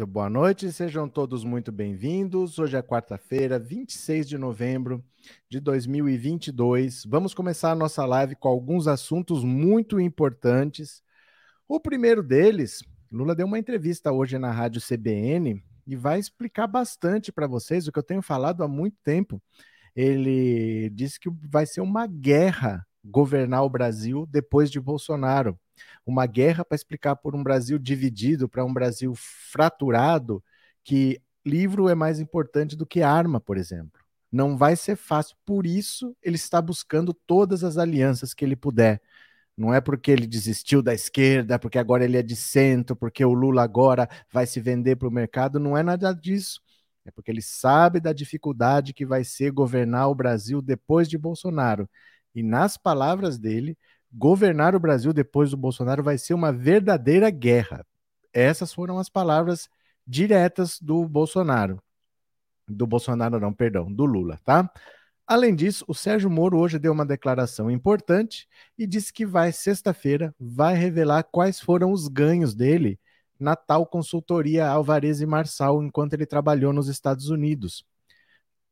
Muito boa noite, sejam todos muito bem-vindos. Hoje é quarta-feira, 26 de novembro de 2022. Vamos começar a nossa live com alguns assuntos muito importantes. O primeiro deles, Lula deu uma entrevista hoje na Rádio CBN e vai explicar bastante para vocês o que eu tenho falado há muito tempo. Ele disse que vai ser uma guerra governar o Brasil depois de Bolsonaro uma guerra para explicar por um Brasil dividido, para um Brasil fraturado, que livro é mais importante do que arma, por exemplo. Não vai ser fácil. Por isso, ele está buscando todas as alianças que ele puder. Não é porque ele desistiu da esquerda, porque agora ele é de centro, porque o Lula agora vai se vender para o mercado. Não é nada disso. É porque ele sabe da dificuldade que vai ser governar o Brasil depois de Bolsonaro. E nas palavras dele, governar o Brasil depois do Bolsonaro vai ser uma verdadeira guerra. Essas foram as palavras diretas do Bolsonaro. Do Bolsonaro, não, perdão, do Lula, tá? Além disso, o Sérgio Moro hoje deu uma declaração importante e disse que vai, sexta-feira, vai revelar quais foram os ganhos dele na tal consultoria Alvarez e Marçal enquanto ele trabalhou nos Estados Unidos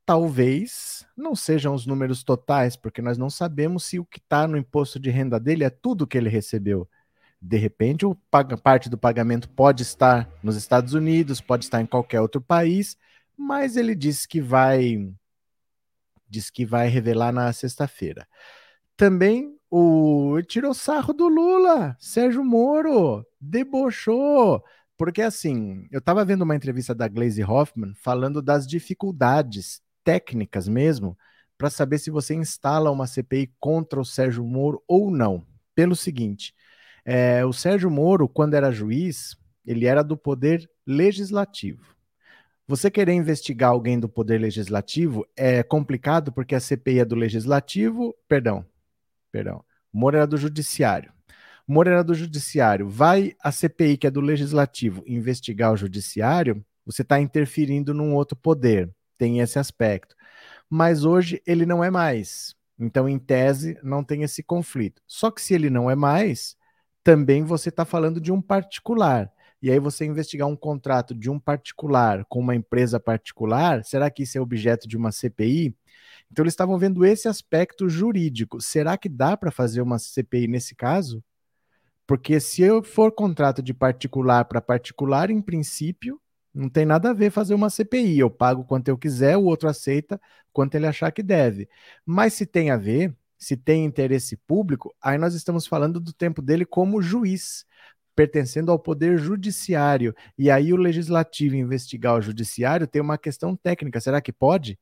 talvez não sejam os números totais, porque nós não sabemos se o que está no imposto de renda dele é tudo que ele recebeu. De repente, o parte do pagamento pode estar nos Estados Unidos, pode estar em qualquer outro país, mas ele disse que vai diz que vai revelar na sexta-feira. Também o tirou sarro do Lula, Sérgio Moro, debochou, porque assim, eu estava vendo uma entrevista da Glaze Hoffman falando das dificuldades técnicas mesmo para saber se você instala uma CPI contra o Sérgio Moro ou não. Pelo seguinte, é, o Sérgio Moro, quando era juiz, ele era do poder legislativo. Você querer investigar alguém do poder legislativo é complicado porque a CPI é do legislativo, perdão, perdão, Moro era do judiciário. Moro era do judiciário. Vai a CPI, que é do legislativo, investigar o judiciário, você está interferindo num outro poder tem esse aspecto. Mas hoje ele não é mais. Então, em tese, não tem esse conflito. Só que se ele não é mais, também você está falando de um particular. E aí você investigar um contrato de um particular com uma empresa particular, será que isso é objeto de uma CPI? Então eles estavam vendo esse aspecto jurídico. Será que dá para fazer uma CPI nesse caso? Porque se eu for contrato de particular para particular, em princípio, não tem nada a ver fazer uma CPI. Eu pago quanto eu quiser, o outro aceita quanto ele achar que deve. Mas se tem a ver, se tem interesse público, aí nós estamos falando do tempo dele como juiz, pertencendo ao poder judiciário. E aí o legislativo investigar o judiciário tem uma questão técnica. Será que pode?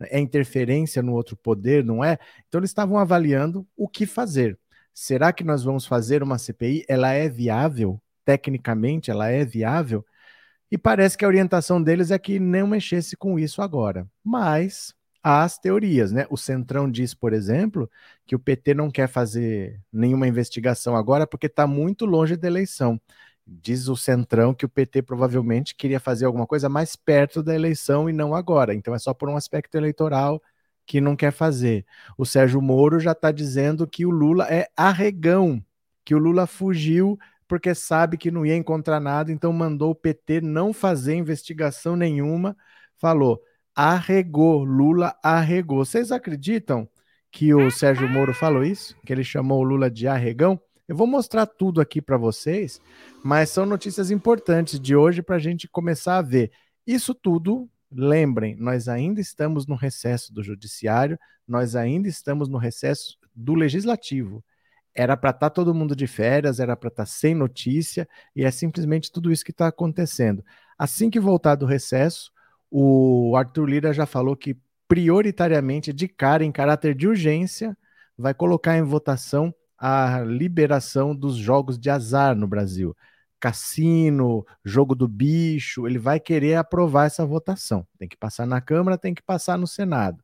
É interferência no outro poder, não é? Então eles estavam avaliando o que fazer. Será que nós vamos fazer uma CPI? Ela é viável? Tecnicamente, ela é viável? E parece que a orientação deles é que não mexesse com isso agora. Mas há as teorias, né? O Centrão diz, por exemplo, que o PT não quer fazer nenhuma investigação agora porque está muito longe da eleição. Diz o Centrão que o PT provavelmente queria fazer alguma coisa mais perto da eleição e não agora. Então é só por um aspecto eleitoral que não quer fazer. O Sérgio Moro já está dizendo que o Lula é arregão, que o Lula fugiu porque sabe que não ia encontrar nada, então mandou o PT não fazer investigação nenhuma, falou, arregou, Lula arregou. Vocês acreditam que o Sérgio Moro falou isso? Que ele chamou o Lula de arregão? Eu vou mostrar tudo aqui para vocês, mas são notícias importantes de hoje para a gente começar a ver. Isso tudo, lembrem, nós ainda estamos no recesso do Judiciário, nós ainda estamos no recesso do Legislativo era para estar tá todo mundo de férias, era para estar tá sem notícia, e é simplesmente tudo isso que está acontecendo. Assim que voltar do recesso, o Arthur Lira já falou que prioritariamente, de cara, em caráter de urgência, vai colocar em votação a liberação dos jogos de azar no Brasil. Cassino, jogo do bicho, ele vai querer aprovar essa votação. Tem que passar na Câmara, tem que passar no Senado.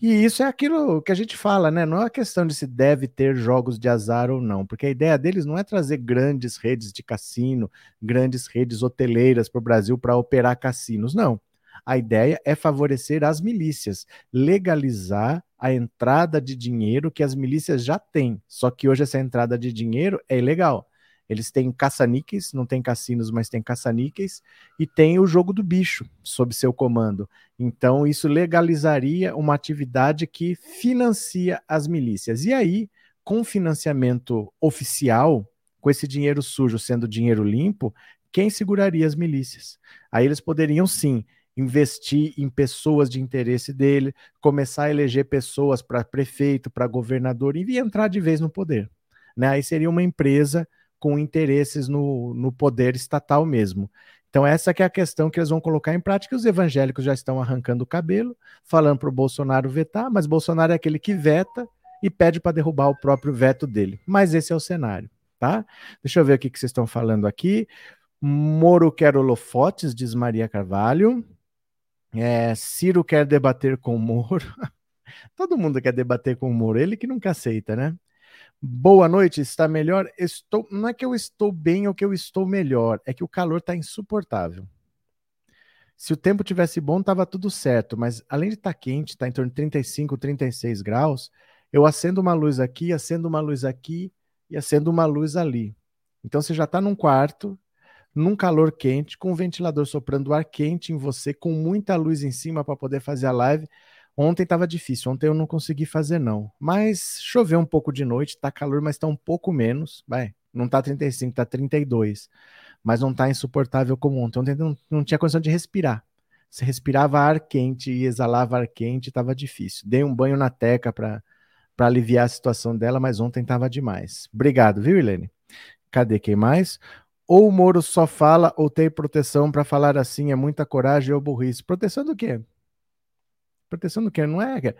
E isso é aquilo que a gente fala, né? Não é questão de se deve ter jogos de azar ou não, porque a ideia deles não é trazer grandes redes de cassino, grandes redes hoteleiras para o Brasil para operar cassinos, não. A ideia é favorecer as milícias, legalizar a entrada de dinheiro que as milícias já têm. Só que hoje essa entrada de dinheiro é ilegal. Eles têm caça-níqueis, não tem cassinos, mas tem caça-níqueis, e tem o jogo do bicho sob seu comando. Então, isso legalizaria uma atividade que financia as milícias. E aí, com financiamento oficial, com esse dinheiro sujo sendo dinheiro limpo, quem seguraria as milícias? Aí eles poderiam sim investir em pessoas de interesse dele, começar a eleger pessoas para prefeito, para governador e entrar de vez no poder. Né? Aí seria uma empresa com interesses no, no poder estatal mesmo. Então, essa que é a questão que eles vão colocar em prática. Os evangélicos já estão arrancando o cabelo, falando para o Bolsonaro vetar, mas Bolsonaro é aquele que veta e pede para derrubar o próprio veto dele. Mas esse é o cenário, tá? Deixa eu ver o que vocês estão falando aqui. Moro quer holofotes, diz Maria Carvalho. É, Ciro quer debater com Moro. Todo mundo quer debater com o Moro, ele que nunca aceita, né? Boa noite, está melhor? Estou, não é que eu estou bem ou que eu estou melhor, é que o calor está insuportável. Se o tempo tivesse bom, estava tudo certo, mas além de estar tá quente, está em torno de 35, 36 graus, eu acendo uma luz aqui, acendo uma luz aqui e acendo uma luz ali. Então você já está num quarto, num calor quente, com o ventilador soprando ar quente em você, com muita luz em cima para poder fazer a live. Ontem estava difícil, ontem eu não consegui fazer não. Mas choveu um pouco de noite, tá calor, mas tá um pouco menos. Vai, não tá 35, tá 32. Mas não tá insuportável como ontem. Ontem não, não tinha condição de respirar. Você respirava ar quente e exalava ar quente, estava difícil. Dei um banho na teca para para aliviar a situação dela, mas ontem estava demais. Obrigado, viu, Helene? Cadê quem mais? Ou o Moro só fala ou tem proteção para falar assim, é muita coragem ou burrice. Proteção do quê? Proteção do quê? Não é,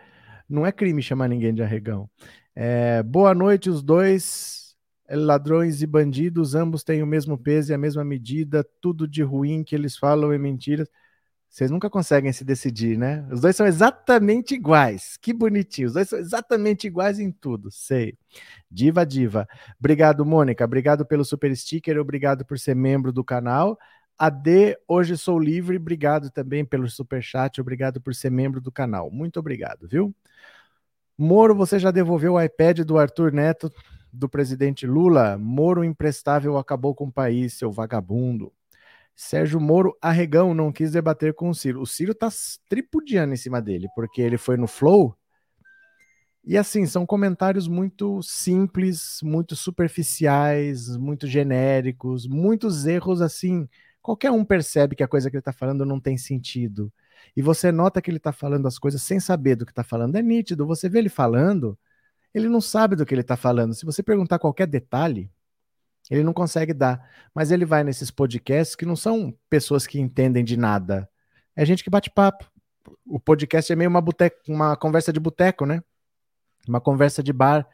não é crime chamar ninguém de arregão. É, boa noite, os dois ladrões e bandidos, ambos têm o mesmo peso e a mesma medida, tudo de ruim que eles falam é mentiras. Vocês nunca conseguem se decidir, né? Os dois são exatamente iguais. Que bonitinho. Os dois são exatamente iguais em tudo. Sei. Diva, diva. Obrigado, Mônica. Obrigado pelo super sticker. Obrigado por ser membro do canal. AD, hoje sou livre. Obrigado também pelo super chat. Obrigado por ser membro do canal. Muito obrigado, viu? Moro, você já devolveu o iPad do Arthur Neto do presidente Lula? Moro imprestável acabou com o país, seu vagabundo. Sérgio Moro arregão não quis debater com o Ciro. O Ciro tá tripudiando em cima dele, porque ele foi no Flow. E assim, são comentários muito simples, muito superficiais, muito genéricos, muitos erros assim. Qualquer um percebe que a coisa que ele está falando não tem sentido. E você nota que ele está falando as coisas sem saber do que está falando. É nítido. Você vê ele falando, ele não sabe do que ele está falando. Se você perguntar qualquer detalhe, ele não consegue dar. Mas ele vai nesses podcasts que não são pessoas que entendem de nada. É gente que bate papo. O podcast é meio uma, boteco, uma conversa de boteco, né? Uma conversa de bar.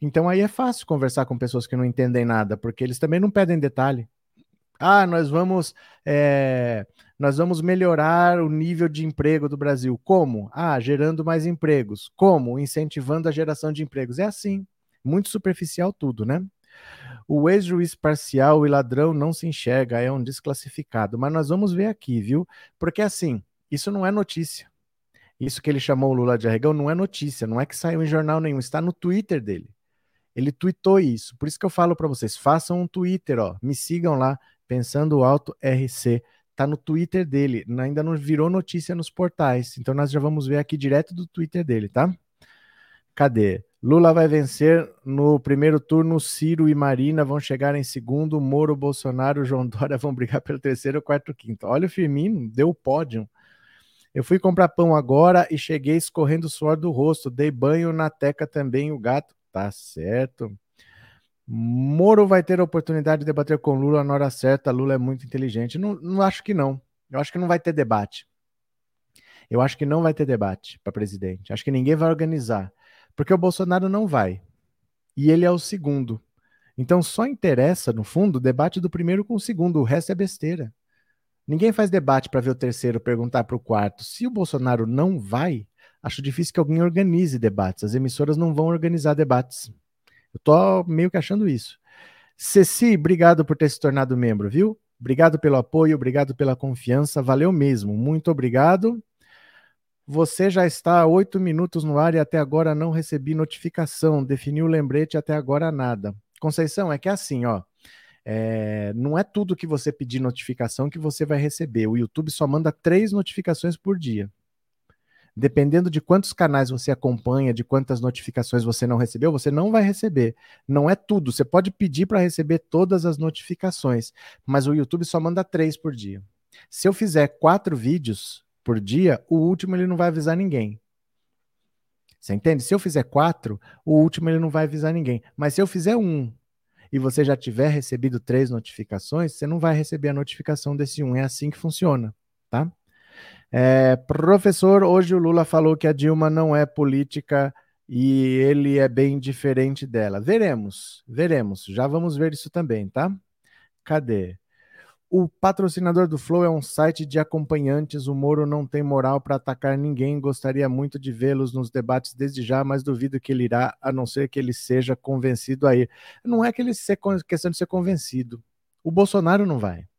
Então aí é fácil conversar com pessoas que não entendem nada, porque eles também não pedem detalhe. Ah, nós vamos, é, nós vamos melhorar o nível de emprego do Brasil. Como? Ah, gerando mais empregos. Como? Incentivando a geração de empregos. É assim. Muito superficial tudo, né? O ex-juiz parcial e ladrão não se enxerga, é um desclassificado. Mas nós vamos ver aqui, viu? Porque assim, isso não é notícia. Isso que ele chamou o Lula de arregão não é notícia, não é que saiu em jornal nenhum, está no Twitter dele. Ele tweetou isso. Por isso que eu falo para vocês, façam um Twitter, ó, me sigam lá, pensando alto RC. Tá no Twitter dele, ainda não virou notícia nos portais. Então nós já vamos ver aqui direto do Twitter dele, tá? Cadê? Lula vai vencer no primeiro turno, Ciro e Marina vão chegar em segundo, Moro, Bolsonaro, João Dória vão brigar pelo terceiro, quarto, quinto. Olha o Firmino, deu o pódio. Eu fui comprar pão agora e cheguei escorrendo o suor do rosto, dei banho na teca também, o gato. Tá certo. Moro vai ter a oportunidade de debater com Lula na hora certa, Lula é muito inteligente. Não, não acho que não. Eu acho que não vai ter debate. Eu acho que não vai ter debate para presidente. Acho que ninguém vai organizar. Porque o Bolsonaro não vai. E ele é o segundo. Então só interessa, no fundo, o debate do primeiro com o segundo. O resto é besteira. Ninguém faz debate para ver o terceiro perguntar para o quarto. Se o Bolsonaro não vai, acho difícil que alguém organize debates. As emissoras não vão organizar debates. Eu tô meio que achando isso. Ceci, obrigado por ter se tornado membro, viu? Obrigado pelo apoio, obrigado pela confiança, valeu mesmo. Muito obrigado. Você já está há oito minutos no ar e até agora não recebi notificação. Definiu o lembrete até agora nada. Conceição, é que é assim, ó. É, não é tudo que você pedir notificação que você vai receber. O YouTube só manda três notificações por dia. Dependendo de quantos canais você acompanha, de quantas notificações você não recebeu, você não vai receber. Não é tudo. Você pode pedir para receber todas as notificações, mas o YouTube só manda três por dia. Se eu fizer quatro vídeos por dia, o último ele não vai avisar ninguém. Você entende? Se eu fizer quatro, o último ele não vai avisar ninguém. Mas se eu fizer um e você já tiver recebido três notificações, você não vai receber a notificação desse um. É assim que funciona, tá? É, professor, hoje o Lula falou que a Dilma não é política e ele é bem diferente dela. Veremos, veremos. Já vamos ver isso também, tá? Cadê? O patrocinador do Flow é um site de acompanhantes. O Moro não tem moral para atacar ninguém. Gostaria muito de vê-los nos debates desde já, mas duvido que ele irá, a não ser que ele seja convencido a ir. Não é que ele seja questão de ser convencido. O Bolsonaro não vai.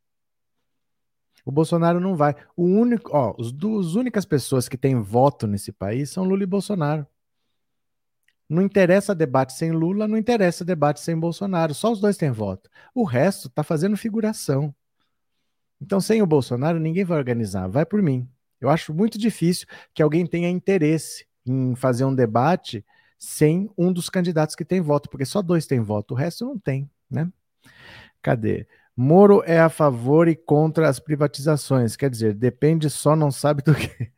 O Bolsonaro não vai. O único, ó, os duas únicas pessoas que têm voto nesse país são Lula e Bolsonaro. Não interessa debate sem Lula, não interessa debate sem Bolsonaro. Só os dois têm voto. O resto está fazendo figuração. Então, sem o Bolsonaro, ninguém vai organizar. Vai por mim. Eu acho muito difícil que alguém tenha interesse em fazer um debate sem um dos candidatos que tem voto, porque só dois têm voto, o resto não tem, né? Cadê? Moro é a favor e contra as privatizações, quer dizer, depende só, não sabe do que.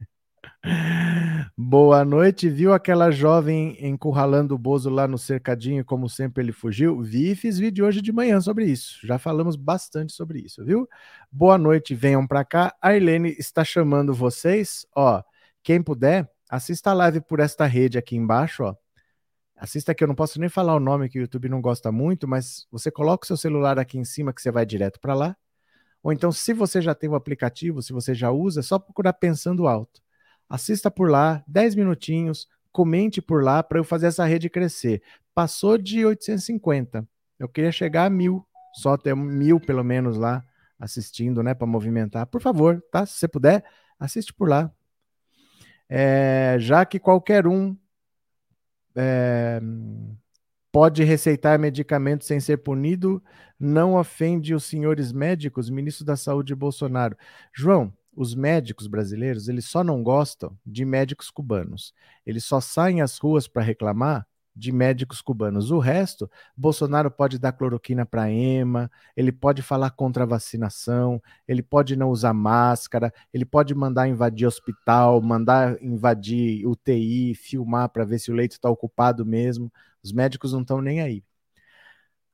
Boa noite. Viu aquela jovem encurralando o Bozo lá no cercadinho, como sempre ele fugiu? Vi e fiz vídeo hoje de manhã sobre isso. Já falamos bastante sobre isso, viu? Boa noite, venham para cá. A Helene está chamando vocês. Ó, quem puder, assista a live por esta rede aqui embaixo, ó. Assista aqui, eu não posso nem falar o nome que o YouTube não gosta muito, mas você coloca o seu celular aqui em cima que você vai direto para lá. Ou então, se você já tem o aplicativo, se você já usa, é só procurar pensando alto assista por lá, 10 minutinhos, comente por lá para eu fazer essa rede crescer. Passou de 850, eu queria chegar a mil, só ter mil pelo menos lá assistindo, né, para movimentar. Por favor, tá? Se você puder, assiste por lá. É, já que qualquer um é, pode receitar medicamento sem ser punido, não ofende os senhores médicos, ministro da Saúde Bolsonaro. João, os médicos brasileiros, eles só não gostam de médicos cubanos. Eles só saem às ruas para reclamar de médicos cubanos. O resto, Bolsonaro pode dar cloroquina para EMA, ele pode falar contra a vacinação, ele pode não usar máscara, ele pode mandar invadir hospital, mandar invadir UTI, filmar para ver se o leito está ocupado mesmo. Os médicos não estão nem aí.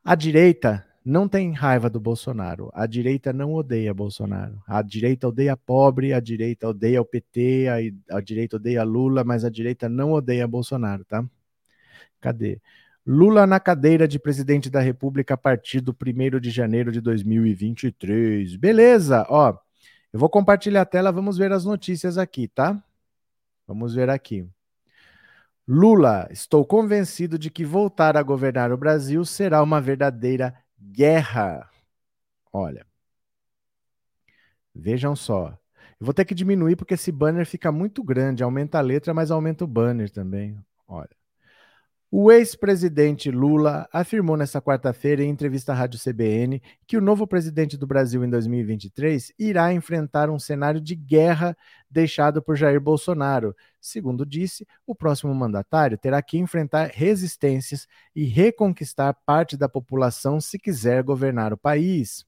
A direita não tem raiva do Bolsonaro. A direita não odeia Bolsonaro. A direita odeia pobre, a direita odeia o PT, a, a direita odeia Lula, mas a direita não odeia Bolsonaro, tá? Cadê? Lula na cadeira de presidente da República a partir do 1 de janeiro de 2023. Beleza, ó. Eu vou compartilhar a tela, vamos ver as notícias aqui, tá? Vamos ver aqui. Lula, estou convencido de que voltar a governar o Brasil será uma verdadeira guerra. Olha. Vejam só. Eu vou ter que diminuir porque esse banner fica muito grande. Aumenta a letra, mas aumenta o banner também. Olha. O ex-presidente Lula afirmou nesta quarta-feira, em entrevista à Rádio CBN, que o novo presidente do Brasil em 2023 irá enfrentar um cenário de guerra deixado por Jair Bolsonaro. Segundo disse, o próximo mandatário terá que enfrentar resistências e reconquistar parte da população se quiser governar o país.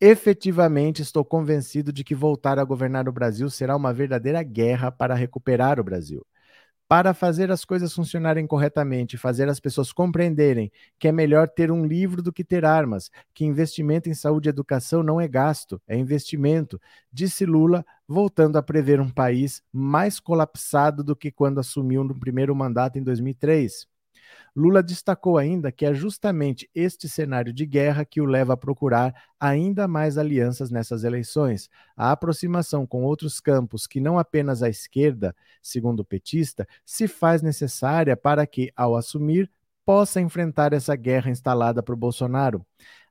Efetivamente, estou convencido de que voltar a governar o Brasil será uma verdadeira guerra para recuperar o Brasil para fazer as coisas funcionarem corretamente, fazer as pessoas compreenderem que é melhor ter um livro do que ter armas, que investimento em saúde e educação não é gasto, é investimento, disse Lula, voltando a prever um país mais colapsado do que quando assumiu no primeiro mandato em 2003. Lula destacou ainda que é justamente este cenário de guerra que o leva a procurar ainda mais alianças nessas eleições. A aproximação com outros campos que não apenas a esquerda, segundo o petista, se faz necessária para que, ao assumir, possa enfrentar essa guerra instalada por Bolsonaro.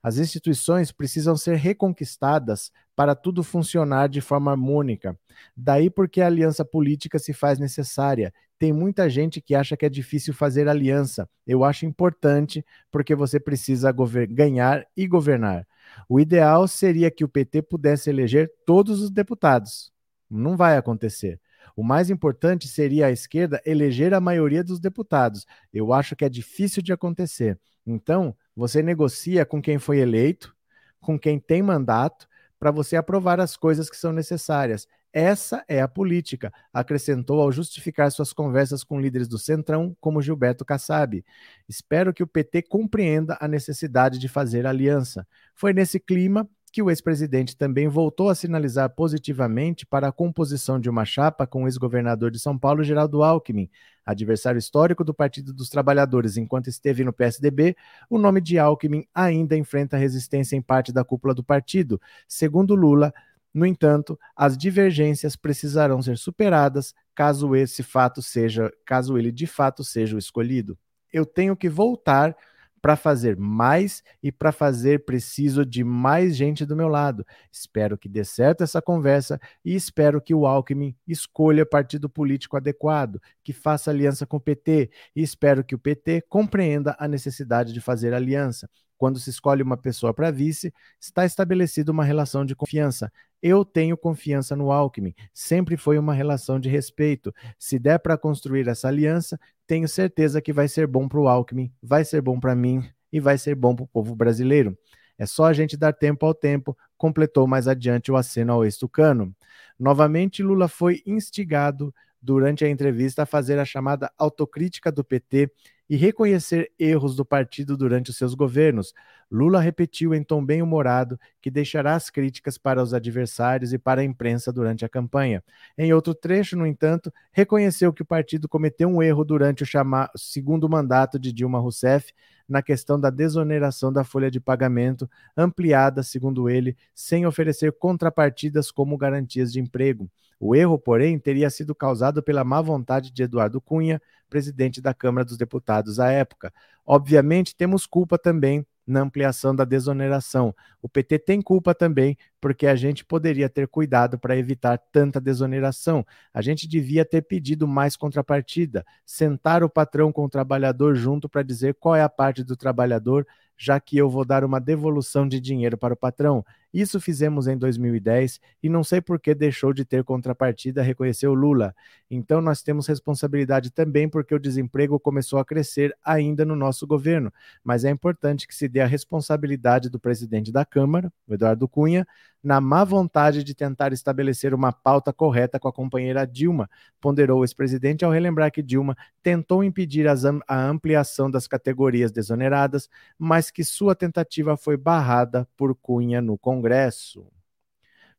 As instituições precisam ser reconquistadas para tudo funcionar de forma harmônica. Daí porque a aliança política se faz necessária, Tem muita gente que acha que é difícil fazer aliança. Eu acho importante porque você precisa ganhar e governar. O ideal seria que o PT pudesse eleger todos os deputados. Não vai acontecer. O mais importante seria a esquerda eleger a maioria dos deputados. Eu acho que é difícil de acontecer. Então, você negocia com quem foi eleito, com quem tem mandato, para você aprovar as coisas que são necessárias. Essa é a política, acrescentou ao justificar suas conversas com líderes do Centrão, como Gilberto Kassab. Espero que o PT compreenda a necessidade de fazer aliança. Foi nesse clima que o ex-presidente também voltou a sinalizar positivamente para a composição de uma chapa com o ex-governador de São Paulo, Geraldo Alckmin, adversário histórico do Partido dos Trabalhadores enquanto esteve no PSDB, o nome de Alckmin ainda enfrenta resistência em parte da cúpula do partido. Segundo Lula, no entanto, as divergências precisarão ser superadas caso esse fato seja, caso ele de fato seja o escolhido. Eu tenho que voltar para fazer mais e para fazer preciso de mais gente do meu lado. Espero que dê certo essa conversa e espero que o Alckmin escolha partido político adequado, que faça aliança com o PT e espero que o PT compreenda a necessidade de fazer aliança. Quando se escolhe uma pessoa para vice, está estabelecida uma relação de confiança. Eu tenho confiança no Alckmin, sempre foi uma relação de respeito. Se der para construir essa aliança, tenho certeza que vai ser bom para o Alckmin, vai ser bom para mim e vai ser bom para o povo brasileiro. É só a gente dar tempo ao tempo, completou mais adiante o aceno ao ex-tucano. Novamente, Lula foi instigado durante a entrevista a fazer a chamada autocrítica do PT e reconhecer erros do partido durante os seus governos. Lula repetiu em tom bem humorado que deixará as críticas para os adversários e para a imprensa durante a campanha. Em outro trecho, no entanto, reconheceu que o partido cometeu um erro durante o segundo mandato de Dilma Rousseff na questão da desoneração da folha de pagamento, ampliada, segundo ele, sem oferecer contrapartidas como garantias de emprego. O erro, porém, teria sido causado pela má vontade de Eduardo Cunha, presidente da Câmara dos Deputados à época. Obviamente, temos culpa também na ampliação da desoneração. O PT tem culpa também, porque a gente poderia ter cuidado para evitar tanta desoneração. A gente devia ter pedido mais contrapartida, sentar o patrão com o trabalhador junto para dizer qual é a parte do trabalhador já que eu vou dar uma devolução de dinheiro para o patrão. Isso fizemos em 2010 e não sei por que deixou de ter contrapartida, reconheceu Lula. Então nós temos responsabilidade também porque o desemprego começou a crescer ainda no nosso governo. Mas é importante que se dê a responsabilidade do presidente da Câmara, o Eduardo Cunha, na má vontade de tentar estabelecer uma pauta correta com a companheira Dilma, ponderou o ex-presidente ao relembrar que Dilma tentou impedir a ampliação das categorias desoneradas, mas que sua tentativa foi barrada por Cunha no Congresso.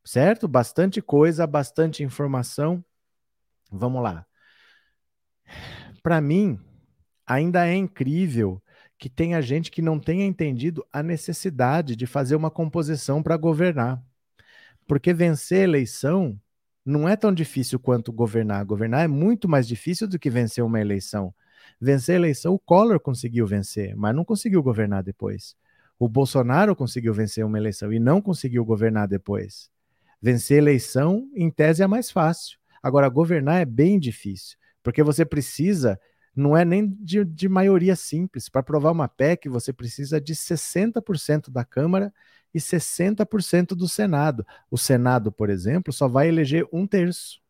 Certo? Bastante coisa, bastante informação. Vamos lá. Para mim, ainda é incrível que tenha gente que não tenha entendido a necessidade de fazer uma composição para governar. Porque vencer eleição não é tão difícil quanto governar. Governar é muito mais difícil do que vencer uma eleição. Vencer eleição, o Collor conseguiu vencer, mas não conseguiu governar depois. O Bolsonaro conseguiu vencer uma eleição e não conseguiu governar depois. Vencer eleição, em tese, é mais fácil. Agora, governar é bem difícil, porque você precisa, não é nem de, de maioria simples. Para aprovar uma PEC, você precisa de 60% da Câmara e 60% do Senado. O Senado, por exemplo, só vai eleger um terço.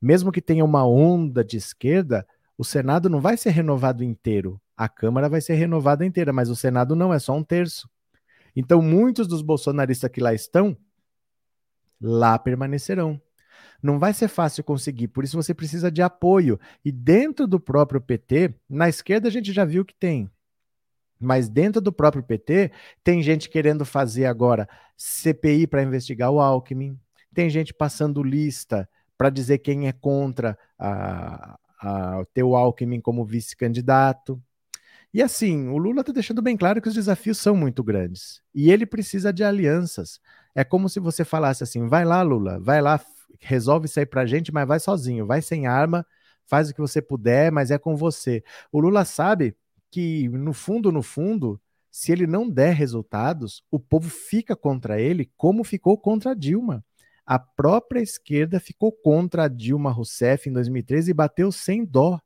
Mesmo que tenha uma onda de esquerda, o Senado não vai ser renovado inteiro. A Câmara vai ser renovada inteira, mas o Senado não é só um terço. Então, muitos dos bolsonaristas que lá estão, lá permanecerão. Não vai ser fácil conseguir, por isso você precisa de apoio. E dentro do próprio PT, na esquerda a gente já viu que tem. Mas dentro do próprio PT, tem gente querendo fazer agora CPI para investigar o Alckmin, tem gente passando lista para dizer quem é contra a, a, ter o Alckmin como vice-candidato. E assim, o Lula está deixando bem claro que os desafios são muito grandes. E ele precisa de alianças. É como se você falasse assim: vai lá, Lula, vai lá, resolve sair para a gente, mas vai sozinho, vai sem arma, faz o que você puder, mas é com você. O Lula sabe que, no fundo, no fundo, se ele não der resultados, o povo fica contra ele, como ficou contra Dilma. A própria esquerda ficou contra a Dilma Rousseff em 2013 e bateu sem dó.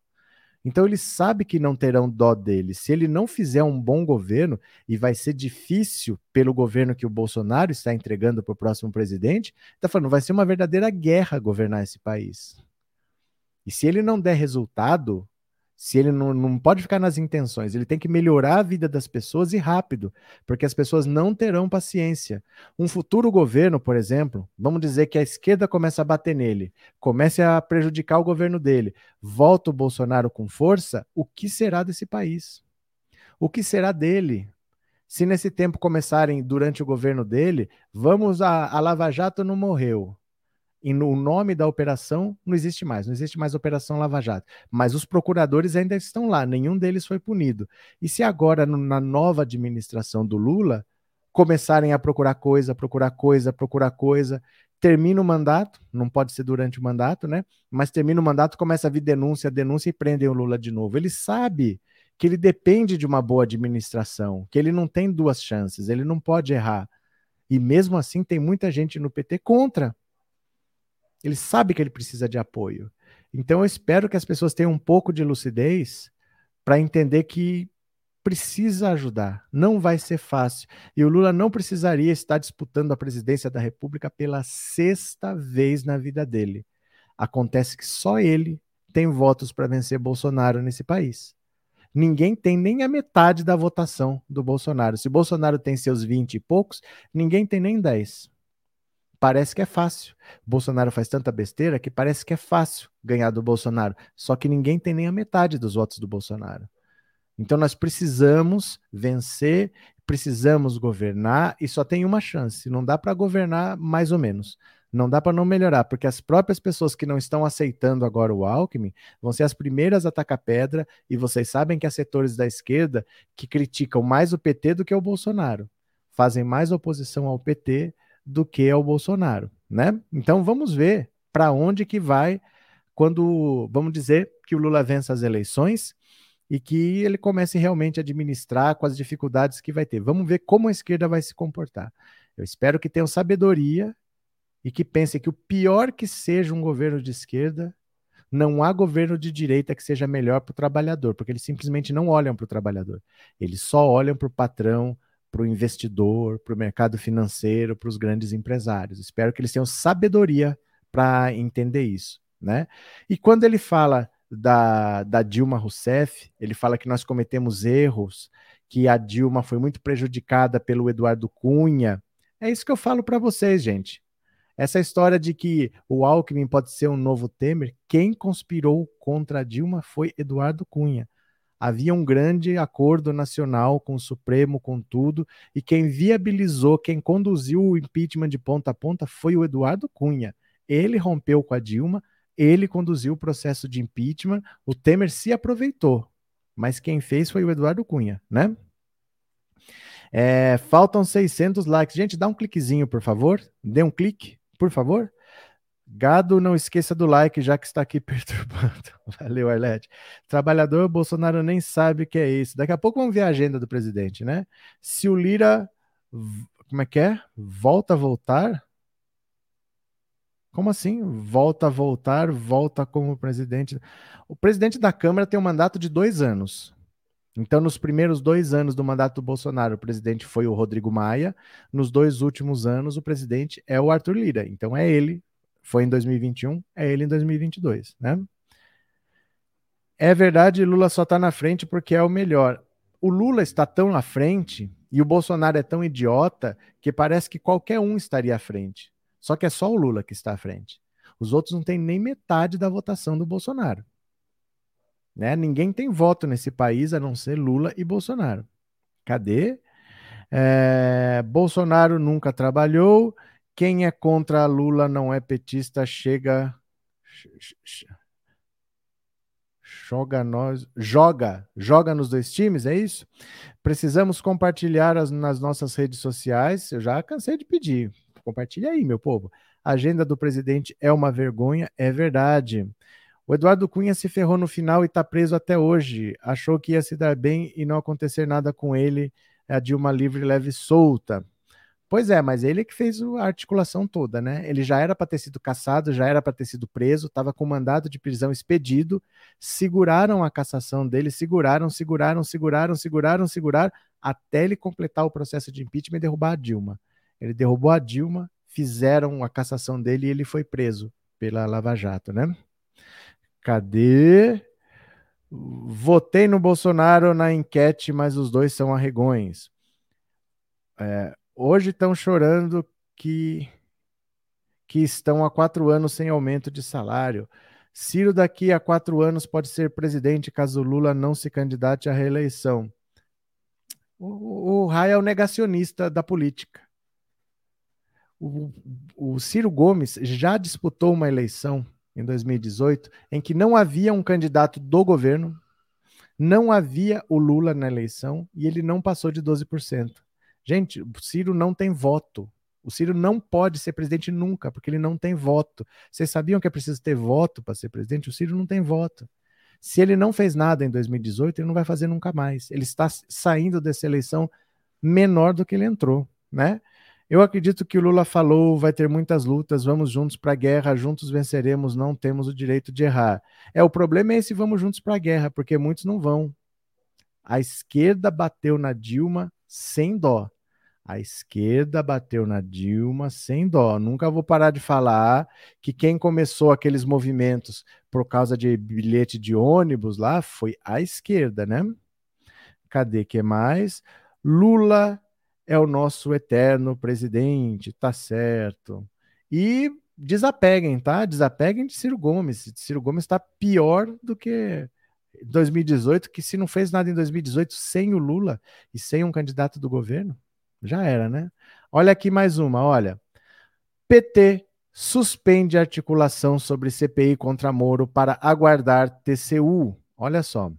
Então ele sabe que não terão dó dele. Se ele não fizer um bom governo, e vai ser difícil pelo governo que o Bolsonaro está entregando para o próximo presidente, está falando, vai ser uma verdadeira guerra governar esse país. E se ele não der resultado, se ele não, não pode ficar nas intenções, ele tem que melhorar a vida das pessoas e rápido, porque as pessoas não terão paciência. Um futuro governo, por exemplo, vamos dizer que a esquerda começa a bater nele, comece a prejudicar o governo dele, volta o Bolsonaro com força, o que será desse país? O que será dele? Se nesse tempo começarem durante o governo dele, vamos a, a Lava Jato não morreu e no nome da operação não existe mais, não existe mais Operação Lava Jato. Mas os procuradores ainda estão lá, nenhum deles foi punido. E se agora, na nova administração do Lula, começarem a procurar coisa, procurar coisa, procurar coisa, termina o mandato, não pode ser durante o mandato, né? Mas termina o mandato, começa a vir denúncia, denúncia e prendem o Lula de novo. Ele sabe que ele depende de uma boa administração, que ele não tem duas chances, ele não pode errar. E mesmo assim tem muita gente no PT contra. Ele sabe que ele precisa de apoio. Então eu espero que as pessoas tenham um pouco de lucidez para entender que precisa ajudar. Não vai ser fácil. E o Lula não precisaria estar disputando a presidência da República pela sexta vez na vida dele. Acontece que só ele tem votos para vencer Bolsonaro nesse país. Ninguém tem nem a metade da votação do Bolsonaro. Se Bolsonaro tem seus 20 e poucos, ninguém tem nem 10 parece que é fácil. Bolsonaro faz tanta besteira que parece que é fácil ganhar do Bolsonaro. Só que ninguém tem nem a metade dos votos do Bolsonaro. Então nós precisamos vencer, precisamos governar e só tem uma chance. Não dá para governar mais ou menos. Não dá para não melhorar, porque as próprias pessoas que não estão aceitando agora o Alckmin vão ser as primeiras a atacar pedra, e vocês sabem que há setores da esquerda que criticam mais o PT do que o Bolsonaro. Fazem mais oposição ao PT do que ao Bolsonaro, né? Então vamos ver para onde que vai quando vamos dizer que o Lula vença as eleições e que ele comece realmente a administrar com as dificuldades que vai ter. Vamos ver como a esquerda vai se comportar. Eu espero que tenham sabedoria e que pensem que o pior que seja um governo de esquerda, não há governo de direita que seja melhor para o trabalhador, porque eles simplesmente não olham para o trabalhador. Eles só olham para o patrão, para o investidor, para o mercado financeiro, para os grandes empresários. Espero que eles tenham sabedoria para entender isso. Né? E quando ele fala da, da Dilma Rousseff, ele fala que nós cometemos erros, que a Dilma foi muito prejudicada pelo Eduardo Cunha. É isso que eu falo para vocês, gente. Essa história de que o Alckmin pode ser um novo Temer, quem conspirou contra a Dilma foi Eduardo Cunha havia um grande acordo nacional com o Supremo, com tudo, e quem viabilizou, quem conduziu o impeachment de ponta a ponta foi o Eduardo Cunha. Ele rompeu com a Dilma, ele conduziu o processo de impeachment, o Temer se aproveitou, mas quem fez foi o Eduardo Cunha, né? É, faltam 600 likes. Gente, dá um cliquezinho, por favor. Dê um clique, por favor. Gado, não esqueça do like, já que está aqui perturbando. Valeu, Arlete. Trabalhador, Bolsonaro nem sabe o que é isso. Daqui a pouco vamos ver a agenda do presidente, né? Se o Lira. Como é que é? Volta a voltar? Como assim? Volta a voltar, volta como presidente. O presidente da Câmara tem um mandato de dois anos. Então, nos primeiros dois anos do mandato do Bolsonaro, o presidente foi o Rodrigo Maia. Nos dois últimos anos, o presidente é o Arthur Lira. Então, é ele foi em 2021, é ele em 2022, né? É verdade, Lula só está na frente porque é o melhor. O Lula está tão na frente e o Bolsonaro é tão idiota que parece que qualquer um estaria à frente. Só que é só o Lula que está à frente. Os outros não têm nem metade da votação do Bolsonaro. Né? Ninguém tem voto nesse país a não ser Lula e Bolsonaro. Cadê? É, Bolsonaro nunca trabalhou quem é contra Lula não é petista, chega. Joga nós, joga, joga nos dois times, é isso? Precisamos compartilhar as, nas nossas redes sociais. Eu já cansei de pedir. Compartilha aí, meu povo. A agenda do presidente é uma vergonha, é verdade. O Eduardo Cunha se ferrou no final e está preso até hoje. Achou que ia se dar bem e não acontecer nada com ele. É a Dilma livre, leve e solta. Pois é, mas ele que fez a articulação toda, né? Ele já era para ter sido caçado, já era para ter sido preso, estava com mandado de prisão expedido, seguraram a cassação dele, seguraram, seguraram, seguraram, seguraram, seguraram, até ele completar o processo de impeachment e derrubar a Dilma. Ele derrubou a Dilma, fizeram a cassação dele e ele foi preso pela Lava Jato, né? Cadê? Votei no Bolsonaro na enquete, mas os dois são arregões. É, Hoje estão chorando que, que estão há quatro anos sem aumento de salário. Ciro, daqui a quatro anos, pode ser presidente caso Lula não se candidate à reeleição. O, o Raia é o negacionista da política. O, o Ciro Gomes já disputou uma eleição em 2018 em que não havia um candidato do governo, não havia o Lula na eleição e ele não passou de 12%. Gente, o Ciro não tem voto. O Ciro não pode ser presidente nunca, porque ele não tem voto. Vocês sabiam que é preciso ter voto para ser presidente? O Ciro não tem voto. Se ele não fez nada em 2018, ele não vai fazer nunca mais. Ele está saindo dessa eleição menor do que ele entrou, né? Eu acredito que o Lula falou, vai ter muitas lutas, vamos juntos para a guerra, juntos venceremos, não temos o direito de errar. É, o problema é esse vamos juntos para a guerra, porque muitos não vão. A esquerda bateu na Dilma sem dó. A esquerda bateu na Dilma sem dó. Nunca vou parar de falar que quem começou aqueles movimentos por causa de bilhete de ônibus lá foi a esquerda, né? Cadê que mais? Lula é o nosso eterno presidente, tá certo. E desapeguem, tá? Desapeguem de Ciro Gomes. Ciro Gomes está pior do que 2018, que se não fez nada em 2018 sem o Lula e sem um candidato do governo. Já era, né? Olha aqui mais uma, olha. PT suspende articulação sobre CPI contra Moro para aguardar TCU. Olha só.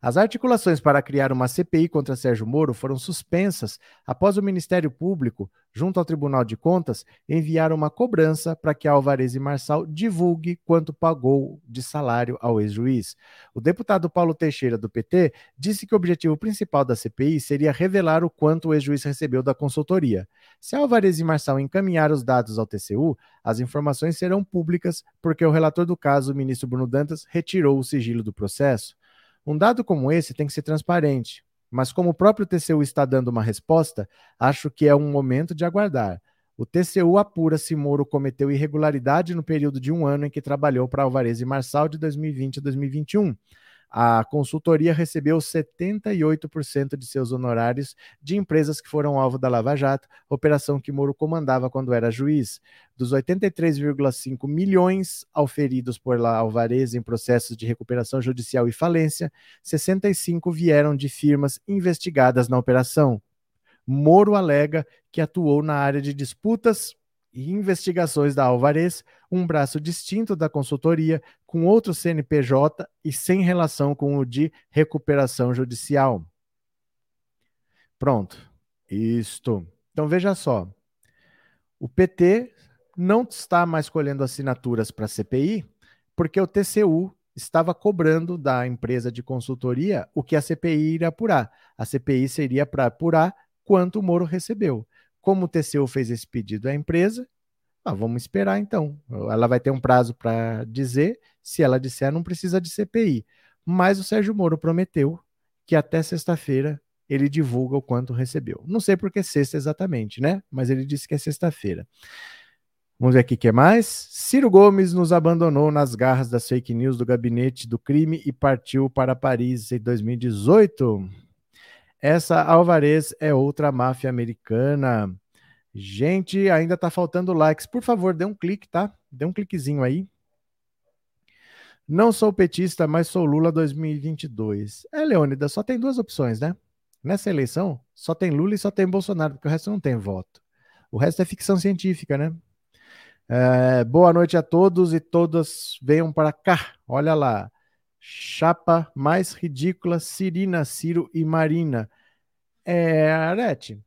As articulações para criar uma CPI contra Sérgio Moro foram suspensas após o Ministério Público, junto ao Tribunal de Contas, enviar uma cobrança para que Alvarez e Marçal divulgue quanto pagou de salário ao ex-juiz. O deputado Paulo Teixeira, do PT, disse que o objetivo principal da CPI seria revelar o quanto o ex-juiz recebeu da consultoria. Se Alvarez e Marçal encaminhar os dados ao TCU, as informações serão públicas, porque o relator do caso, o ministro Bruno Dantas, retirou o sigilo do processo. Um dado como esse tem que ser transparente, mas como o próprio TCU está dando uma resposta, acho que é um momento de aguardar. O TCU apura se Moro cometeu irregularidade no período de um ano em que trabalhou para Alvarez e Marçal de 2020 a 2021. A consultoria recebeu 78% de seus honorários de empresas que foram alvo da Lava Jato, operação que Moro comandava quando era juiz. Dos 83,5 milhões auferidos por Alvarez em processos de recuperação judicial e falência, 65 vieram de firmas investigadas na operação. Moro alega que atuou na área de disputas e investigações da Alvarez, um braço distinto da consultoria, com outro CNPJ e sem relação com o de recuperação judicial. Pronto. Isto. Então veja só. O PT não está mais colhendo assinaturas para a CPI, porque o TCU estava cobrando da empresa de consultoria o que a CPI iria apurar. A CPI seria para apurar quanto o Moro recebeu. Como o TCU fez esse pedido à empresa, ah, vamos esperar então. Ela vai ter um prazo para dizer. Se ela disser, não precisa de CPI. Mas o Sérgio Moro prometeu que até sexta-feira ele divulga o quanto recebeu. Não sei por que sexta exatamente, né? Mas ele disse que é sexta-feira. Vamos ver aqui o que mais. Ciro Gomes nos abandonou nas garras das fake news do gabinete do crime e partiu para Paris em 2018. Essa Alvarez é outra máfia americana. Gente, ainda tá faltando likes. Por favor, dê um clique, tá? Dê um cliquezinho aí. Não sou petista, mas sou Lula 2022. É, Leônidas, só tem duas opções, né? Nessa eleição, só tem Lula e só tem Bolsonaro, porque o resto não tem voto. O resto é ficção científica, né? É, boa noite a todos e todas. Venham para cá. Olha lá. Chapa mais ridícula, Cirina, Ciro e Marina. É, Arete,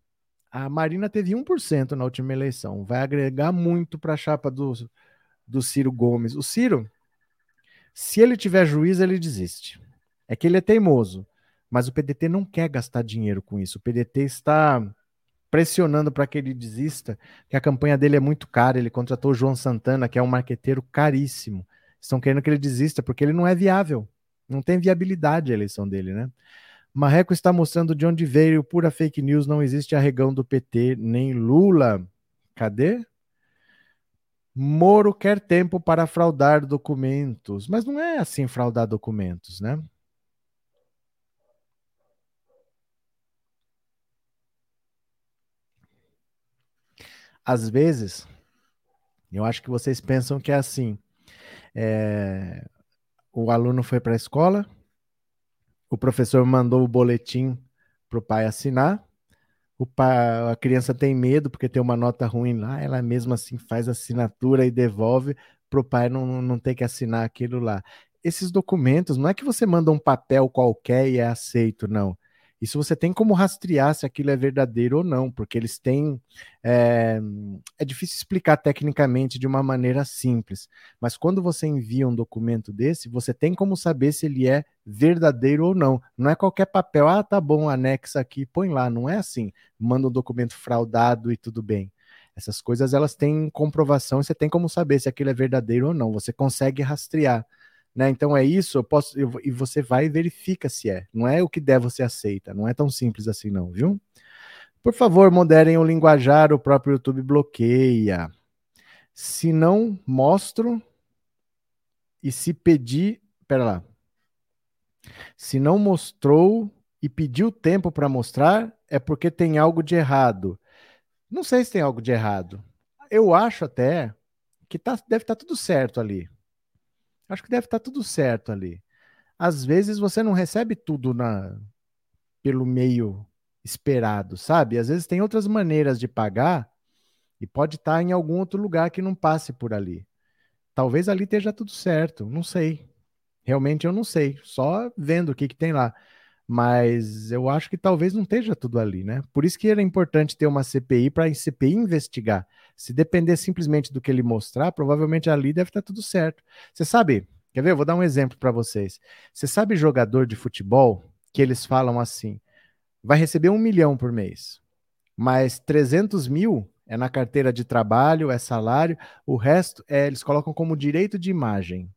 a Marina teve 1% na última eleição. Vai agregar muito para a chapa do, do Ciro Gomes. O Ciro, se ele tiver juízo, ele desiste. É que ele é teimoso. Mas o PDT não quer gastar dinheiro com isso. O PDT está pressionando para que ele desista, que a campanha dele é muito cara. Ele contratou o João Santana, que é um marqueteiro caríssimo. Estão querendo que ele desista porque ele não é viável. Não tem viabilidade a eleição dele, né? Marreco está mostrando de onde veio pura fake news, não existe arregão do PT nem Lula. Cadê? Moro quer tempo para fraudar documentos, mas não é assim fraudar documentos, né? Às vezes, eu acho que vocês pensam que é assim: é, o aluno foi para a escola, o professor mandou o boletim para o pai assinar. O pai, a criança tem medo porque tem uma nota ruim lá, ela mesma assim faz assinatura e devolve para o pai não, não ter que assinar aquilo lá. Esses documentos, não é que você manda um papel qualquer e é aceito, não. Isso você tem como rastrear se aquilo é verdadeiro ou não, porque eles têm. É, é, difícil explicar tecnicamente de uma maneira simples, mas quando você envia um documento desse, você tem como saber se ele é verdadeiro ou não. Não é qualquer papel, ah, tá bom, anexa aqui, põe lá. Não é assim. Manda um documento fraudado e tudo bem. Essas coisas elas têm comprovação, você tem como saber se aquilo é verdadeiro ou não. Você consegue rastrear. Né? Então é isso, eu posso eu, e você vai e verifica se é. Não é o que der você aceita, não é tão simples assim não, viu? Por favor, moderem o linguajar, o próprio YouTube bloqueia. Se não mostro e se pedir, pera lá. Se não mostrou e pediu tempo para mostrar, é porque tem algo de errado. Não sei se tem algo de errado. Eu acho até que tá, deve estar tá tudo certo ali. Acho que deve estar tá tudo certo ali. Às vezes você não recebe tudo na pelo meio esperado, sabe? Às vezes tem outras maneiras de pagar e pode estar tá em algum outro lugar que não passe por ali. Talvez ali esteja tudo certo, não sei. Realmente eu não sei, só vendo o que, que tem lá. Mas eu acho que talvez não esteja tudo ali, né? Por isso que era importante ter uma CPI para a CPI investigar. Se depender simplesmente do que ele mostrar, provavelmente ali deve estar tudo certo. Você sabe, quer ver? Eu vou dar um exemplo para vocês. Você sabe jogador de futebol que eles falam assim, vai receber um milhão por mês, mas 300 mil é na carteira de trabalho, é salário, o resto é, eles colocam como direito de imagem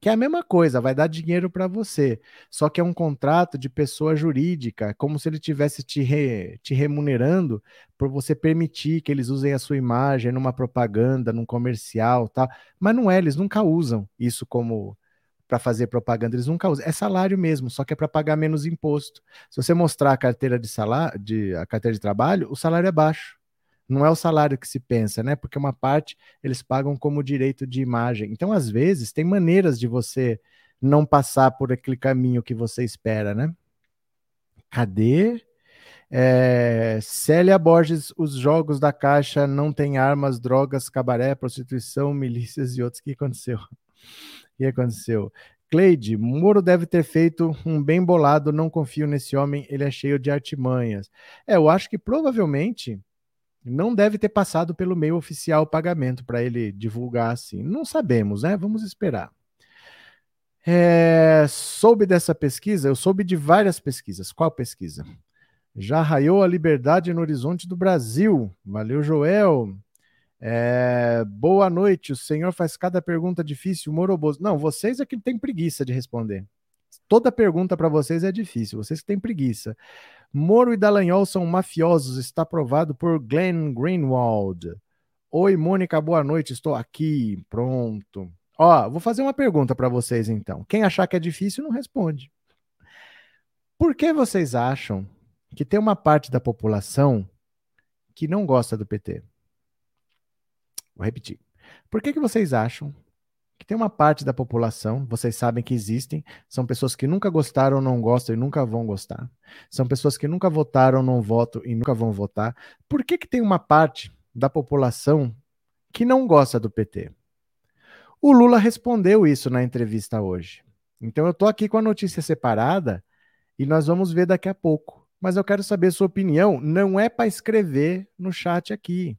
que é a mesma coisa, vai dar dinheiro para você. Só que é um contrato de pessoa jurídica, como se ele tivesse te, re, te remunerando por você permitir que eles usem a sua imagem numa propaganda, num comercial, tal. Mas não é, eles nunca usam isso como para fazer propaganda, eles nunca usam. É salário mesmo, só que é para pagar menos imposto. Se você mostrar a carteira de salário, de, a carteira de trabalho, o salário é baixo não é o salário que se pensa, né? Porque uma parte eles pagam como direito de imagem. Então, às vezes, tem maneiras de você não passar por aquele caminho que você espera, né? Cadê? É, Célia Borges, os jogos da Caixa não têm armas, drogas, cabaré, prostituição, milícias e outros. O que aconteceu? O que aconteceu? Cleide, Moro deve ter feito um bem bolado, não confio nesse homem, ele é cheio de artimanhas. É, eu acho que provavelmente não deve ter passado pelo meio oficial o pagamento para ele divulgar assim. Não sabemos, né? Vamos esperar. É, soube dessa pesquisa? Eu soube de várias pesquisas. Qual pesquisa? Já raiou a liberdade no horizonte do Brasil. Valeu, Joel. É, boa noite. O senhor faz cada pergunta difícil, moroboso. Não, vocês é que têm preguiça de responder. Toda pergunta para vocês é difícil, vocês que têm preguiça. Moro e Dallagnol são mafiosos, está provado por Glenn Greenwald. Oi, Mônica, boa noite, estou aqui, pronto. Ó, vou fazer uma pergunta para vocês então. Quem achar que é difícil não responde. Por que vocês acham que tem uma parte da população que não gosta do PT? Vou repetir. Por que, que vocês acham que tem uma parte da população, vocês sabem que existem, são pessoas que nunca gostaram, não gostam e nunca vão gostar. São pessoas que nunca votaram, não votam e nunca vão votar. Por que, que tem uma parte da população que não gosta do PT? O Lula respondeu isso na entrevista hoje. Então eu estou aqui com a notícia separada e nós vamos ver daqui a pouco. Mas eu quero saber sua opinião. Não é para escrever no chat aqui.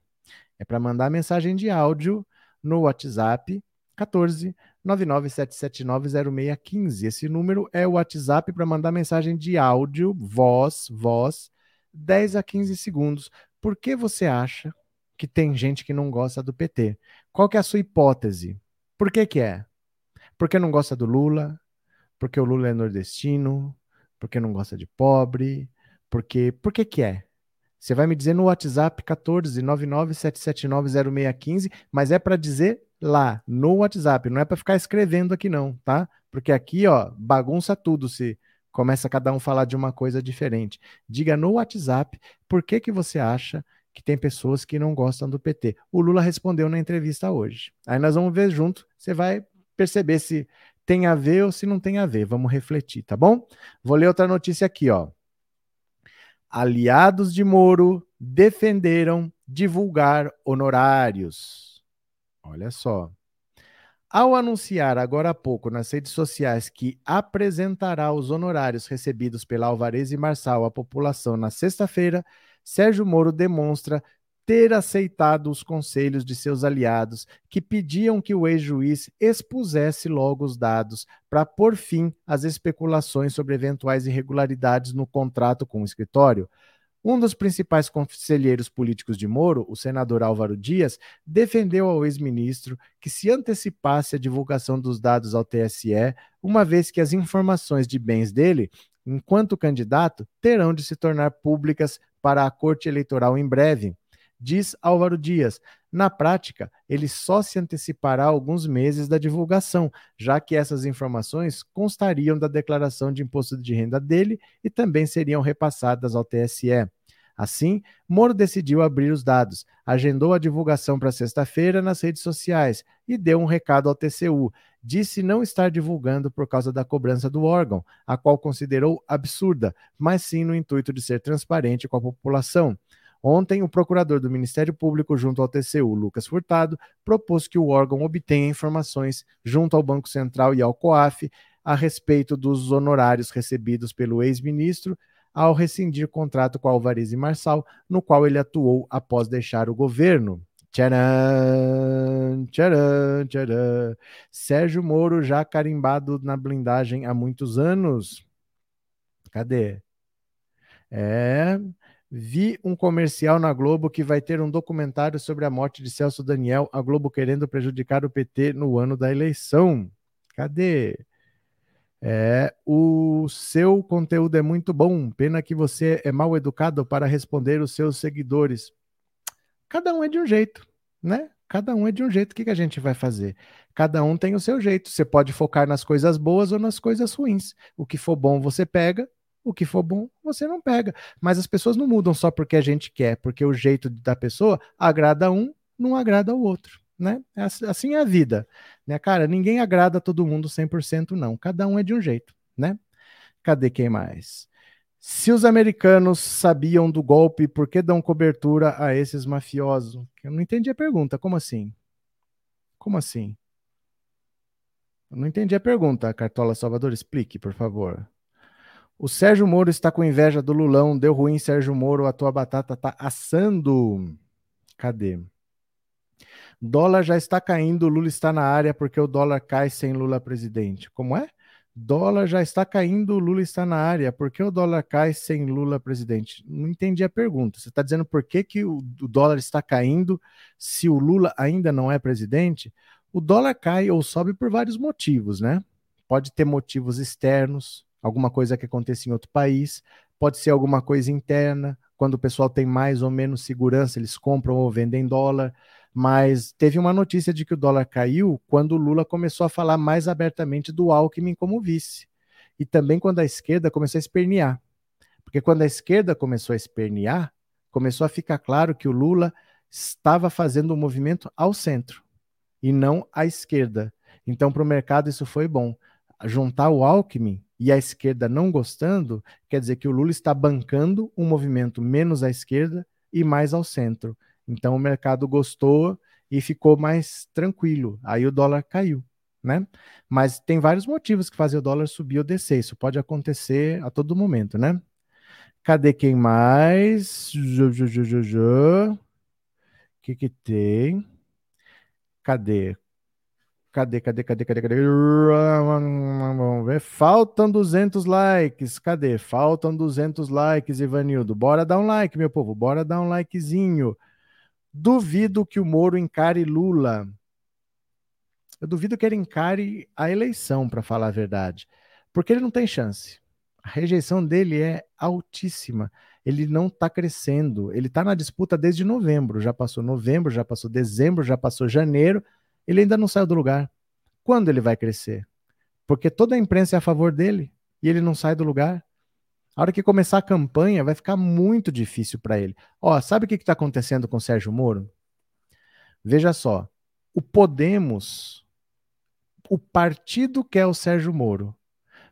É para mandar mensagem de áudio no WhatsApp 14 997790615. Esse número é o WhatsApp para mandar mensagem de áudio, voz, voz, 10 a 15 segundos. Por que você acha que tem gente que não gosta do PT? Qual que é a sua hipótese? Por que que é? Porque não gosta do Lula? Porque o Lula é nordestino? Porque não gosta de pobre? Porque por que que é? Você vai me dizer no WhatsApp 14 997790615, mas é para dizer lá no WhatsApp, não é para ficar escrevendo aqui não, tá? Porque aqui, ó, bagunça tudo se começa cada um falar de uma coisa diferente. Diga no WhatsApp por que que você acha que tem pessoas que não gostam do PT. O Lula respondeu na entrevista hoje. Aí nós vamos ver junto, você vai perceber se tem a ver ou se não tem a ver. Vamos refletir, tá bom? Vou ler outra notícia aqui, ó aliados de Moro defenderam divulgar honorários. Olha só. Ao anunciar agora há pouco nas redes sociais que apresentará os honorários recebidos pela Alvarez e Marçal à população na sexta-feira, Sérgio Moro demonstra ter aceitado os conselhos de seus aliados, que pediam que o ex-juiz expusesse logo os dados para pôr fim às especulações sobre eventuais irregularidades no contrato com o escritório. Um dos principais conselheiros políticos de Moro, o senador Álvaro Dias, defendeu ao ex-ministro que se antecipasse a divulgação dos dados ao TSE, uma vez que as informações de bens dele, enquanto candidato, terão de se tornar públicas para a Corte Eleitoral em breve. Diz Álvaro Dias. Na prática, ele só se antecipará alguns meses da divulgação, já que essas informações constariam da declaração de imposto de renda dele e também seriam repassadas ao TSE. Assim, Moro decidiu abrir os dados, agendou a divulgação para sexta-feira nas redes sociais e deu um recado ao TCU. Disse não estar divulgando por causa da cobrança do órgão, a qual considerou absurda, mas sim no intuito de ser transparente com a população. Ontem, o procurador do Ministério Público, junto ao TCU, Lucas Furtado, propôs que o órgão obtenha informações junto ao Banco Central e ao COAF a respeito dos honorários recebidos pelo ex-ministro ao rescindir contrato com Alvarez e Marçal, no qual ele atuou após deixar o governo. Tcharam, tcharam, tcharam. Sérgio Moro já carimbado na blindagem há muitos anos. Cadê? É, Vi um comercial na Globo que vai ter um documentário sobre a morte de Celso Daniel, a Globo querendo prejudicar o PT no ano da eleição. Cadê? É, o seu conteúdo é muito bom, pena que você é mal educado para responder os seus seguidores. Cada um é de um jeito, né? Cada um é de um jeito. O que, que a gente vai fazer? Cada um tem o seu jeito. Você pode focar nas coisas boas ou nas coisas ruins. O que for bom, você pega o que for bom, você não pega. Mas as pessoas não mudam só porque a gente quer, porque o jeito da pessoa agrada um, não agrada o outro. Né? É assim é a vida. Né? Cara, ninguém agrada todo mundo 100% não. Cada um é de um jeito. Né? Cadê quem mais? Se os americanos sabiam do golpe, por que dão cobertura a esses mafiosos? Eu não entendi a pergunta. Como assim? Como assim? Eu não entendi a pergunta, Cartola Salvador. Explique, por favor. O Sérgio Moro está com inveja do Lulão. Deu ruim, Sérgio Moro. A tua batata tá assando. Cadê? Dólar já está caindo, Lula está na área porque o dólar cai sem Lula presidente. Como é? Dólar já está caindo, Lula está na área. Por que o dólar cai sem Lula presidente? Não entendi a pergunta. Você está dizendo por que, que o dólar está caindo se o Lula ainda não é presidente? O dólar cai ou sobe por vários motivos, né? Pode ter motivos externos, alguma coisa que aconteça em outro país, pode ser alguma coisa interna, quando o pessoal tem mais ou menos segurança, eles compram ou vendem dólar. Mas teve uma notícia de que o dólar caiu quando o Lula começou a falar mais abertamente do Alckmin como vice. E também quando a esquerda começou a espernear. Porque quando a esquerda começou a espernear, começou a ficar claro que o Lula estava fazendo um movimento ao centro e não à esquerda. Então, para o mercado, isso foi bom. Juntar o Alckmin e a esquerda não gostando, quer dizer que o Lula está bancando um movimento menos à esquerda e mais ao centro. Então o mercado gostou e ficou mais tranquilo. Aí o dólar caiu, né? Mas tem vários motivos que fazem o dólar subir ou descer. Isso pode acontecer a todo momento, né? Cadê quem mais? O que que tem? Cadê? Cadê, cadê, cadê, cadê, cadê? Vamos ver. Faltam 200 likes. Cadê? Faltam 200 likes, Ivanildo. Bora dar um like, meu povo. Bora dar um likezinho. Duvido que o Moro encare Lula. Eu duvido que ele encare a eleição, para falar a verdade. Porque ele não tem chance. A rejeição dele é altíssima. Ele não está crescendo. Ele está na disputa desde novembro. Já passou novembro, já passou dezembro, já passou janeiro ele ainda não saiu do lugar. Quando ele vai crescer? Porque toda a imprensa é a favor dele e ele não sai do lugar. A hora que começar a campanha, vai ficar muito difícil para ele. Ó, sabe o que está acontecendo com o Sérgio Moro? Veja só, o Podemos, o partido quer o Sérgio Moro,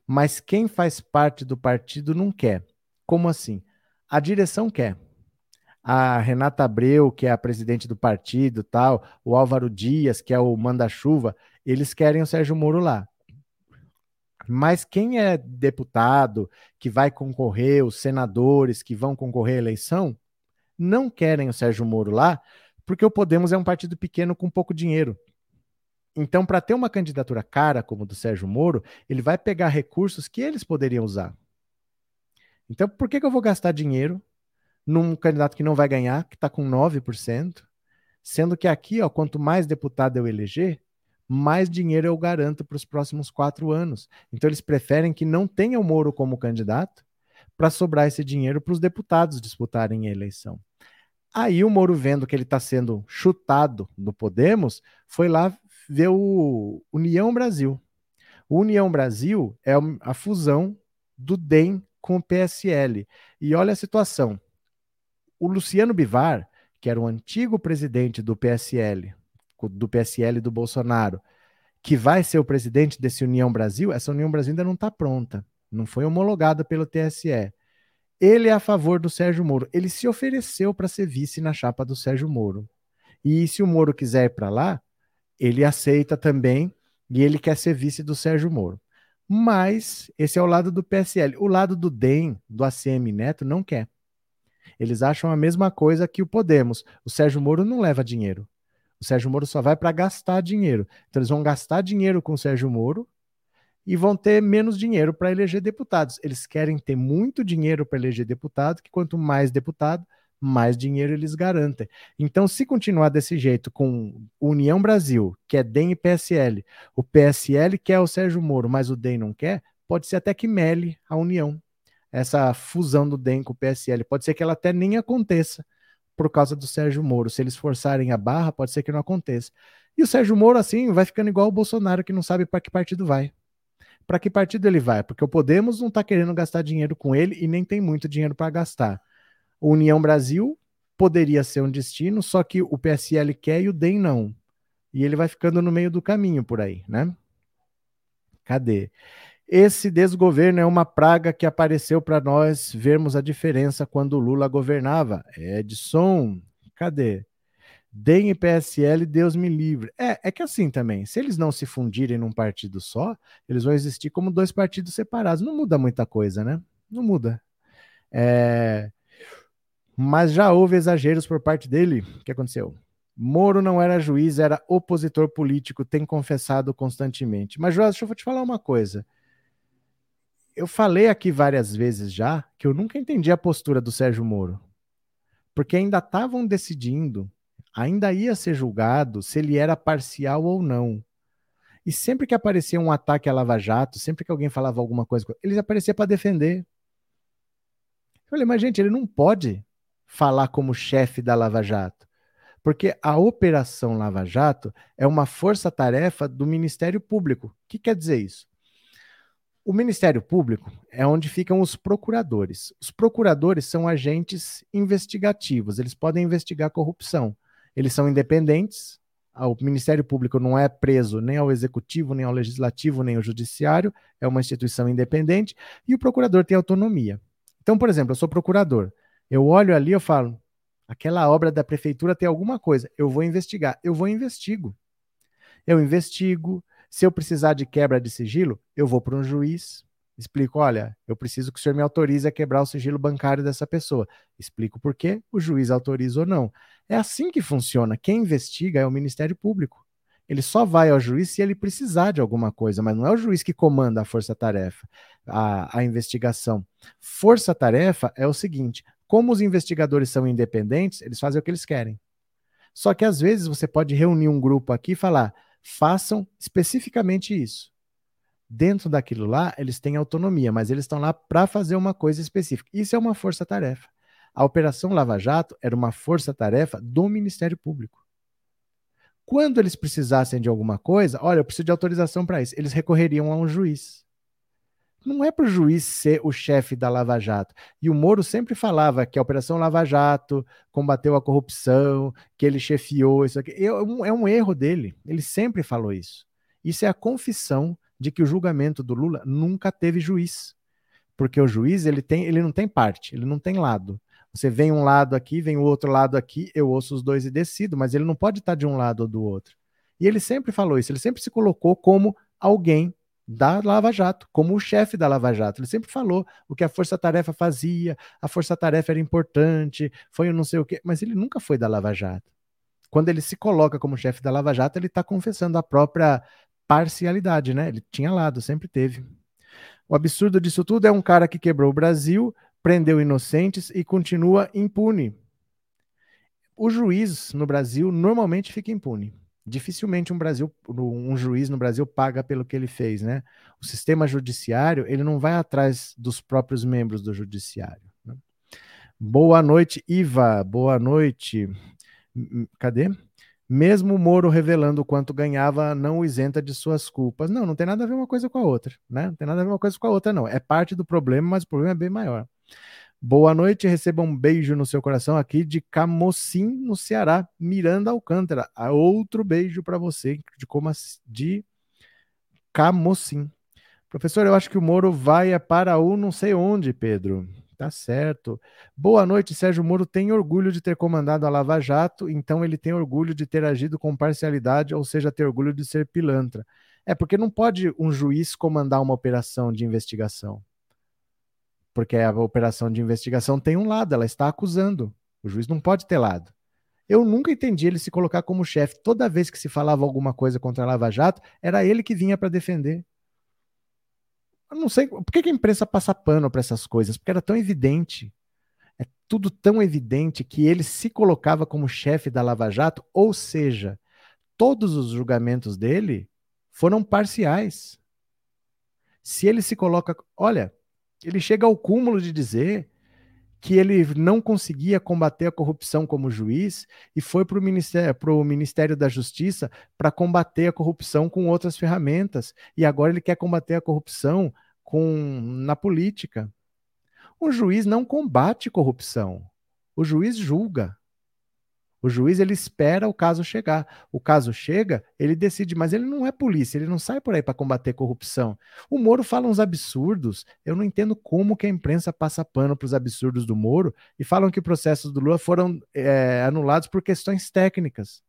mas quem faz parte do partido não quer. Como assim? A direção quer a Renata Abreu, que é a presidente do partido, tal, o Álvaro Dias, que é o manda-chuva, eles querem o Sérgio Moro lá. Mas quem é deputado que vai concorrer, os senadores que vão concorrer à eleição, não querem o Sérgio Moro lá, porque o Podemos é um partido pequeno com pouco dinheiro. Então, para ter uma candidatura cara como do Sérgio Moro, ele vai pegar recursos que eles poderiam usar. Então, por que, que eu vou gastar dinheiro num candidato que não vai ganhar, que está com 9%, sendo que aqui, ó, quanto mais deputado eu eleger, mais dinheiro eu garanto para os próximos quatro anos. Então eles preferem que não tenha o Moro como candidato para sobrar esse dinheiro para os deputados disputarem a eleição. Aí o Moro, vendo que ele está sendo chutado no Podemos, foi lá ver o União Brasil. O União Brasil é a fusão do DEM com o PSL. E olha a situação o Luciano Bivar, que era o antigo presidente do PSL, do PSL do Bolsonaro, que vai ser o presidente desse União Brasil, essa União Brasil ainda não está pronta, não foi homologada pelo TSE. Ele é a favor do Sérgio Moro. Ele se ofereceu para ser vice na chapa do Sérgio Moro. E se o Moro quiser ir para lá, ele aceita também e ele quer ser vice do Sérgio Moro. Mas esse é o lado do PSL. O lado do DEM, do ACM Neto, não quer. Eles acham a mesma coisa que o Podemos. O Sérgio Moro não leva dinheiro. O Sérgio Moro só vai para gastar dinheiro. Então eles vão gastar dinheiro com o Sérgio Moro e vão ter menos dinheiro para eleger deputados. Eles querem ter muito dinheiro para eleger deputado, que quanto mais deputado, mais dinheiro eles garantem. Então, se continuar desse jeito com União Brasil, que é DEM e PSL, o PSL quer o Sérgio Moro, mas o DEM não quer, pode ser até que mele a União essa fusão do DEM com o PSL. Pode ser que ela até nem aconteça por causa do Sérgio Moro. Se eles forçarem a barra, pode ser que não aconteça. E o Sérgio Moro, assim, vai ficando igual o Bolsonaro, que não sabe para que partido vai. Para que partido ele vai? Porque o Podemos não está querendo gastar dinheiro com ele e nem tem muito dinheiro para gastar. O União Brasil poderia ser um destino, só que o PSL quer e o DEM não. E ele vai ficando no meio do caminho por aí, né? Cadê? Esse desgoverno é uma praga que apareceu para nós vermos a diferença quando Lula governava. Edson, cadê? DEM e PSL, Deus me livre. É, é que assim também, se eles não se fundirem num partido só, eles vão existir como dois partidos separados. Não muda muita coisa, né? Não muda. É... Mas já houve exageros por parte dele. O que aconteceu? Moro não era juiz, era opositor político, tem confessado constantemente. Mas, Joás, deixa eu te falar uma coisa eu falei aqui várias vezes já que eu nunca entendi a postura do Sérgio Moro. Porque ainda estavam decidindo, ainda ia ser julgado se ele era parcial ou não. E sempre que aparecia um ataque à Lava Jato, sempre que alguém falava alguma coisa, ele aparecia para defender. Eu falei, mas gente, ele não pode falar como chefe da Lava Jato. Porque a Operação Lava Jato é uma força-tarefa do Ministério Público. O que quer dizer isso? O Ministério Público é onde ficam os procuradores. Os procuradores são agentes investigativos, eles podem investigar corrupção. Eles são independentes, o Ministério Público não é preso nem ao Executivo, nem ao Legislativo, nem ao Judiciário, é uma instituição independente, e o procurador tem autonomia. Então, por exemplo, eu sou procurador, eu olho ali e falo, aquela obra da prefeitura tem alguma coisa, eu vou investigar, eu vou investigo. Eu investigo, se eu precisar de quebra de sigilo, eu vou para um juiz, explico: olha, eu preciso que o senhor me autorize a quebrar o sigilo bancário dessa pessoa. Explico por quê, o juiz autoriza ou não. É assim que funciona. Quem investiga é o Ministério Público. Ele só vai ao juiz se ele precisar de alguma coisa, mas não é o juiz que comanda a força-tarefa, a, a investigação. Força-tarefa é o seguinte: como os investigadores são independentes, eles fazem o que eles querem. Só que às vezes você pode reunir um grupo aqui e falar: façam especificamente isso. Dentro daquilo lá, eles têm autonomia, mas eles estão lá para fazer uma coisa específica. Isso é uma força-tarefa. A Operação Lava Jato era uma força-tarefa do Ministério Público. Quando eles precisassem de alguma coisa, olha, eu preciso de autorização para isso, eles recorreriam a um juiz. Não é para o juiz ser o chefe da Lava Jato. E o Moro sempre falava que a Operação Lava Jato combateu a corrupção, que ele chefiou isso aqui. É um erro dele. Ele sempre falou isso. Isso é a confissão de que o julgamento do Lula nunca teve juiz. Porque o juiz ele, tem, ele não tem parte, ele não tem lado. Você vem um lado aqui, vem o outro lado aqui, eu ouço os dois e decido, mas ele não pode estar de um lado ou do outro. E ele sempre falou isso, ele sempre se colocou como alguém da Lava Jato, como o chefe da Lava Jato. Ele sempre falou o que a Força Tarefa fazia, a Força Tarefa era importante, foi não sei o quê, mas ele nunca foi da Lava Jato. Quando ele se coloca como chefe da Lava Jato, ele está confessando a própria parcialidade, né? Ele tinha lado, sempre teve. O absurdo disso tudo é um cara que quebrou o Brasil, prendeu inocentes e continua impune. O juiz no Brasil normalmente fica impune. Dificilmente um, Brasil, um juiz no Brasil paga pelo que ele fez, né? O sistema judiciário ele não vai atrás dos próprios membros do judiciário. Né? Boa noite, Iva. Boa noite. Cadê? Mesmo Moro revelando quanto ganhava, não o isenta de suas culpas. Não, não tem nada a ver uma coisa com a outra, né? Não tem nada a ver uma coisa com a outra, não. É parte do problema, mas o problema é bem maior. Boa noite, receba um beijo no seu coração aqui de Camocim, no Ceará, Miranda Alcântara. Outro beijo para você de como de Camocim. Professor, eu acho que o Moro vai para o não sei onde, Pedro. Tá certo. Boa noite, Sérgio Moro tem orgulho de ter comandado a Lava Jato, então ele tem orgulho de ter agido com parcialidade, ou seja, ter orgulho de ser pilantra. É porque não pode um juiz comandar uma operação de investigação porque a operação de investigação tem um lado, ela está acusando. O juiz não pode ter lado. Eu nunca entendi ele se colocar como chefe. Toda vez que se falava alguma coisa contra a Lava Jato, era ele que vinha para defender. Eu não sei por que a imprensa passa pano para essas coisas, porque era tão evidente. É tudo tão evidente que ele se colocava como chefe da Lava Jato, ou seja, todos os julgamentos dele foram parciais. Se ele se coloca, olha, ele chega ao cúmulo de dizer que ele não conseguia combater a corrupção como juiz e foi para o Ministério, Ministério da Justiça para combater a corrupção com outras ferramentas. E agora ele quer combater a corrupção com, na política. O juiz não combate corrupção. O juiz julga. O juiz ele espera o caso chegar. O caso chega, ele decide, mas ele não é polícia, ele não sai por aí para combater corrupção. O Moro fala uns absurdos. Eu não entendo como que a imprensa passa pano para os absurdos do Moro e falam que processos do Lula foram é, anulados por questões técnicas.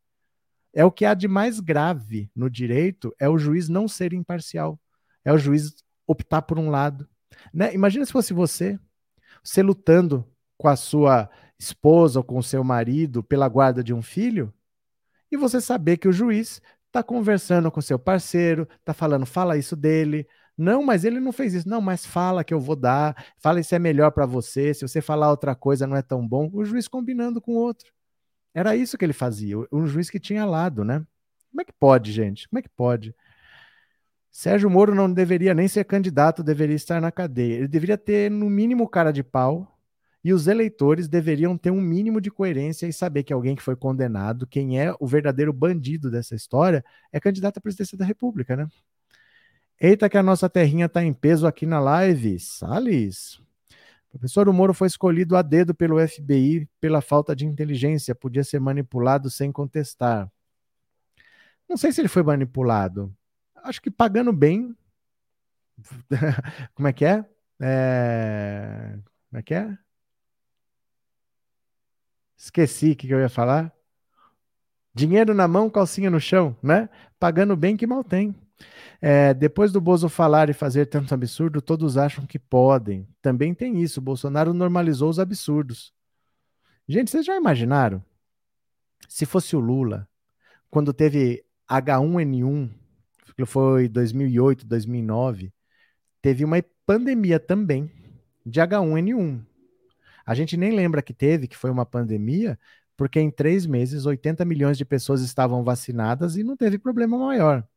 É o que há de mais grave no direito é o juiz não ser imparcial. É o juiz optar por um lado. Né? Imagina se fosse você, você lutando com a sua esposa ou com seu marido pela guarda de um filho, e você saber que o juiz está conversando com seu parceiro, está falando, fala isso dele. Não, mas ele não fez isso. Não, mas fala que eu vou dar, fala isso é melhor para você, se você falar outra coisa não é tão bom. O juiz combinando com o outro. Era isso que ele fazia, um juiz que tinha lado, né? Como é que pode, gente? Como é que pode? Sérgio Moro não deveria nem ser candidato, deveria estar na cadeia. Ele deveria ter, no mínimo, cara de pau, e os eleitores deveriam ter um mínimo de coerência e saber que alguém que foi condenado, quem é o verdadeiro bandido dessa história, é candidato à presidência da República, né? Eita, que a nossa terrinha está em peso aqui na live. Salles. professor o Moro foi escolhido a dedo pelo FBI pela falta de inteligência, podia ser manipulado sem contestar. Não sei se ele foi manipulado. Acho que pagando bem. Como é que é? é... Como é que é? Esqueci o que eu ia falar. Dinheiro na mão, calcinha no chão, né? Pagando bem que mal tem. É, depois do Bozo falar e fazer tanto absurdo, todos acham que podem. Também tem isso. Bolsonaro normalizou os absurdos. Gente, vocês já imaginaram? Se fosse o Lula, quando teve H1N1, que foi 2008, 2009, teve uma pandemia também de H1N1. A gente nem lembra que teve, que foi uma pandemia, porque em três meses 80 milhões de pessoas estavam vacinadas e não teve problema maior.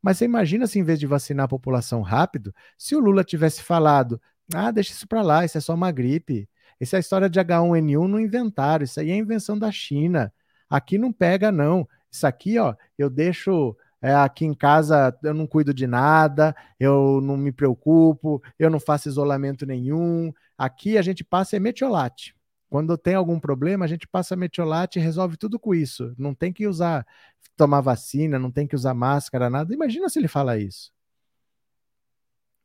Mas você imagina se, em vez de vacinar a população rápido, se o Lula tivesse falado: ah, deixa isso para lá, isso é só uma gripe. Essa é história de H1N1 não inventaram, isso aí é invenção da China. Aqui não pega, não. Isso aqui, ó, eu deixo é, aqui em casa, eu não cuido de nada, eu não me preocupo, eu não faço isolamento nenhum. Aqui a gente passa metiolate. Quando tem algum problema, a gente passa metiolate e resolve tudo com isso. Não tem que usar, tomar vacina, não tem que usar máscara, nada. Imagina se ele fala isso.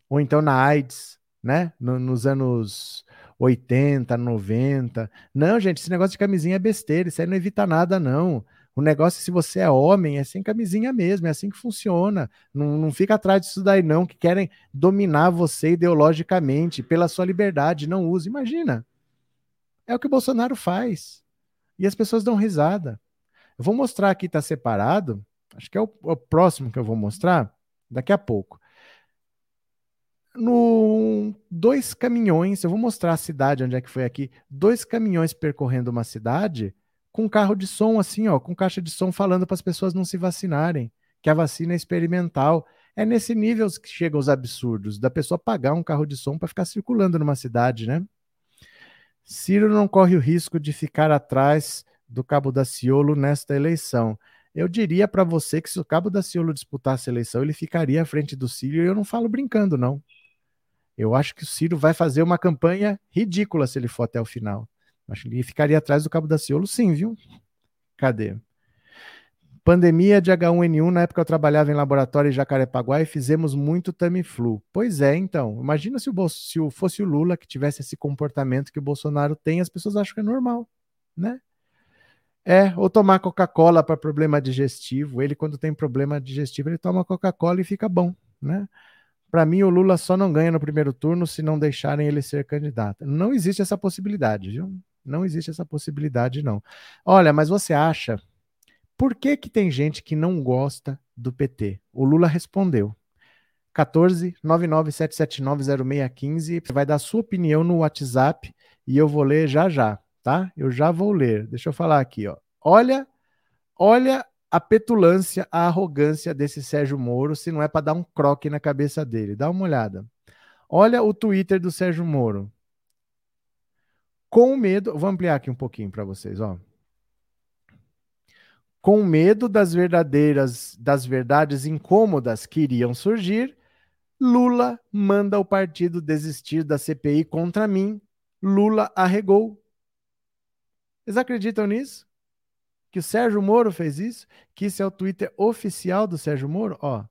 Ou então na AIDS, né? No, nos anos 80, 90. Não, gente, esse negócio de camisinha é besteira, isso aí não evita nada, não. O negócio, se você é homem, é sem camisinha mesmo, é assim que funciona. Não, não fica atrás disso daí, não, que querem dominar você ideologicamente, pela sua liberdade. Não use. Imagina. É o que o Bolsonaro faz. E as pessoas dão risada. Eu vou mostrar aqui, está separado. Acho que é o, o próximo que eu vou mostrar daqui a pouco no dois caminhões, eu vou mostrar a cidade onde é que foi aqui, dois caminhões percorrendo uma cidade com carro de som assim, ó, com caixa de som falando para as pessoas não se vacinarem, que a vacina é experimental. É nesse nível que chegam os absurdos, da pessoa pagar um carro de som para ficar circulando numa cidade, né? Ciro não corre o risco de ficar atrás do Cabo da Ciolo nesta eleição. Eu diria para você que se o Cabo da Ciolo disputasse a eleição, ele ficaria à frente do Ciro, e eu não falo brincando, não. Eu acho que o Ciro vai fazer uma campanha ridícula se ele for até o final. Acho que ele ficaria atrás do Cabo da Ciolo, sim, viu? Cadê? Pandemia de H1N1, na época eu trabalhava em laboratório em Jacarepaguá e fizemos muito Tamiflu. Pois é, então. Imagina se, o, se fosse o Lula que tivesse esse comportamento que o Bolsonaro tem, as pessoas acham que é normal, né? É, ou tomar Coca-Cola para problema digestivo. Ele, quando tem problema digestivo, ele toma Coca-Cola e fica bom, né? Para mim, o Lula só não ganha no primeiro turno se não deixarem ele ser candidato. Não existe essa possibilidade, viu? Não existe essa possibilidade, não. Olha, mas você acha. Por que, que tem gente que não gosta do PT? O Lula respondeu. 14 997790615. Você vai dar sua opinião no WhatsApp e eu vou ler já já, tá? Eu já vou ler. Deixa eu falar aqui, ó. Olha, olha a petulância, a arrogância desse Sérgio Moro, se não é para dar um croque na cabeça dele. Dá uma olhada. Olha o Twitter do Sérgio Moro. Com medo, vou ampliar aqui um pouquinho para vocês, ó. Com medo das verdadeiras, das verdades incômodas que iriam surgir, Lula manda o partido desistir da CPI contra mim. Lula arregou. Vocês acreditam nisso? que o Sérgio Moro fez isso, que isso é o Twitter oficial do Sérgio Moro, ó.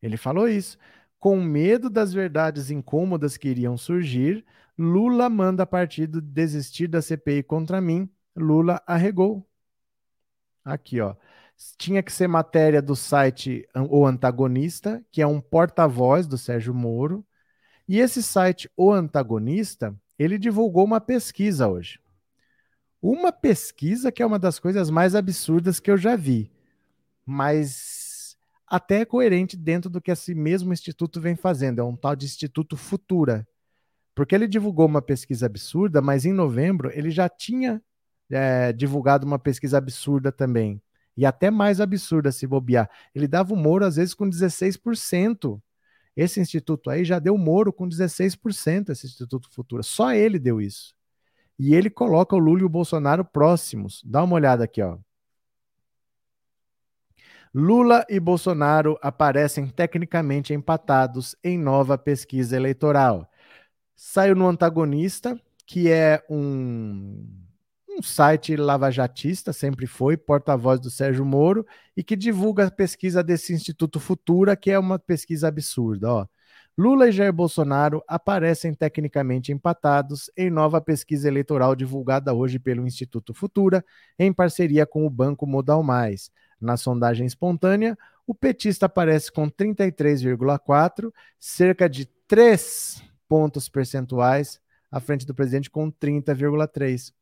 Ele falou isso. Com medo das verdades incômodas que iriam surgir, Lula manda partido desistir da CPI contra mim. Lula arregou. Aqui, ó. Tinha que ser matéria do site O Antagonista, que é um porta-voz do Sérgio Moro. E esse site O Antagonista, ele divulgou uma pesquisa hoje. Uma pesquisa que é uma das coisas mais absurdas que eu já vi, mas até é coerente dentro do que esse mesmo instituto vem fazendo. É um tal de Instituto Futura. Porque ele divulgou uma pesquisa absurda, mas em novembro ele já tinha é, divulgado uma pesquisa absurda também. E até mais absurda se bobear. Ele dava o Moro, às vezes, com 16%. Esse instituto aí já deu o Moro com 16%, esse Instituto Futura. Só ele deu isso. E ele coloca o Lula e o Bolsonaro próximos. Dá uma olhada aqui, ó. Lula e Bolsonaro aparecem tecnicamente empatados em nova pesquisa eleitoral. Saiu no Antagonista, que é um, um site lavajatista, sempre foi, porta-voz do Sérgio Moro, e que divulga a pesquisa desse Instituto Futura, que é uma pesquisa absurda. Ó. Lula e Jair Bolsonaro aparecem tecnicamente empatados em nova pesquisa eleitoral divulgada hoje pelo Instituto Futura, em parceria com o Banco Modal Mais. Na sondagem espontânea, o petista aparece com 33,4, cerca de 3 pontos percentuais à frente do presidente com 30,3.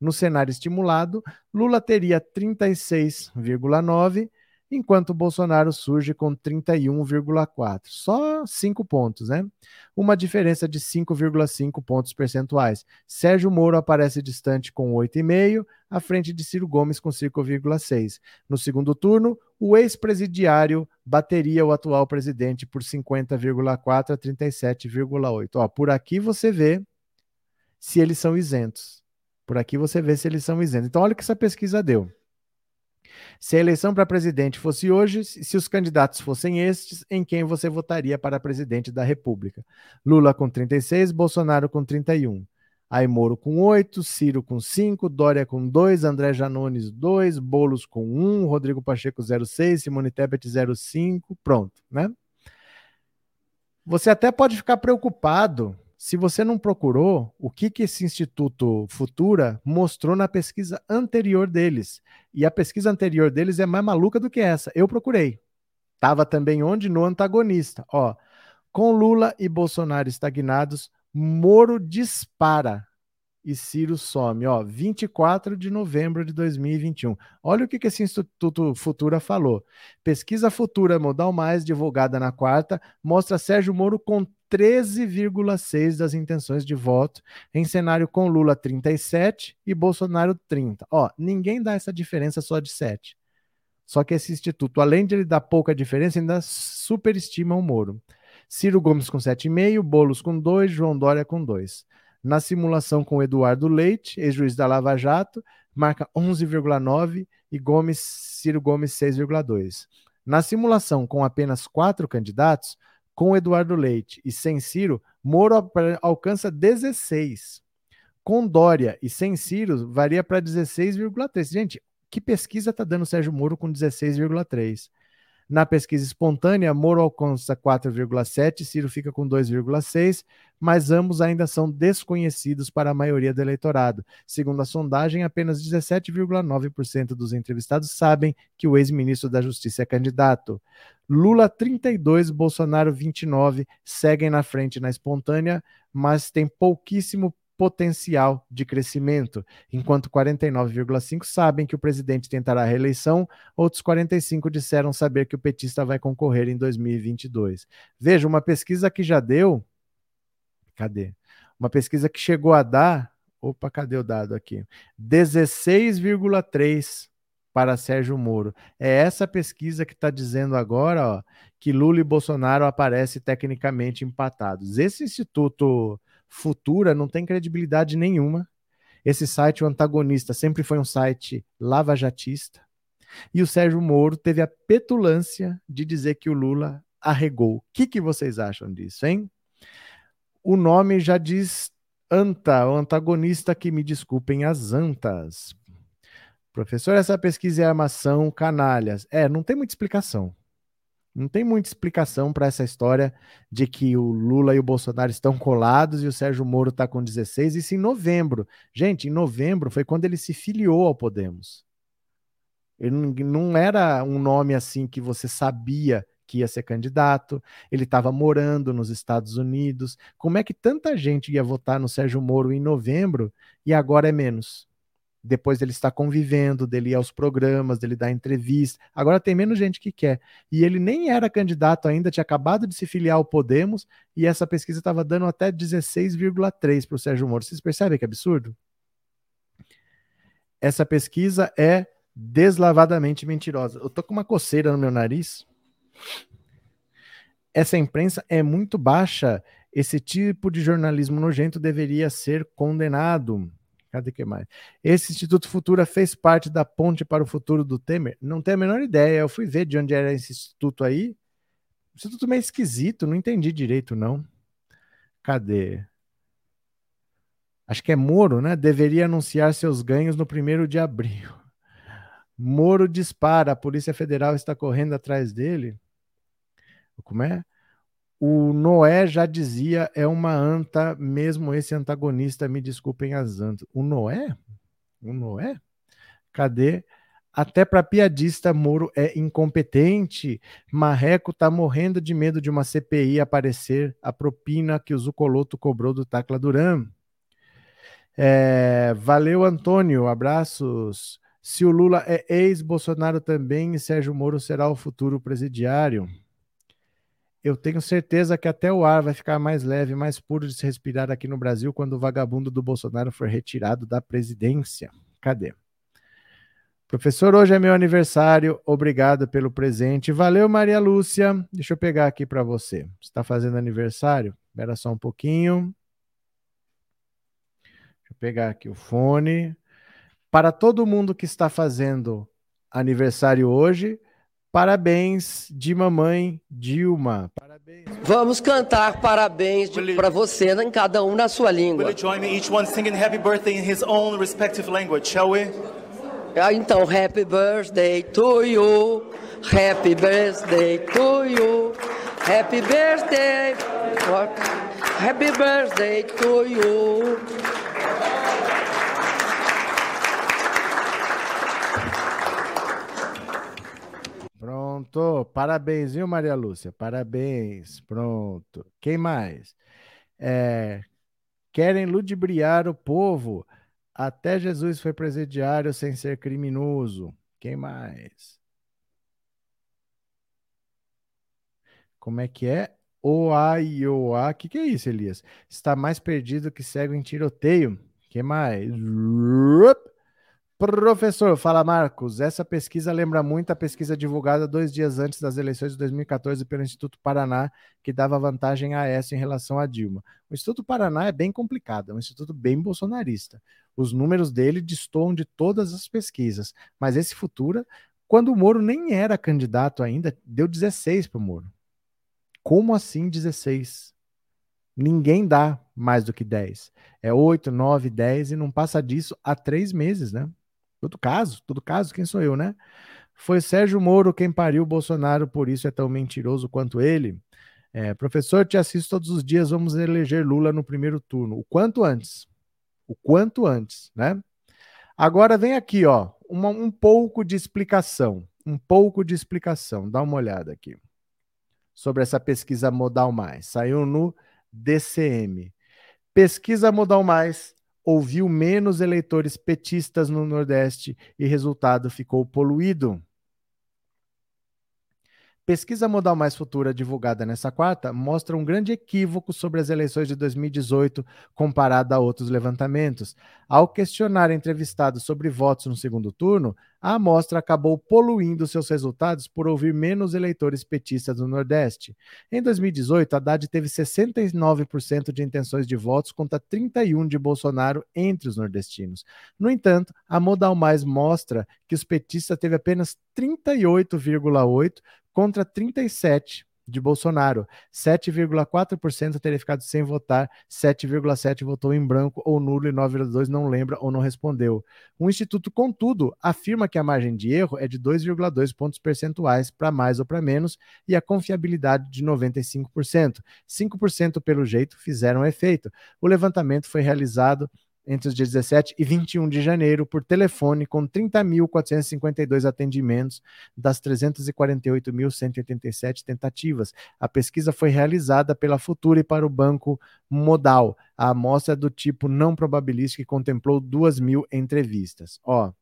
No cenário estimulado, Lula teria 36,9 enquanto Bolsonaro surge com 31,4. Só 5 pontos, né? Uma diferença de 5,5 pontos percentuais. Sérgio Moro aparece distante com 8,5, à frente de Ciro Gomes com 5,6. No segundo turno, o ex-presidiário bateria o atual presidente por 50,4 a 37,8. Ó, por aqui você vê se eles são isentos. Por aqui você vê se eles são isentos. Então olha o que essa pesquisa deu. Se a eleição para presidente fosse hoje, se os candidatos fossem estes, em quem você votaria para presidente da República? Lula com 36, Bolsonaro com 31. Aí Moro com 8, Ciro com 5, Dória com 2, André Janones 2, Bolos com 1, Rodrigo Pacheco 06, Simone Tebet 05, pronto, né? Você até pode ficar preocupado se você não procurou, o que, que esse Instituto Futura mostrou na pesquisa anterior deles. E a pesquisa anterior deles é mais maluca do que essa. Eu procurei. Estava também onde? No antagonista. Ó, com Lula e Bolsonaro estagnados, Moro dispara e Ciro some. Ó, 24 de novembro de 2021. Olha o que, que esse Instituto Futura falou. Pesquisa Futura Modal Mais, divulgada na quarta, mostra Sérgio Moro com 13,6% das intenções de voto, em cenário com Lula 37 e Bolsonaro 30. Ó, ninguém dá essa diferença só de 7. Só que esse instituto, além de ele dar pouca diferença, ainda superestima o Moro. Ciro Gomes com 7,5, Bolos com 2, João Dória com 2. Na simulação com Eduardo Leite, ex-juiz da Lava Jato, marca 11,9 e Gomes, Ciro Gomes 6,2. Na simulação com apenas quatro candidatos, com Eduardo Leite e sem Ciro, Moro alcança 16. Com Dória e sem Ciro, varia para 16,3. Gente, que pesquisa está dando Sérgio Moro com 16,3? Na pesquisa espontânea, Moro alcança 4,7, Ciro fica com 2,6, mas ambos ainda são desconhecidos para a maioria do eleitorado. Segundo a sondagem, apenas 17,9% dos entrevistados sabem que o ex-ministro da Justiça é candidato. Lula 32, Bolsonaro 29 seguem na frente na espontânea, mas tem pouquíssimo potencial de crescimento, enquanto 49,5 sabem que o presidente tentará a reeleição, outros 45 disseram saber que o petista vai concorrer em 2022. Veja, uma pesquisa que já deu, cadê? Uma pesquisa que chegou a dar, opa, cadê o dado aqui? 16,3 para Sérgio Moro. É essa pesquisa que está dizendo agora ó, que Lula e Bolsonaro aparecem tecnicamente empatados. Esse instituto futura não tem credibilidade nenhuma. Esse site, o antagonista, sempre foi um site lavajatista. E o Sérgio Moro teve a petulância de dizer que o Lula arregou. O que, que vocês acham disso, hein? O nome já diz anta, o antagonista que me desculpem as antas. Professor, essa pesquisa é armação, canalhas. É, não tem muita explicação. Não tem muita explicação para essa história de que o Lula e o Bolsonaro estão colados e o Sérgio Moro está com 16, isso em novembro. Gente, em novembro foi quando ele se filiou ao Podemos. Ele não era um nome assim que você sabia que ia ser candidato, ele estava morando nos Estados Unidos. Como é que tanta gente ia votar no Sérgio Moro em novembro e agora é menos? Depois dele estar convivendo, dele ir aos programas, dele dar entrevista. Agora tem menos gente que quer. E ele nem era candidato ainda, tinha acabado de se filiar ao Podemos, e essa pesquisa estava dando até 16,3 para o Sérgio Moro. Vocês percebem que absurdo? Essa pesquisa é deslavadamente mentirosa. Eu tô com uma coceira no meu nariz. Essa imprensa é muito baixa. Esse tipo de jornalismo nojento deveria ser condenado. Cadê que mais? Esse Instituto Futura fez parte da ponte para o futuro do Temer? Não tenho a menor ideia. Eu fui ver de onde era esse instituto aí. Instituto meio esquisito, não entendi direito, não. Cadê? Acho que é Moro, né? Deveria anunciar seus ganhos no primeiro de abril. Moro dispara, a Polícia Federal está correndo atrás dele. Como é? O Noé já dizia, é uma anta, mesmo esse antagonista, me desculpem as antas. O Noé? O Noé? Cadê? Até para piadista, Moro é incompetente. Marreco tá morrendo de medo de uma CPI aparecer a propina que o Zucoloto cobrou do Tacla Duran. É, valeu, Antônio. Abraços. Se o Lula é ex-Bolsonaro também Sérgio Moro será o futuro presidiário. Eu tenho certeza que até o ar vai ficar mais leve, mais puro de se respirar aqui no Brasil quando o vagabundo do Bolsonaro for retirado da presidência. Cadê? Professor, hoje é meu aniversário. Obrigado pelo presente. Valeu, Maria Lúcia. Deixa eu pegar aqui para você. Está fazendo aniversário? Espera só um pouquinho. Deixa eu pegar aqui o fone. Para todo mundo que está fazendo aniversário hoje, parabéns de mamãe Dilma. Parabéns. Vamos cantar parabéns para você, em cada um na sua língua. Will you join me, each one singing happy birthday in his own respective language, shall we? Ah, então, happy birthday to you. Happy birthday to you. Happy birthday. Happy birthday to you. Pronto. Parabéns, viu, Maria Lúcia? Parabéns. Pronto. Quem mais? É, querem ludibriar o povo. Até Jesus foi presidiário sem ser criminoso. Quem mais? Como é que é? Oaioa. O que, que é isso, Elias? Está mais perdido que cego em tiroteio. Quem mais? Professor, fala Marcos. Essa pesquisa lembra muito a pesquisa divulgada dois dias antes das eleições de 2014 pelo Instituto Paraná, que dava vantagem a essa em relação a Dilma. O Instituto Paraná é bem complicado, é um instituto bem bolsonarista. Os números dele destoam de todas as pesquisas, mas esse Futura, quando o Moro nem era candidato ainda, deu 16 para o Moro. Como assim 16? Ninguém dá mais do que 10. É 8, 9, 10 e não passa disso há três meses, né? Todo caso, todo caso, quem sou eu, né? Foi Sérgio Moro quem pariu Bolsonaro, por isso é tão mentiroso quanto ele. É, professor, te assisto todos os dias, vamos eleger Lula no primeiro turno. O quanto antes. O quanto antes, né? Agora vem aqui, ó, uma, um pouco de explicação. Um pouco de explicação. Dá uma olhada aqui. Sobre essa pesquisa Modal Mais. Saiu no DCM. Pesquisa Modal Mais ouviu menos eleitores petistas no Nordeste e resultado ficou poluído. Pesquisa Modal Mais Futura, divulgada nessa quarta, mostra um grande equívoco sobre as eleições de 2018 comparado a outros levantamentos. Ao questionar entrevistados sobre votos no segundo turno, a amostra acabou poluindo seus resultados por ouvir menos eleitores petistas do Nordeste. Em 2018, Haddad teve 69% de intenções de votos contra 31% de Bolsonaro entre os nordestinos. No entanto, a Modal Mais mostra que os petistas teve apenas 38,8% contra 37 de Bolsonaro. 7,4% teria ficado sem votar, 7,7% votou em branco ou nulo e 9,2% não lembra ou não respondeu. O Instituto, contudo, afirma que a margem de erro é de 2,2 pontos percentuais para mais ou para menos e a confiabilidade de 95%. 5% pelo jeito fizeram efeito. O levantamento foi realizado entre os dias 17 e 21 de janeiro por telefone, com 30.452 atendimentos das 348.187 tentativas. A pesquisa foi realizada pela Futura e para o Banco Modal. A amostra é do tipo não probabilística e contemplou 2 mil entrevistas. Ó,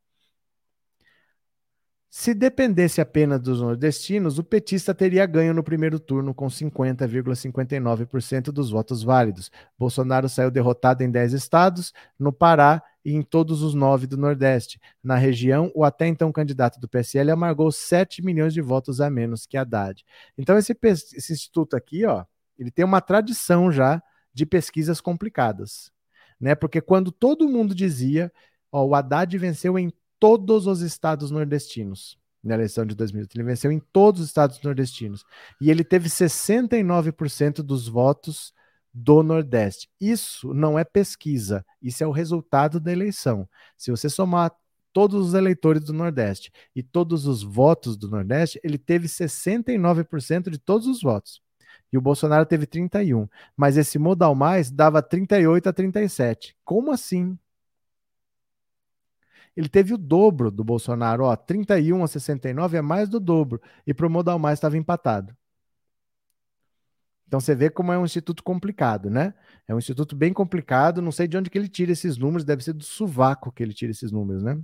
se dependesse apenas dos nordestinos, o petista teria ganho no primeiro turno com 50,59% dos votos válidos. Bolsonaro saiu derrotado em 10 estados, no Pará e em todos os nove do Nordeste. Na região, o até então candidato do PSL amargou 7 milhões de votos a menos que Haddad. Então, esse, esse instituto aqui, ó, ele tem uma tradição já de pesquisas complicadas. Né? Porque quando todo mundo dizia, ó, o Haddad venceu em todos os estados nordestinos na eleição de 2008. Ele venceu em todos os estados nordestinos. E ele teve 69% dos votos do Nordeste. Isso não é pesquisa, isso é o resultado da eleição. Se você somar todos os eleitores do Nordeste e todos os votos do Nordeste, ele teve 69% de todos os votos. E o Bolsonaro teve 31. Mas esse modal mais dava 38 a 37. Como assim? Ele teve o dobro do Bolsonaro, ó, 31 a 69 é mais do dobro, e pro Modal Mais estava empatado. Então você vê como é um instituto complicado, né? É um instituto bem complicado, não sei de onde que ele tira esses números, deve ser do sovaco que ele tira esses números, né?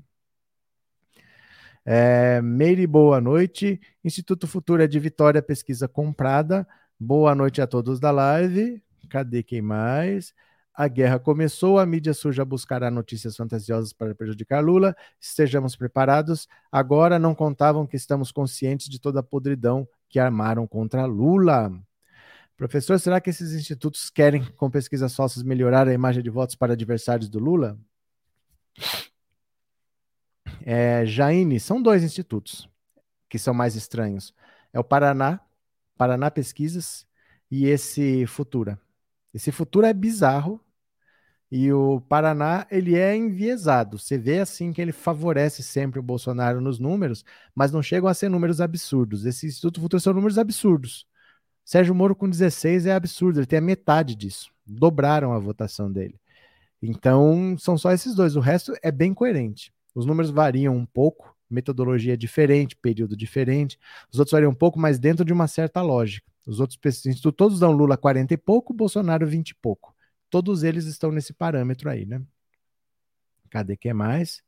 É, Meire, boa noite. Instituto Futuro é de Vitória, pesquisa comprada. Boa noite a todos da live. Cadê quem mais? A guerra começou, a mídia suja buscará notícias fantasiosas para prejudicar Lula. Estejamos preparados. Agora não contavam que estamos conscientes de toda a podridão que armaram contra Lula. Professor, será que esses institutos querem, com pesquisas falsas, melhorar a imagem de votos para adversários do Lula? É, Jaine, são dois institutos que são mais estranhos. É o Paraná, Paraná Pesquisas, e esse Futura. Esse Futura é bizarro, e o Paraná, ele é enviesado. Você vê assim que ele favorece sempre o Bolsonaro nos números, mas não chegam a ser números absurdos. Esse Instituto Futuro são números absurdos. Sérgio Moro com 16 é absurdo, ele tem a metade disso. Dobraram a votação dele. Então, são só esses dois. O resto é bem coerente. Os números variam um pouco, metodologia diferente, período diferente. Os outros variam um pouco, mas dentro de uma certa lógica. Os outros todos dão Lula 40 e pouco, Bolsonaro 20 e pouco. Todos eles estão nesse parâmetro aí, né? Cadê que é mais?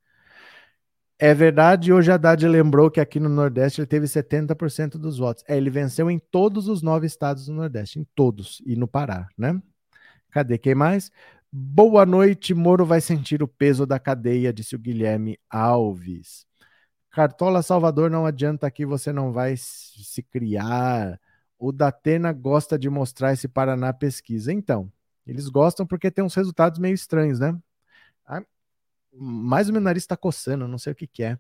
É verdade, hoje a Haddad lembrou que aqui no Nordeste ele teve 70% dos votos. É, ele venceu em todos os nove estados do Nordeste, em todos, e no Pará, né? Cadê quem mais? Boa noite, Moro vai sentir o peso da cadeia, disse o Guilherme Alves. Cartola Salvador, não adianta aqui, você não vai se criar. O Datena gosta de mostrar esse Paraná pesquisa. Então, eles gostam porque tem uns resultados meio estranhos, né? mais o meu nariz está coçando, não sei o que, que é.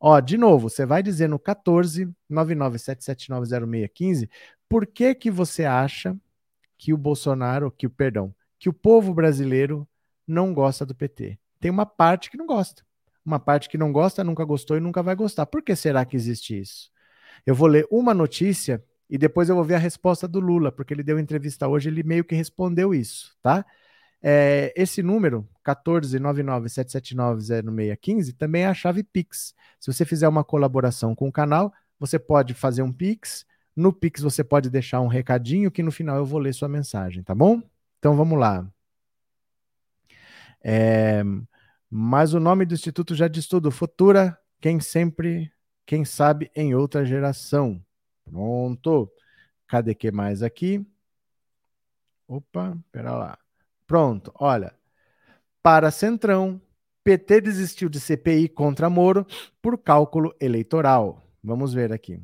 Ó, de novo, você vai dizer no 14 997790615 por que que você acha que o Bolsonaro, que o perdão, que o povo brasileiro não gosta do PT. Tem uma parte que não gosta. Uma parte que não gosta, nunca gostou e nunca vai gostar. Por que será que existe isso? Eu vou ler uma notícia e depois eu vou ver a resposta do Lula, porque ele deu entrevista hoje, ele meio que respondeu isso, tá? É, esse número, 14997790615, também é a chave Pix. Se você fizer uma colaboração com o canal, você pode fazer um Pix. No Pix você pode deixar um recadinho que no final eu vou ler sua mensagem, tá bom? Então vamos lá. É, mas o nome do Instituto já diz tudo. Futura, quem sempre, quem sabe em outra geração. Pronto. Cadê que mais aqui? Opa, pera lá. Pronto, olha. Para Centrão, PT desistiu de CPI contra Moro por cálculo eleitoral. Vamos ver aqui.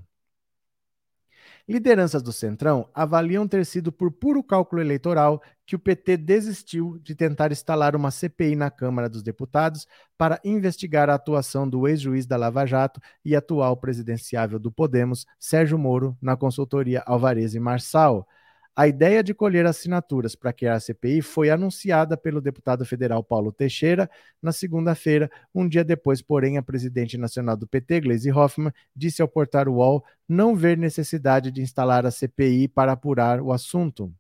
Lideranças do Centrão avaliam ter sido por puro cálculo eleitoral que o PT desistiu de tentar instalar uma CPI na Câmara dos Deputados para investigar a atuação do ex-juiz da Lava Jato e atual presidenciável do Podemos, Sérgio Moro, na consultoria Alvarez e Marçal. A ideia de colher assinaturas para criar a CPI foi anunciada pelo deputado federal Paulo Teixeira na segunda-feira. Um dia depois, porém, a presidente nacional do PT, Gleisi Hoffmann, disse ao portal UOL não ver necessidade de instalar a CPI para apurar o assunto.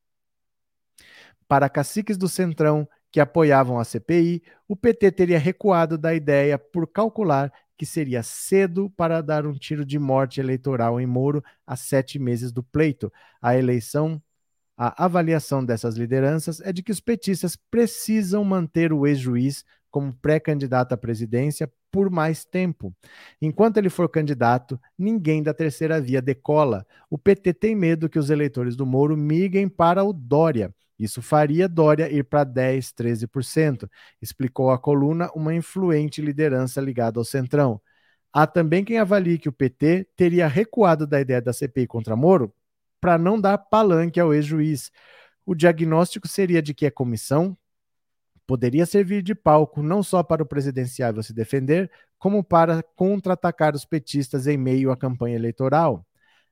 Para caciques do Centrão que apoiavam a CPI, o PT teria recuado da ideia por calcular que seria cedo para dar um tiro de morte eleitoral em Moro a sete meses do pleito. A eleição a avaliação dessas lideranças é de que os petistas precisam manter o ex-juiz como pré-candidato à presidência por mais tempo. Enquanto ele for candidato, ninguém da terceira via decola. O PT tem medo que os eleitores do Moro migrem para o Dória. Isso faria Dória ir para 10, 13%, explicou a coluna uma influente liderança ligada ao Centrão. Há também quem avalie que o PT teria recuado da ideia da CPI contra Moro para não dar palanque ao ex-juiz. O diagnóstico seria de que a comissão poderia servir de palco não só para o presidenciável se defender, como para contra-atacar os petistas em meio à campanha eleitoral.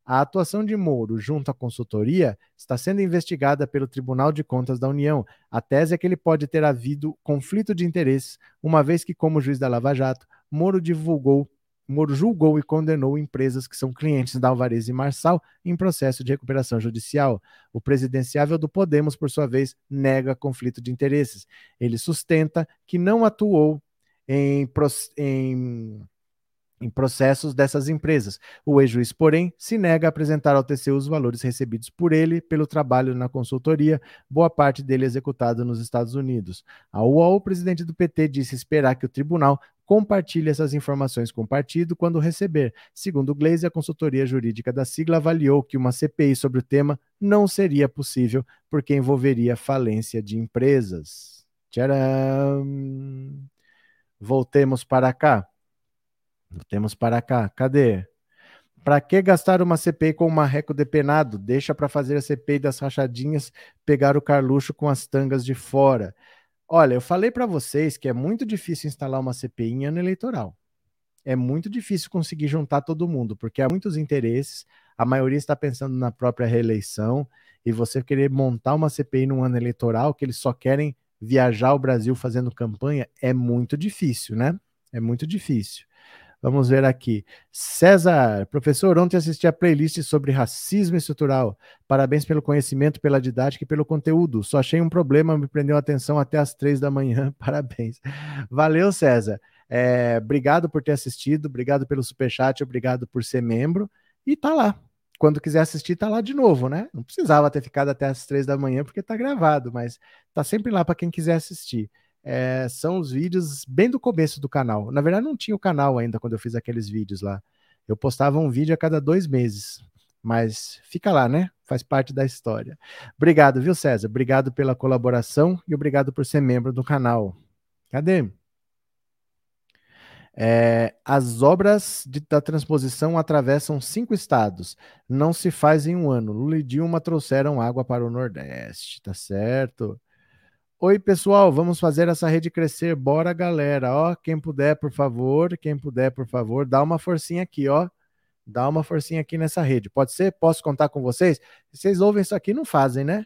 A atuação de Moro junto à consultoria está sendo investigada pelo Tribunal de Contas da União. A tese é que ele pode ter havido conflito de interesses, uma vez que, como juiz da Lava Jato, Moro divulgou Moro julgou e condenou empresas que são clientes da Alvarez e Marçal em processo de recuperação judicial. O presidenciável do Podemos, por sua vez, nega conflito de interesses. Ele sustenta que não atuou em, em em processos dessas empresas. O ex-juiz, porém, se nega a apresentar ao TCU os valores recebidos por ele pelo trabalho na consultoria, boa parte dele executado nos Estados Unidos. A UOL, o presidente do PT disse esperar que o tribunal compartilhe essas informações com o partido quando receber. Segundo Glaze, a consultoria jurídica da sigla avaliou que uma CPI sobre o tema não seria possível porque envolveria falência de empresas. Tcharam! Voltemos para cá. Temos para cá. Cadê? Para que gastar uma CPI com o marreco depenado? Deixa para fazer a CPI das rachadinhas, pegar o Carluxo com as tangas de fora. Olha, eu falei para vocês que é muito difícil instalar uma CPI em ano eleitoral. É muito difícil conseguir juntar todo mundo, porque há muitos interesses, a maioria está pensando na própria reeleição, e você querer montar uma CPI num ano eleitoral, que eles só querem viajar o Brasil fazendo campanha, é muito difícil, né? É muito difícil. Vamos ver aqui. César, professor, ontem assisti a playlist sobre racismo estrutural. Parabéns pelo conhecimento, pela didática e pelo conteúdo. Só achei um problema, me prendeu a atenção até as três da manhã. Parabéns. Valeu, César. É, obrigado por ter assistido, obrigado pelo superchat, obrigado por ser membro. E tá lá. Quando quiser assistir, tá lá de novo, né? Não precisava ter ficado até as três da manhã, porque tá gravado, mas tá sempre lá para quem quiser assistir é, são os vídeos bem do começo do canal. Na verdade, não tinha o canal ainda quando eu fiz aqueles vídeos lá. Eu postava um vídeo a cada dois meses. Mas fica lá, né? Faz parte da história. Obrigado, viu, César? Obrigado pela colaboração e obrigado por ser membro do canal. Cadê? É, as obras de, da transposição atravessam cinco estados. Não se faz em um ano. Lula e Dilma trouxeram água para o Nordeste, tá certo? Oi, pessoal, vamos fazer essa rede crescer. Bora, galera. Ó, quem puder, por favor, quem puder, por favor, dá uma forcinha aqui, ó. Dá uma forcinha aqui nessa rede. Pode ser? Posso contar com vocês? Vocês ouvem isso aqui, não fazem, né?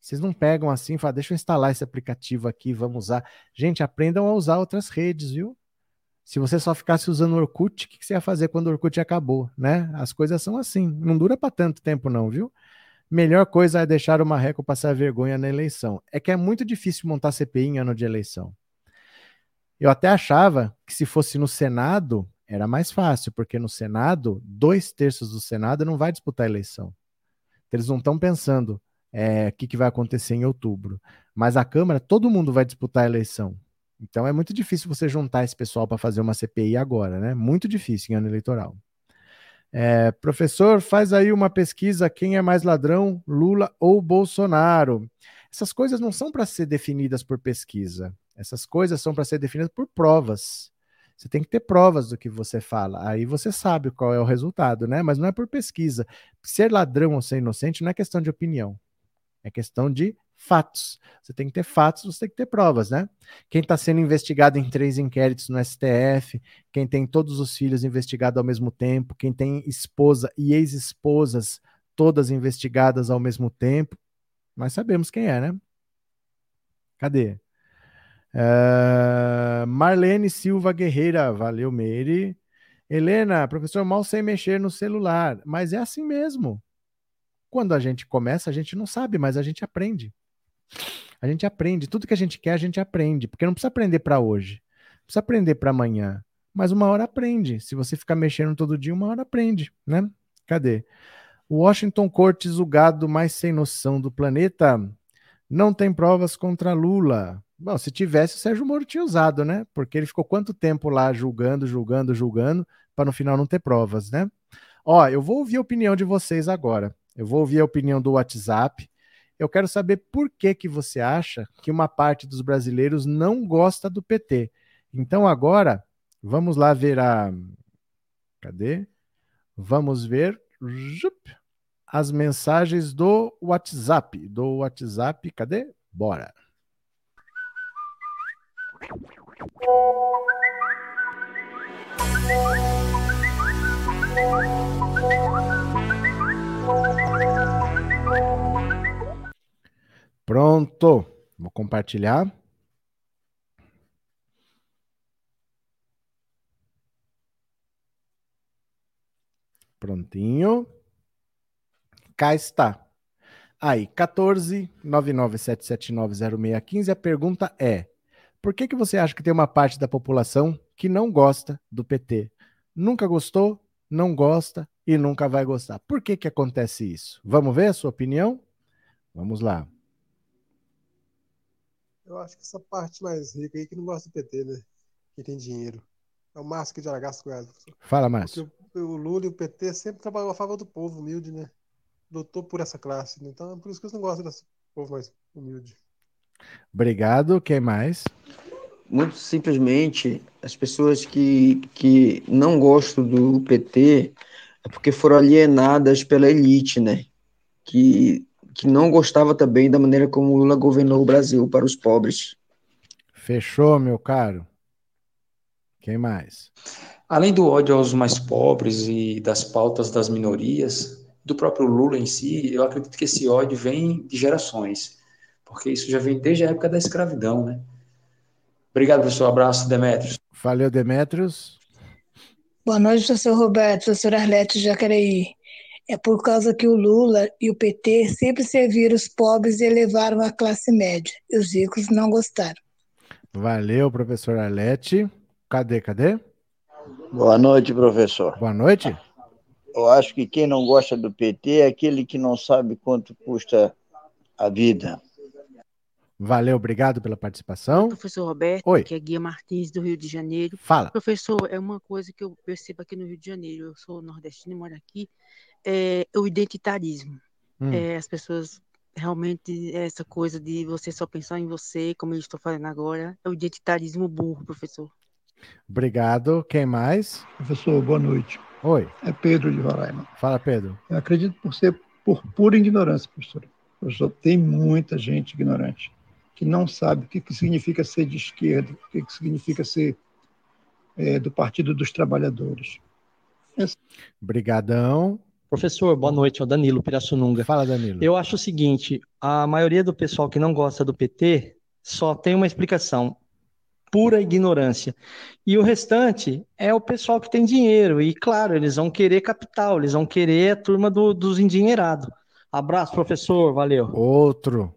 Vocês não pegam assim e falam, deixa eu instalar esse aplicativo aqui, vamos usar. Gente, aprendam a usar outras redes, viu? Se você só ficasse usando o Orkut, o que você ia fazer quando o Orkut acabou, né? As coisas são assim. Não dura para tanto tempo, não, viu? Melhor coisa é deixar o Marreco passar vergonha na eleição. É que é muito difícil montar CPI em ano de eleição. Eu até achava que se fosse no Senado, era mais fácil, porque no Senado, dois terços do Senado não vai disputar a eleição. Eles não estão pensando é, o que, que vai acontecer em outubro. Mas a Câmara, todo mundo vai disputar a eleição. Então é muito difícil você juntar esse pessoal para fazer uma CPI agora, né? Muito difícil em ano eleitoral. É, professor, faz aí uma pesquisa: quem é mais ladrão, Lula ou Bolsonaro? Essas coisas não são para ser definidas por pesquisa. Essas coisas são para ser definidas por provas. Você tem que ter provas do que você fala. Aí você sabe qual é o resultado, né? Mas não é por pesquisa. Ser ladrão ou ser inocente não é questão de opinião. É questão de fatos. Você tem que ter fatos, você tem que ter provas, né? Quem está sendo investigado em três inquéritos no STF, quem tem todos os filhos investigados ao mesmo tempo, quem tem esposa e ex-esposas todas investigadas ao mesmo tempo, nós sabemos quem é, né? Cadê? Uh, Marlene Silva Guerreira, valeu, Meire. Helena, professor, mal sem mexer no celular, mas é assim mesmo. Quando a gente começa, a gente não sabe, mas a gente aprende. A gente aprende, tudo que a gente quer, a gente aprende, porque não precisa aprender para hoje, precisa aprender para amanhã, mas uma hora aprende. Se você ficar mexendo todo dia, uma hora aprende, né? Cadê? Washington Cortes, o gado mais sem noção do planeta, não tem provas contra Lula. Bom, se tivesse, o Sérgio Moro tinha usado, né? Porque ele ficou quanto tempo lá julgando, julgando, julgando, para no final não ter provas, né? Ó, eu vou ouvir a opinião de vocês agora. Eu vou ouvir a opinião do WhatsApp. Eu quero saber por que, que você acha que uma parte dos brasileiros não gosta do PT. Então agora, vamos lá ver a. Cadê? Vamos ver as mensagens do WhatsApp. Do WhatsApp, cadê? Bora. Pronto. Vou compartilhar. Prontinho. Cá está. Aí, 14 997790615. A pergunta é: por que, que você acha que tem uma parte da população que não gosta do PT? nunca gostou, não gosta e nunca vai gostar. Por que que acontece isso? Vamos ver a sua opinião? Vamos lá. Eu acho que essa parte mais rica aí que não gosta do PT, né? Que tem dinheiro. É o Márcio que já gasta com ela. Fala, Márcio. Porque o Lula e o PT sempre trabalham a favor do povo humilde, né? Lutou por essa classe. Né? Então é por isso que eles não gostam desse povo mais humilde. Obrigado. Quem mais? Muito simplesmente, as pessoas que, que não gostam do PT é porque foram alienadas pela elite, né? Que, que não gostava também da maneira como o Lula governou o Brasil para os pobres. Fechou, meu caro. Quem mais? Além do ódio aos mais pobres e das pautas das minorias, do próprio Lula em si, eu acredito que esse ódio vem de gerações, porque isso já vem desde a época da escravidão, né? Obrigado, professor. Abraço, Demetrios. Valeu, Demetrios. Boa noite, professor Roberto, professor Arlete Jacareí. É por causa que o Lula e o PT sempre serviram os pobres e elevaram a classe média. E os ricos não gostaram. Valeu, professor Arlete. Cadê, cadê? Boa noite, professor. Boa noite. Eu acho que quem não gosta do PT é aquele que não sabe quanto custa a vida. Valeu, obrigado pela participação. Professor Roberto, Oi. que é Guia Martins, do Rio de Janeiro. Fala. Professor, é uma coisa que eu percebo aqui no Rio de Janeiro, eu sou nordestino e moro aqui, é o identitarismo. Hum. É, as pessoas realmente, essa coisa de você só pensar em você, como eu estou fazendo agora, é o identitarismo burro, professor. Obrigado. Quem mais? Professor, boa noite. Oi. É Pedro de Roraima. Fala, Pedro. Eu acredito por ser por pura ignorância, professor. Professor, tem muita gente ignorante que não sabe o que, que significa ser de esquerda, o que, que significa ser é, do Partido dos Trabalhadores. Essa... Brigadão. Professor, boa noite, é o Danilo Pirassununga. Fala, Danilo. Eu acho o seguinte, a maioria do pessoal que não gosta do PT só tem uma explicação, pura ignorância. E o restante é o pessoal que tem dinheiro, e claro, eles vão querer capital, eles vão querer a turma do, dos endinheirados. Abraço, professor, valeu. Outro.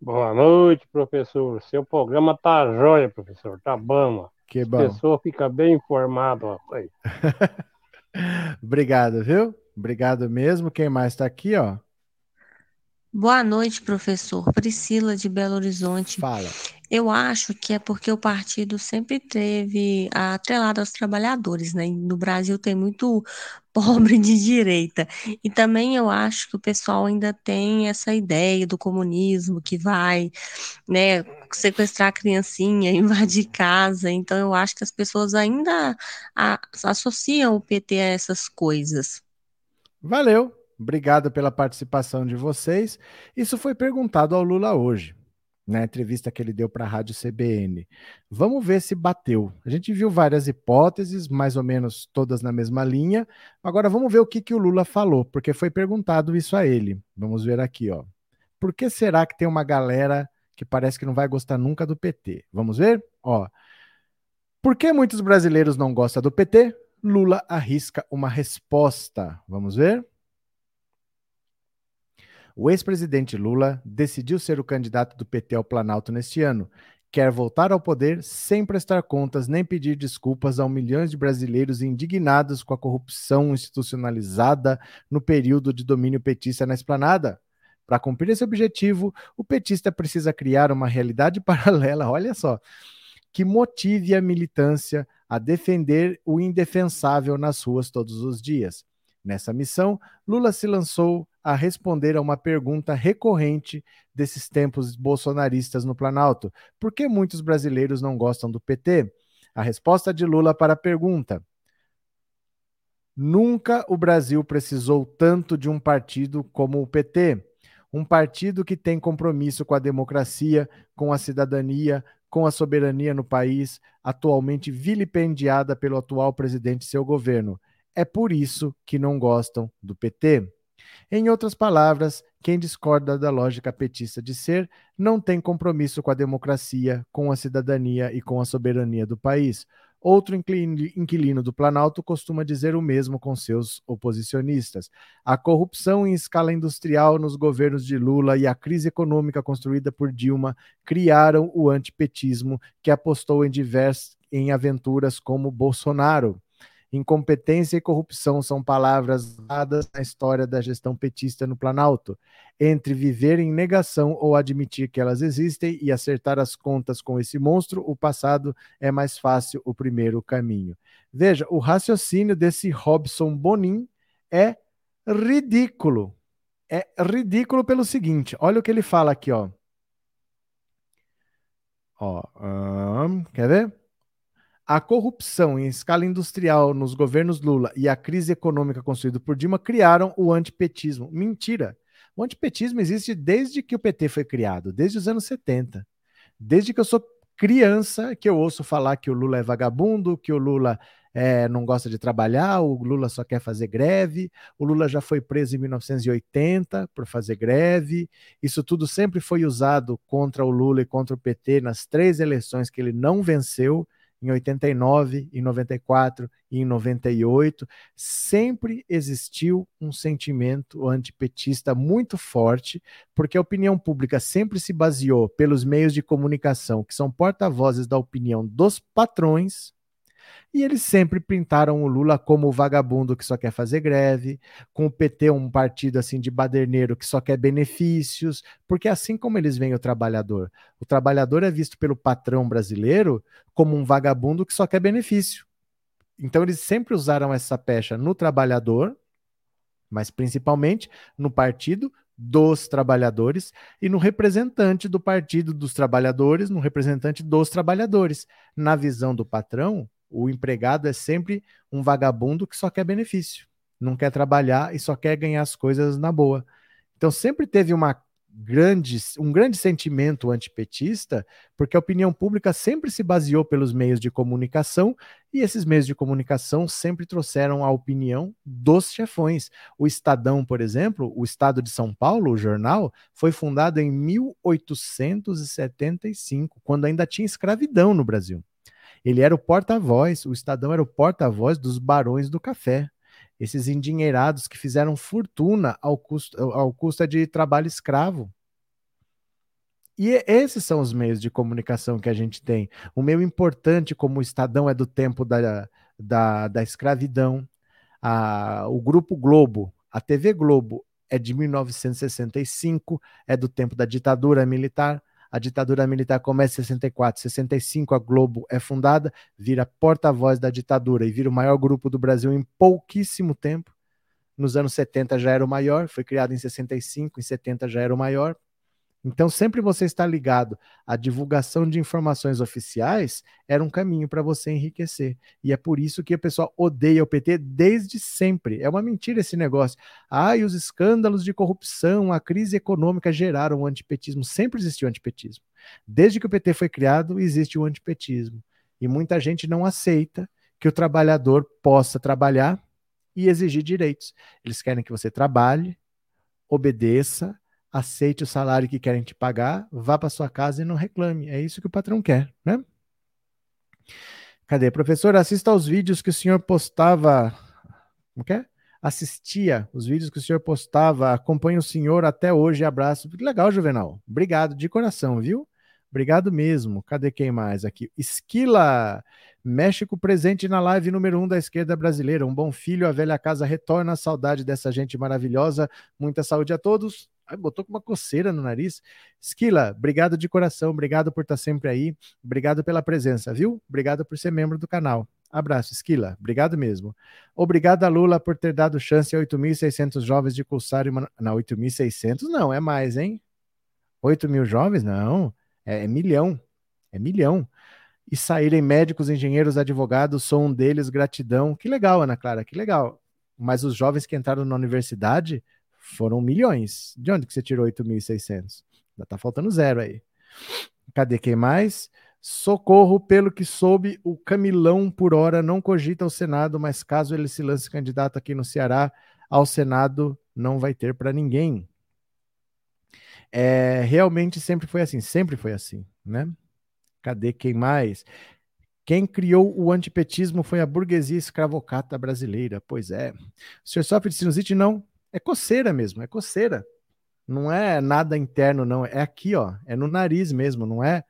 Boa noite, professor. Seu programa tá jóia, professor. Tá bom. Que bom. A pessoa fica bem informada. Obrigado, viu? Obrigado mesmo. Quem mais está aqui, ó? Boa noite, professor. Priscila de Belo Horizonte. Fala. Eu acho que é porque o partido sempre teve atrelado aos trabalhadores, né? No Brasil tem muito pobre de direita. E também eu acho que o pessoal ainda tem essa ideia do comunismo que vai, né, sequestrar a criancinha, invadir casa. Então eu acho que as pessoas ainda associam o PT a essas coisas. Valeu. Obrigado pela participação de vocês. Isso foi perguntado ao Lula hoje, na entrevista que ele deu para a Rádio CBN. Vamos ver se bateu. A gente viu várias hipóteses, mais ou menos todas na mesma linha. Agora vamos ver o que, que o Lula falou, porque foi perguntado isso a ele. Vamos ver aqui, ó. Por que será que tem uma galera que parece que não vai gostar nunca do PT? Vamos ver? Ó. Por que muitos brasileiros não gostam do PT? Lula arrisca uma resposta. Vamos ver? O ex-presidente Lula decidiu ser o candidato do PT ao Planalto neste ano. Quer voltar ao poder sem prestar contas nem pedir desculpas a milhões de brasileiros indignados com a corrupção institucionalizada no período de domínio petista na esplanada. Para cumprir esse objetivo, o petista precisa criar uma realidade paralela, olha só, que motive a militância a defender o indefensável nas ruas todos os dias. Nessa missão, Lula se lançou a responder a uma pergunta recorrente desses tempos bolsonaristas no Planalto: por que muitos brasileiros não gostam do PT? A resposta de Lula para a pergunta: Nunca o Brasil precisou tanto de um partido como o PT. Um partido que tem compromisso com a democracia, com a cidadania, com a soberania no país, atualmente vilipendiada pelo atual presidente e seu governo. É por isso que não gostam do PT. Em outras palavras, quem discorda da lógica petista de ser não tem compromisso com a democracia, com a cidadania e com a soberania do país. Outro inquilino do Planalto costuma dizer o mesmo com seus oposicionistas. A corrupção em escala industrial nos governos de Lula e a crise econômica construída por Dilma criaram o antipetismo que apostou em diversas em aventuras como Bolsonaro. Incompetência e corrupção são palavras dadas na história da gestão petista no Planalto. Entre viver em negação ou admitir que elas existem e acertar as contas com esse monstro, o passado é mais fácil o primeiro caminho. Veja, o raciocínio desse Robson Bonin é ridículo. É ridículo pelo seguinte: olha o que ele fala aqui, ó. Ó, hum, quer ver? A corrupção em escala industrial nos governos Lula e a crise econômica construída por Dilma criaram o antipetismo. Mentira. O antipetismo existe desde que o PT foi criado, desde os anos 70. Desde que eu sou criança que eu ouço falar que o Lula é vagabundo, que o Lula é, não gosta de trabalhar, o Lula só quer fazer greve, o Lula já foi preso em 1980 por fazer greve. Isso tudo sempre foi usado contra o Lula e contra o PT nas três eleições que ele não venceu em 89, em 94 e em 98, sempre existiu um sentimento antipetista muito forte, porque a opinião pública sempre se baseou pelos meios de comunicação, que são porta-vozes da opinião dos patrões, e eles sempre pintaram o Lula como o vagabundo que só quer fazer greve, com o PT um partido assim de baderneiro que só quer benefícios, porque é assim como eles veem o trabalhador. O trabalhador é visto pelo patrão brasileiro como um vagabundo que só quer benefício. Então eles sempre usaram essa pecha no trabalhador, mas principalmente no partido dos trabalhadores e no representante do Partido dos Trabalhadores, no representante dos trabalhadores. Na visão do patrão, o empregado é sempre um vagabundo que só quer benefício, não quer trabalhar e só quer ganhar as coisas na boa. Então sempre teve uma grande, um grande sentimento antipetista, porque a opinião pública sempre se baseou pelos meios de comunicação e esses meios de comunicação sempre trouxeram a opinião dos chefões. O Estadão, por exemplo, o Estado de São Paulo, o jornal, foi fundado em 1875, quando ainda tinha escravidão no Brasil. Ele era o porta-voz, o Estadão era o porta-voz dos barões do café. Esses endinheirados que fizeram fortuna ao custo, ao custo de trabalho escravo. E esses são os meios de comunicação que a gente tem. O meio importante, como o Estadão é do tempo da, da, da escravidão, a, o Grupo Globo, a TV Globo é de 1965, é do tempo da ditadura militar. A ditadura militar começa em 64, 65 a Globo é fundada, vira porta-voz da ditadura e vira o maior grupo do Brasil em pouquíssimo tempo. Nos anos 70 já era o maior, foi criado em 65, em 70 já era o maior. Então, sempre você está ligado à divulgação de informações oficiais era um caminho para você enriquecer. E é por isso que o pessoal odeia o PT desde sempre. É uma mentira esse negócio. Ah, e os escândalos de corrupção, a crise econômica geraram o antipetismo. Sempre existiu o antipetismo. Desde que o PT foi criado, existe o antipetismo. E muita gente não aceita que o trabalhador possa trabalhar e exigir direitos. Eles querem que você trabalhe, obedeça, aceite o salário que querem te pagar, vá para sua casa e não reclame. É isso que o patrão quer, né? Cadê? Professor, assista aos vídeos que o senhor postava. Como que é? Assistia os vídeos que o senhor postava. Acompanhe o senhor até hoje. Abraço. Que legal, Juvenal. Obrigado de coração, viu? Obrigado mesmo. Cadê quem mais aqui? Esquila. México presente na live número 1 um da esquerda brasileira. Um bom filho, a velha casa retorna. Saudade dessa gente maravilhosa. Muita saúde a todos. Ai, botou com uma coceira no nariz. Esquila, obrigado de coração, obrigado por estar sempre aí, obrigado pela presença, viu? Obrigado por ser membro do canal. Abraço, Esquila, obrigado mesmo. Obrigado a Lula por ter dado chance a 8.600 jovens de cursarem uma... Não, 8.600 não, é mais, hein? 8 mil jovens? Não, é, é milhão, é milhão. E saírem médicos, engenheiros, advogados, sou um deles, gratidão. Que legal, Ana Clara, que legal. Mas os jovens que entraram na universidade foram milhões. De onde que você tirou 8.600? Ainda tá faltando zero aí. Cadê quem mais? Socorro, pelo que soube, o Camilão por hora não cogita o Senado, mas caso ele se lance candidato aqui no Ceará ao Senado, não vai ter para ninguém. É, realmente sempre foi assim, sempre foi assim, né? Cadê quem mais? Quem criou o antipetismo foi a burguesia escravocata brasileira. Pois é. O senhor sofre de sinusite? Não. É coceira mesmo, é coceira. Não é nada interno, não. É aqui, ó. É no nariz mesmo, não é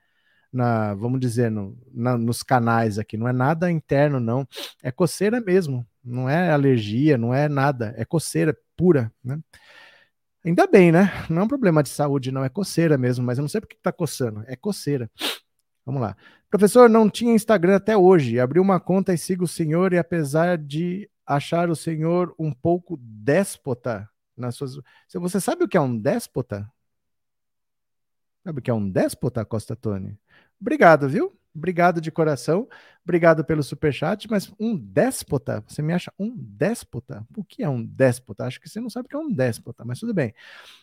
na vamos dizer, no, na, nos canais aqui. Não é nada interno, não. É coceira mesmo. Não é alergia, não é nada. É coceira pura, né? Ainda bem, né? Não é um problema de saúde, não. É coceira mesmo, mas eu não sei por que tá coçando. É coceira. Vamos lá. Professor, não tinha Instagram até hoje. Abri uma conta e sigo o senhor, e apesar de achar o senhor um pouco déspota nas suas. Você sabe o que é um déspota? Sabe o que é um déspota, Costa Tony? Obrigado, viu? Obrigado de coração. Obrigado pelo superchat, mas um déspota? Você me acha um déspota? O que é um déspota? Acho que você não sabe o que é um déspota, mas tudo bem.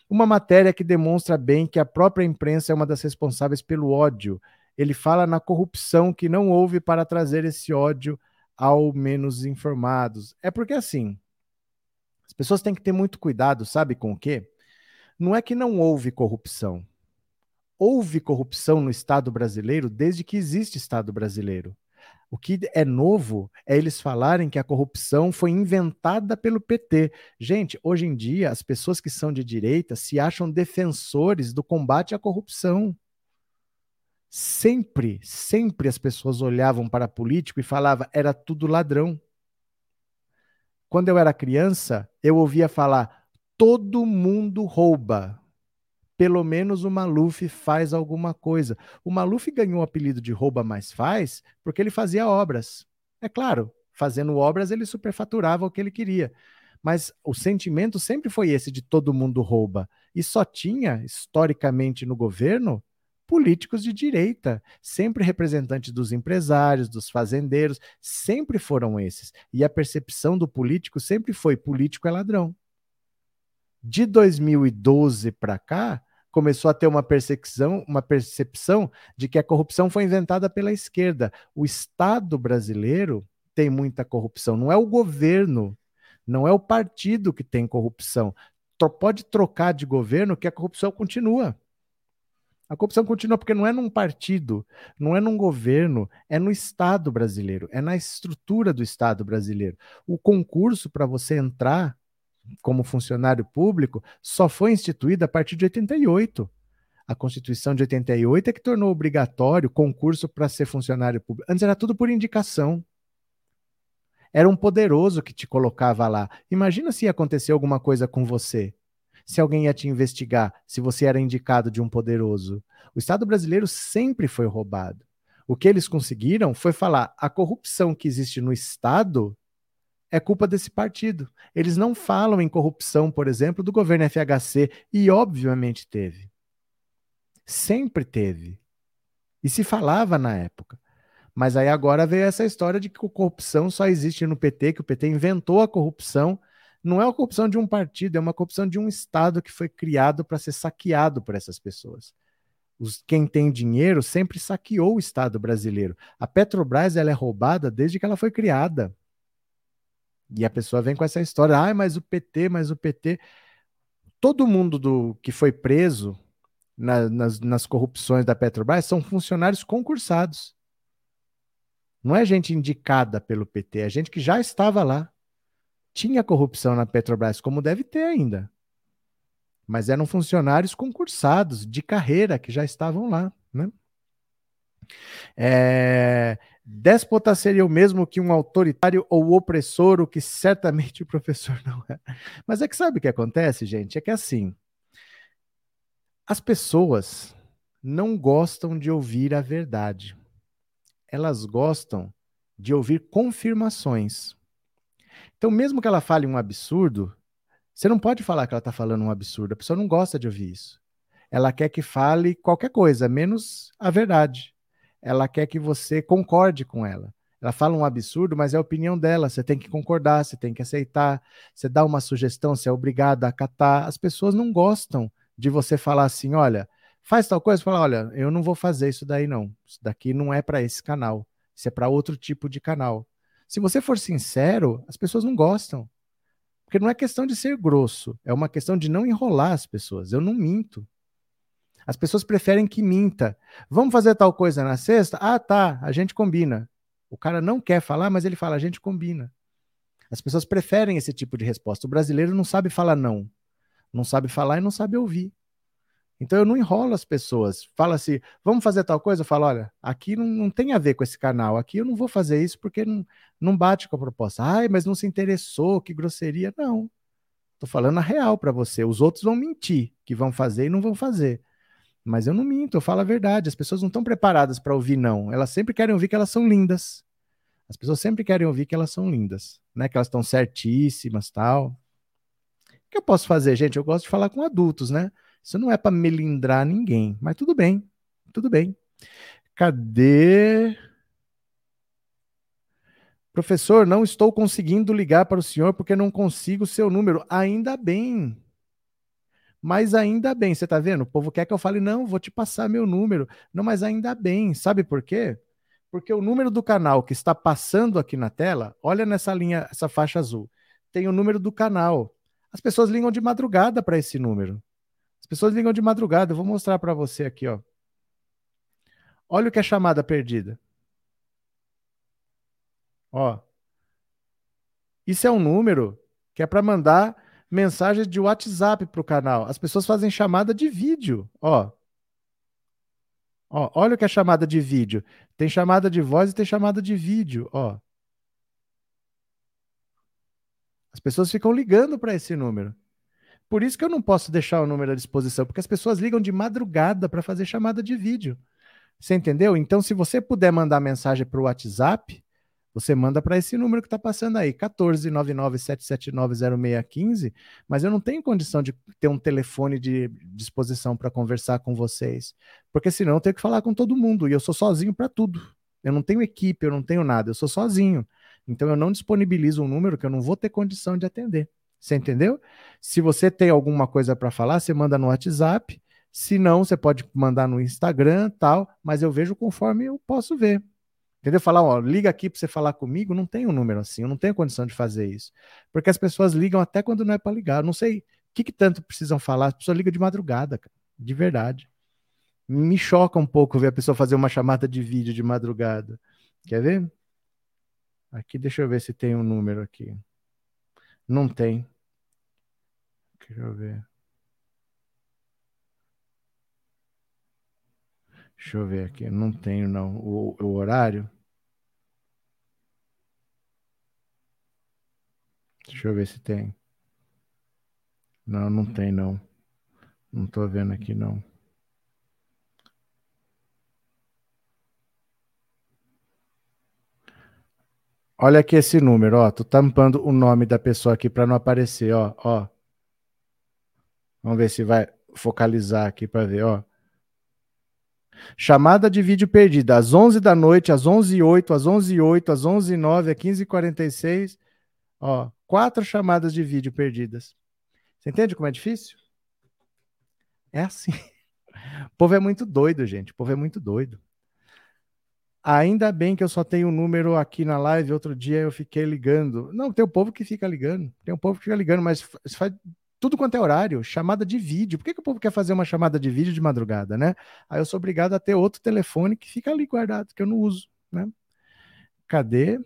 Uma matéria que demonstra bem que a própria imprensa é uma das responsáveis pelo ódio. Ele fala na corrupção que não houve para trazer esse ódio ao menos informados. É porque assim, as pessoas têm que ter muito cuidado, sabe com o quê? Não é que não houve corrupção houve corrupção no Estado brasileiro desde que existe Estado brasileiro. O que é novo é eles falarem que a corrupção foi inventada pelo PT. Gente, hoje em dia, as pessoas que são de direita se acham defensores do combate à corrupção. Sempre, sempre as pessoas olhavam para político e falavam era tudo ladrão. Quando eu era criança, eu ouvia falar todo mundo rouba pelo menos o Maluf faz alguma coisa. O Maluf ganhou o apelido de rouba mais faz porque ele fazia obras. É claro, fazendo obras ele superfaturava o que ele queria. Mas o sentimento sempre foi esse de todo mundo rouba. E só tinha, historicamente, no governo, políticos de direita, sempre representantes dos empresários, dos fazendeiros, sempre foram esses. E a percepção do político sempre foi: político é ladrão. De 2012 para cá, começou a ter uma percepção, uma percepção de que a corrupção foi inventada pela esquerda. O Estado brasileiro tem muita corrupção, não é o governo, não é o partido que tem corrupção. Pode trocar de governo que a corrupção continua. A corrupção continua porque não é num partido, não é num governo, é no Estado brasileiro, é na estrutura do Estado brasileiro. O concurso para você entrar como funcionário público só foi instituída a partir de 88. A Constituição de 88 é que tornou obrigatório concurso para ser funcionário público. Antes era tudo por indicação. Era um poderoso que te colocava lá. Imagina se ia acontecer alguma coisa com você. Se alguém ia te investigar, se você era indicado de um poderoso. O Estado brasileiro sempre foi roubado. O que eles conseguiram foi falar: a corrupção que existe no Estado é culpa desse partido. Eles não falam em corrupção, por exemplo, do governo FHC, e obviamente teve. Sempre teve. E se falava na época. Mas aí agora veio essa história de que a corrupção só existe no PT, que o PT inventou a corrupção. Não é a corrupção de um partido, é uma corrupção de um Estado que foi criado para ser saqueado por essas pessoas. Os, quem tem dinheiro sempre saqueou o Estado brasileiro. A Petrobras ela é roubada desde que ela foi criada. E a pessoa vem com essa história, ah, mas o PT, mas o PT. Todo mundo do que foi preso na, nas, nas corrupções da Petrobras são funcionários concursados. Não é gente indicada pelo PT, é gente que já estava lá. Tinha corrupção na Petrobras, como deve ter ainda. Mas eram funcionários concursados, de carreira, que já estavam lá. Né? É, Déspota seria o mesmo que um autoritário ou opressor, o que certamente o professor não é. Mas é que sabe o que acontece, gente? É que assim, as pessoas não gostam de ouvir a verdade. Elas gostam de ouvir confirmações. Então, mesmo que ela fale um absurdo, você não pode falar que ela está falando um absurdo. A pessoa não gosta de ouvir isso. Ela quer que fale qualquer coisa, menos a verdade ela quer que você concorde com ela. Ela fala um absurdo, mas é a opinião dela. Você tem que concordar, você tem que aceitar. Você dá uma sugestão, você é obrigado a acatar. As pessoas não gostam de você falar assim: olha, faz tal coisa. Fala, olha, eu não vou fazer isso daí, não. Isso daqui não é para esse canal. Isso é para outro tipo de canal. Se você for sincero, as pessoas não gostam. Porque não é questão de ser grosso, é uma questão de não enrolar as pessoas. Eu não minto. As pessoas preferem que minta. Vamos fazer tal coisa na sexta? Ah, tá, a gente combina. O cara não quer falar, mas ele fala, a gente combina. As pessoas preferem esse tipo de resposta. O brasileiro não sabe falar não. Não sabe falar e não sabe ouvir. Então eu não enrolo as pessoas. Fala assim, vamos fazer tal coisa? Eu falo, olha, aqui não, não tem a ver com esse canal, aqui eu não vou fazer isso porque não, não bate com a proposta. Ai, mas não se interessou, que grosseria. Não. Tô falando a real para você. Os outros vão mentir que vão fazer e não vão fazer. Mas eu não minto, eu falo a verdade. As pessoas não estão preparadas para ouvir não. Elas sempre querem ouvir que elas são lindas. As pessoas sempre querem ouvir que elas são lindas, né? Que elas estão certíssimas, tal. O que eu posso fazer, gente? Eu gosto de falar com adultos, né? Isso não é para melindrar ninguém, mas tudo bem, tudo bem. Cadê? Professor, não estou conseguindo ligar para o senhor porque não consigo o seu número. Ainda bem. Mas ainda bem, você está vendo? O povo quer que eu fale, não, vou te passar meu número. Não, mas ainda bem. Sabe por quê? Porque o número do canal que está passando aqui na tela, olha nessa linha, essa faixa azul, tem o número do canal. As pessoas ligam de madrugada para esse número. As pessoas ligam de madrugada. Eu vou mostrar para você aqui, ó. Olha o que é chamada perdida. Ó. Isso é um número que é para mandar mensagens de WhatsApp para o canal. As pessoas fazem chamada de vídeo, ó. Ó, olha o que é chamada de vídeo. Tem chamada de voz e tem chamada de vídeo, ó. As pessoas ficam ligando para esse número. Por isso que eu não posso deixar o número à disposição, porque as pessoas ligam de madrugada para fazer chamada de vídeo. Você entendeu? Então, se você puder mandar mensagem para o WhatsApp, você manda para esse número que está passando aí, 14997790615, mas eu não tenho condição de ter um telefone de disposição para conversar com vocês, porque senão eu tenho que falar com todo mundo e eu sou sozinho para tudo. Eu não tenho equipe, eu não tenho nada, eu sou sozinho. Então eu não disponibilizo um número que eu não vou ter condição de atender. Você entendeu? Se você tem alguma coisa para falar, você manda no WhatsApp. Se não, você pode mandar no Instagram, tal, mas eu vejo conforme eu posso ver. Entendeu? Falar, ó, liga aqui para você falar comigo, não tem um número assim, eu não tenho condição de fazer isso. Porque as pessoas ligam até quando não é para ligar. Eu não sei o que, que tanto precisam falar, as pessoas ligam de madrugada, cara, de verdade. Me choca um pouco ver a pessoa fazer uma chamada de vídeo de madrugada. Quer ver? Aqui, deixa eu ver se tem um número aqui. Não tem. Deixa eu ver. Deixa eu ver aqui. Não tenho, não. O, o horário. Deixa eu ver se tem. Não, não tem, não. Não tô vendo aqui, não. Olha aqui esse número, ó. Tô tampando o nome da pessoa aqui para não aparecer, ó, ó. Vamos ver se vai focalizar aqui para ver, ó. Chamada de vídeo perdida às 11 da noite, às 11h08, às 11h08, às 11h09, às 15h46. Ó, quatro chamadas de vídeo perdidas. Você entende como é difícil? É assim. O povo é muito doido, gente. O povo é muito doido. Ainda bem que eu só tenho um número aqui na live. Outro dia eu fiquei ligando. Não, tem o povo que fica ligando. Tem o povo que fica ligando, mas faz tudo quanto é horário, chamada de vídeo. Por que, que o povo quer fazer uma chamada de vídeo de madrugada, né? Aí eu sou obrigado a ter outro telefone que fica ali guardado, que eu não uso, né? Cadê?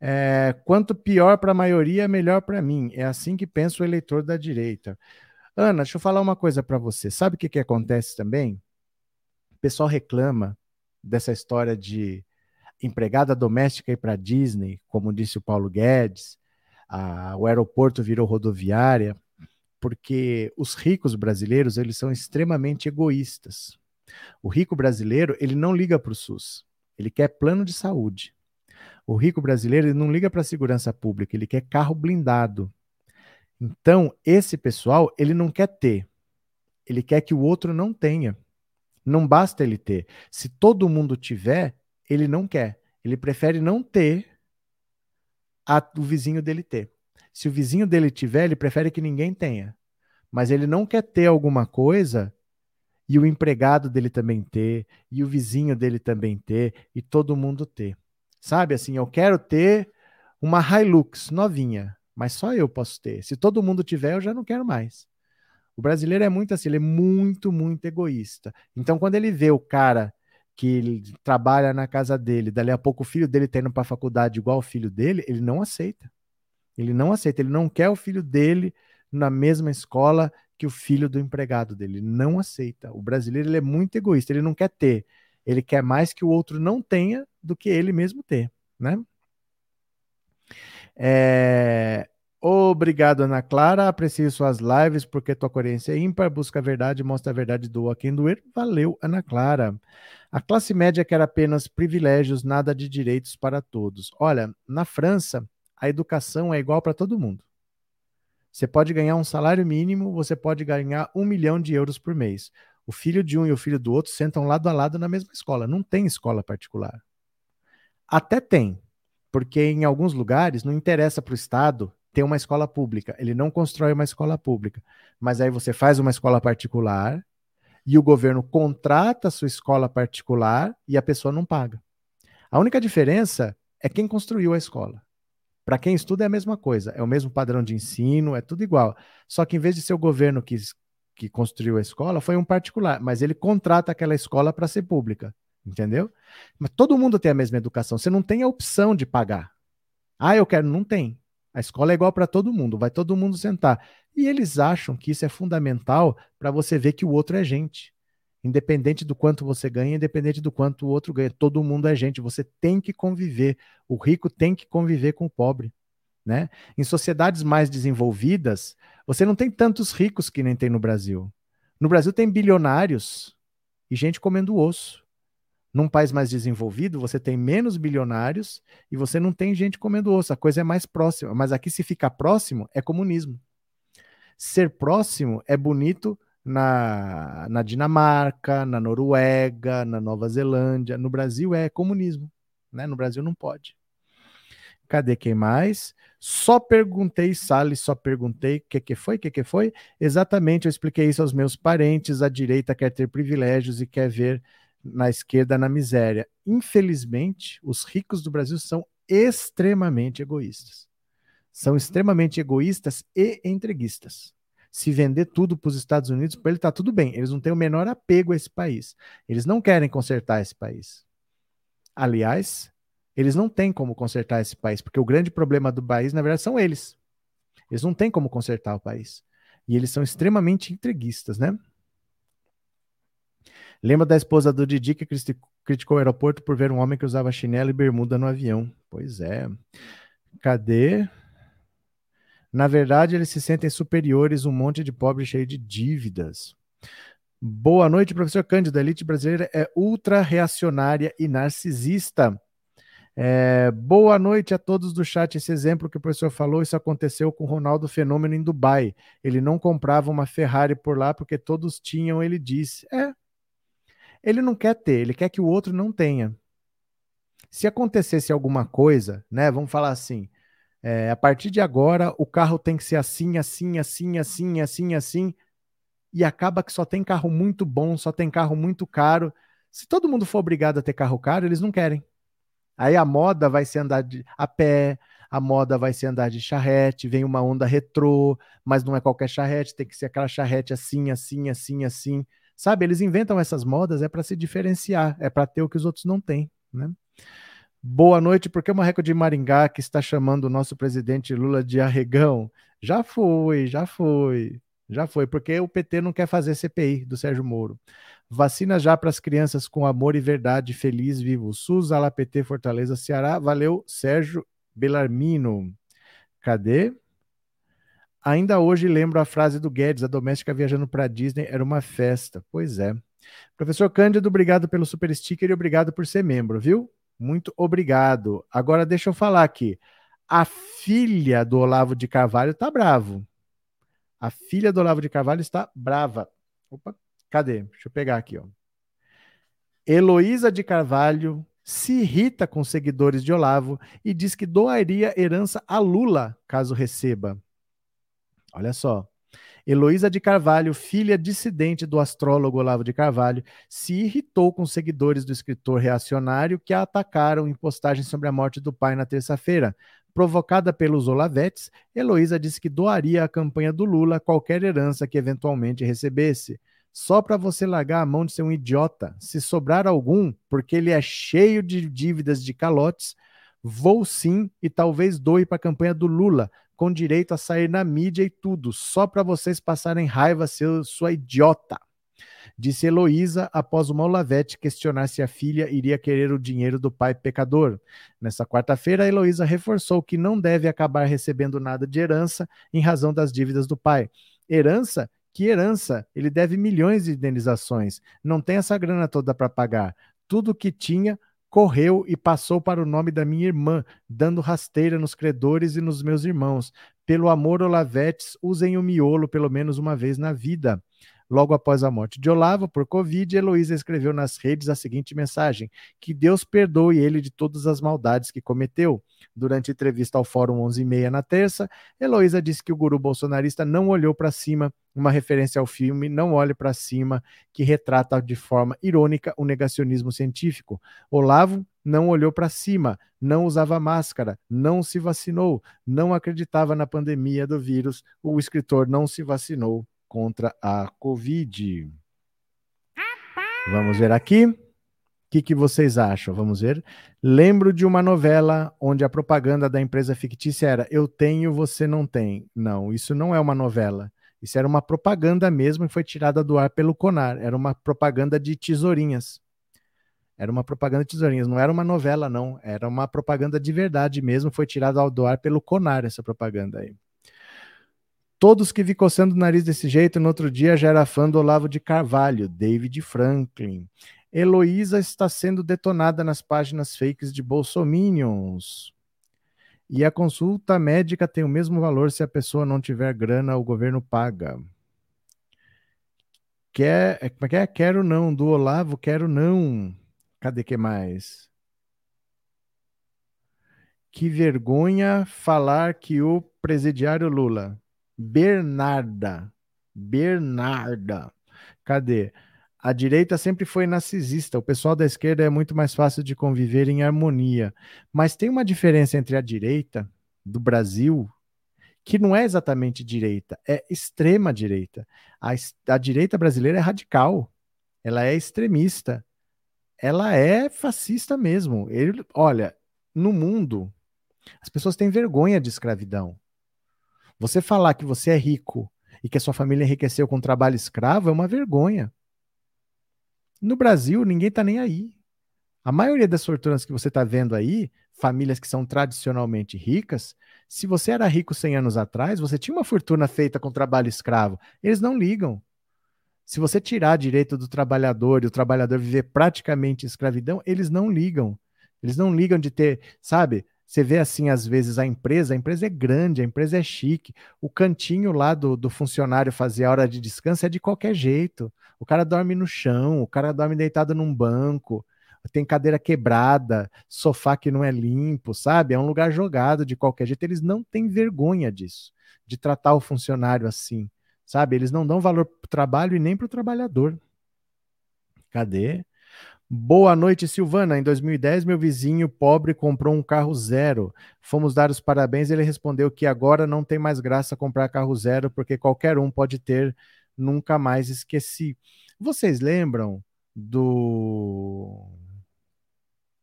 É, quanto pior para a maioria, melhor para mim. É assim que pensa o eleitor da direita. Ana, deixa eu falar uma coisa para você. Sabe o que, que acontece também? O pessoal reclama dessa história de empregada doméstica ir para Disney, como disse o Paulo Guedes, a, o aeroporto virou rodoviária, porque os ricos brasileiros eles são extremamente egoístas. O rico brasileiro ele não liga para o SUS, ele quer plano de saúde. O rico brasileiro ele não liga para a segurança pública, ele quer carro blindado. Então esse pessoal ele não quer ter, ele quer que o outro não tenha. Não basta ele ter. Se todo mundo tiver, ele não quer. Ele prefere não ter a, o vizinho dele ter. Se o vizinho dele tiver, ele prefere que ninguém tenha. Mas ele não quer ter alguma coisa e o empregado dele também ter, e o vizinho dele também ter, e todo mundo ter. Sabe assim, eu quero ter uma Hilux novinha, mas só eu posso ter. Se todo mundo tiver, eu já não quero mais. O brasileiro é muito assim, ele é muito, muito egoísta. Então, quando ele vê o cara que trabalha na casa dele, dali a pouco o filho dele está indo para a faculdade igual o filho dele, ele não aceita. Ele não aceita, ele não quer o filho dele na mesma escola que o filho do empregado dele. Ele não aceita. O brasileiro ele é muito egoísta, ele não quer ter. Ele quer mais que o outro não tenha do que ele mesmo ter, né? É... Obrigado, Ana Clara. Aprecio suas lives porque tua coerência é ímpar, busca a verdade, mostra a verdade, doa quem doer. Valeu, Ana Clara. A classe média quer apenas privilégios, nada de direitos para todos. Olha, na França, a educação é igual para todo mundo. Você pode ganhar um salário mínimo, você pode ganhar um milhão de euros por mês. O filho de um e o filho do outro sentam lado a lado na mesma escola. Não tem escola particular. Até tem, porque em alguns lugares não interessa para o Estado ter uma escola pública. Ele não constrói uma escola pública. Mas aí você faz uma escola particular e o governo contrata a sua escola particular e a pessoa não paga. A única diferença é quem construiu a escola. Para quem estuda é a mesma coisa, é o mesmo padrão de ensino, é tudo igual. Só que em vez de ser o governo que, que construiu a escola, foi um particular, mas ele contrata aquela escola para ser pública, entendeu? Mas todo mundo tem a mesma educação, você não tem a opção de pagar. Ah, eu quero, não tem. A escola é igual para todo mundo, vai todo mundo sentar. E eles acham que isso é fundamental para você ver que o outro é gente. Independente do quanto você ganha, independente do quanto o outro ganha, todo mundo é gente. Você tem que conviver. O rico tem que conviver com o pobre. Né? Em sociedades mais desenvolvidas, você não tem tantos ricos que nem tem no Brasil. No Brasil tem bilionários e gente comendo osso. Num país mais desenvolvido, você tem menos bilionários e você não tem gente comendo osso. A coisa é mais próxima. Mas aqui, se ficar próximo, é comunismo. Ser próximo é bonito na, na Dinamarca, na Noruega, na Nova Zelândia. No Brasil é comunismo, né? No Brasil não pode. Cadê quem mais? Só perguntei, Salles, só perguntei, o que, que foi, o que, que foi? Exatamente, eu expliquei isso aos meus parentes, a direita quer ter privilégios e quer ver na esquerda na miséria. Infelizmente, os ricos do Brasil são extremamente egoístas. São extremamente egoístas e entreguistas se vender tudo para os Estados Unidos, para ele está tudo bem. Eles não têm o menor apego a esse país. Eles não querem consertar esse país. Aliás, eles não têm como consertar esse país, porque o grande problema do país, na verdade, são eles. Eles não têm como consertar o país. E eles são extremamente entreguistas, né? Lembra da esposa do Didi que criticou o aeroporto por ver um homem que usava chinelo e bermuda no avião? Pois é. Cadê? Na verdade, eles se sentem superiores, um monte de pobre cheio de dívidas. Boa noite, professor Cândido. A elite brasileira é ultra reacionária e narcisista. É, boa noite a todos do chat. Esse exemplo que o professor falou, isso aconteceu com o Ronaldo Fenômeno em Dubai. Ele não comprava uma Ferrari por lá porque todos tinham, ele disse. É. Ele não quer ter, ele quer que o outro não tenha. Se acontecesse alguma coisa, né? Vamos falar assim: é, a partir de agora, o carro tem que ser assim, assim, assim, assim, assim, assim. E acaba que só tem carro muito bom, só tem carro muito caro. Se todo mundo for obrigado a ter carro caro, eles não querem. Aí a moda vai ser andar de, a pé, a moda vai ser andar de charrete, vem uma onda retrô, mas não é qualquer charrete, tem que ser aquela charrete assim, assim, assim, assim. Sabe, eles inventam essas modas é para se diferenciar, é para ter o que os outros não têm, né? Boa noite, porque o Marreco de Maringá que está chamando o nosso presidente Lula de arregão? Já foi, já foi, já foi, porque o PT não quer fazer CPI do Sérgio Moro. Vacina já para as crianças com amor e verdade, feliz, vivo. SUS, Ala PT, Fortaleza, Ceará. Valeu, Sérgio Belarmino. Cadê? Ainda hoje lembro a frase do Guedes: a doméstica viajando para Disney era uma festa. Pois é. Professor Cândido, obrigado pelo super sticker e obrigado por ser membro, viu? Muito obrigado. Agora deixa eu falar aqui. A filha do Olavo de Carvalho está bravo. A filha do Olavo de Carvalho está brava. Opa, cadê? Deixa eu pegar aqui, ó. Heloísa de Carvalho se irrita com seguidores de Olavo e diz que doaria herança a Lula caso receba. Olha só. Heloísa de Carvalho, filha dissidente do astrólogo Olavo de Carvalho, se irritou com seguidores do escritor reacionário que a atacaram em postagem sobre a morte do pai na terça-feira. Provocada pelos Olavetes, Heloísa disse que doaria à campanha do Lula qualquer herança que eventualmente recebesse. Só para você largar a mão de ser um idiota. Se sobrar algum, porque ele é cheio de dívidas de calotes, vou sim e talvez doe para a campanha do Lula, com direito a sair na mídia e tudo, só para vocês passarem raiva, seu, sua idiota. Disse Heloísa após uma Olavete questionar se a filha iria querer o dinheiro do pai pecador. Nessa quarta-feira, Heloísa reforçou que não deve acabar recebendo nada de herança em razão das dívidas do pai. Herança que herança? Ele deve milhões de indenizações. Não tem essa grana toda para pagar. Tudo que tinha correu e passou para o nome da minha irmã, dando rasteira nos credores e nos meus irmãos. Pelo amor, Olavetes, usem o miolo pelo menos uma vez na vida. Logo após a morte de Olavo por Covid, Heloísa escreveu nas redes a seguinte mensagem: Que Deus perdoe ele de todas as maldades que cometeu. Durante entrevista ao Fórum 11 e meia na terça, Heloísa disse que o guru bolsonarista não olhou para cima, uma referência ao filme Não Olhe para Cima, que retrata de forma irônica o negacionismo científico. Olavo não olhou para cima, não usava máscara, não se vacinou, não acreditava na pandemia do vírus. O escritor não se vacinou contra a Covid. Vamos ver aqui. O que, que vocês acham? Vamos ver. Lembro de uma novela onde a propaganda da empresa fictícia era Eu tenho, você não tem. Não, isso não é uma novela. Isso era uma propaganda mesmo e foi tirada do ar pelo Conar. Era uma propaganda de tesourinhas. Era uma propaganda de tesourinhas, não era uma novela, não. Era uma propaganda de verdade mesmo. Foi tirada do ar pelo Conar, essa propaganda aí. Todos que vi coçando o nariz desse jeito, no outro dia já era fã do Olavo de Carvalho, David Franklin. Heloísa está sendo detonada nas páginas fakes de Bolsominions. E a consulta médica tem o mesmo valor se a pessoa não tiver grana, o governo paga. Quer, é, como é que é? Quero não, do Olavo, quero não. Cadê que mais? Que vergonha falar que o presidiário Lula Bernarda. Bernarda. Cadê? A direita sempre foi narcisista, o pessoal da esquerda é muito mais fácil de conviver em harmonia. Mas tem uma diferença entre a direita do Brasil, que não é exatamente direita, é extrema direita. A, a direita brasileira é radical, ela é extremista, ela é fascista mesmo. Ele, olha, no mundo, as pessoas têm vergonha de escravidão. Você falar que você é rico e que a sua família enriqueceu com trabalho escravo é uma vergonha. No Brasil, ninguém está nem aí. A maioria das fortunas que você está vendo aí, famílias que são tradicionalmente ricas, se você era rico 100 anos atrás, você tinha uma fortuna feita com trabalho escravo. Eles não ligam. Se você tirar direito do trabalhador e o trabalhador viver praticamente escravidão, eles não ligam. Eles não ligam de ter, sabe? Você vê assim, às vezes, a empresa, a empresa é grande, a empresa é chique. O cantinho lá do, do funcionário fazer a hora de descanso é de qualquer jeito. O cara dorme no chão, o cara dorme deitado num banco, tem cadeira quebrada, sofá que não é limpo, sabe? É um lugar jogado de qualquer jeito. Eles não têm vergonha disso, de tratar o funcionário assim, sabe? Eles não dão valor para o trabalho e nem para o trabalhador. Cadê? Boa noite, Silvana. Em 2010, meu vizinho pobre comprou um carro zero. Fomos dar os parabéns e ele respondeu que agora não tem mais graça comprar carro zero, porque qualquer um pode ter. Nunca mais esqueci. Vocês lembram do.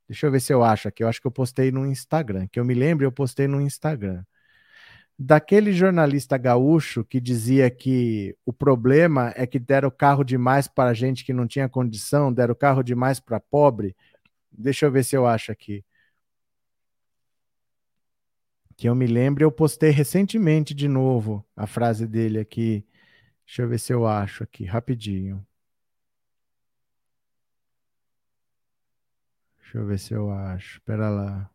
Deixa eu ver se eu acho aqui. Eu acho que eu postei no Instagram. Que eu me lembro, eu postei no Instagram daquele jornalista gaúcho que dizia que o problema é que deram carro demais para gente que não tinha condição, deram carro demais para pobre. Deixa eu ver se eu acho aqui. Que eu me lembro, eu postei recentemente de novo a frase dele aqui. Deixa eu ver se eu acho aqui, rapidinho. Deixa eu ver se eu acho. Espera lá.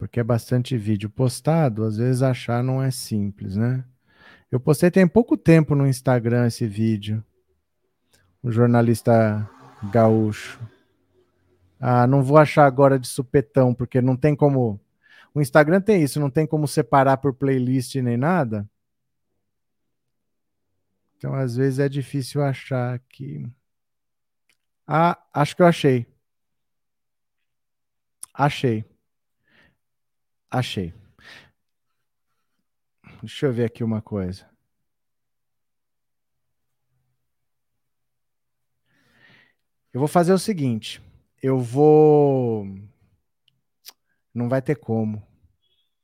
Porque é bastante vídeo postado, às vezes achar não é simples, né? Eu postei tem pouco tempo no Instagram esse vídeo. O jornalista gaúcho. Ah, não vou achar agora de supetão, porque não tem como. O Instagram tem isso, não tem como separar por playlist nem nada. Então, às vezes é difícil achar aqui. Ah, acho que eu achei. Achei. Achei. Deixa eu ver aqui uma coisa. Eu vou fazer o seguinte. Eu vou. Não vai ter como.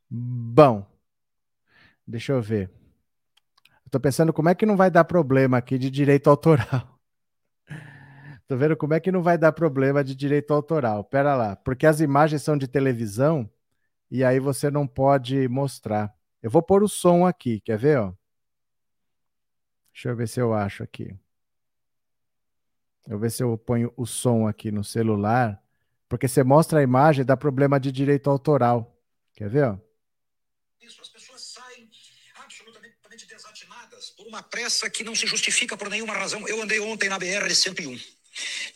Bom, deixa eu ver. Tô pensando como é que não vai dar problema aqui de direito autoral. Tô vendo como é que não vai dar problema de direito autoral. Pera lá, porque as imagens são de televisão e aí você não pode mostrar. Eu vou pôr o som aqui, quer ver, ó? Deixa eu ver se eu acho aqui. Eu vou ver se eu ponho o som aqui no celular, porque você mostra a imagem dá problema de direito autoral. Quer ver, ó? Isso, as pessoas saem absolutamente desatinadas por uma pressa que não se justifica por nenhuma razão. Eu andei ontem na BR-101.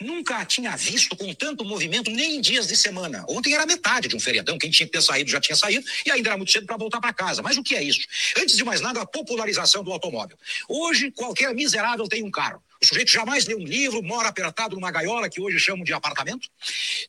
Nunca tinha visto com tanto movimento, nem em dias de semana. Ontem era metade de um feriadão, quem tinha que ter saído já tinha saído, e ainda era muito cedo para voltar para casa. Mas o que é isso? Antes de mais nada, a popularização do automóvel. Hoje, qualquer miserável tem um carro. O sujeito jamais lê um livro, mora apertado numa gaiola que hoje chamam de apartamento,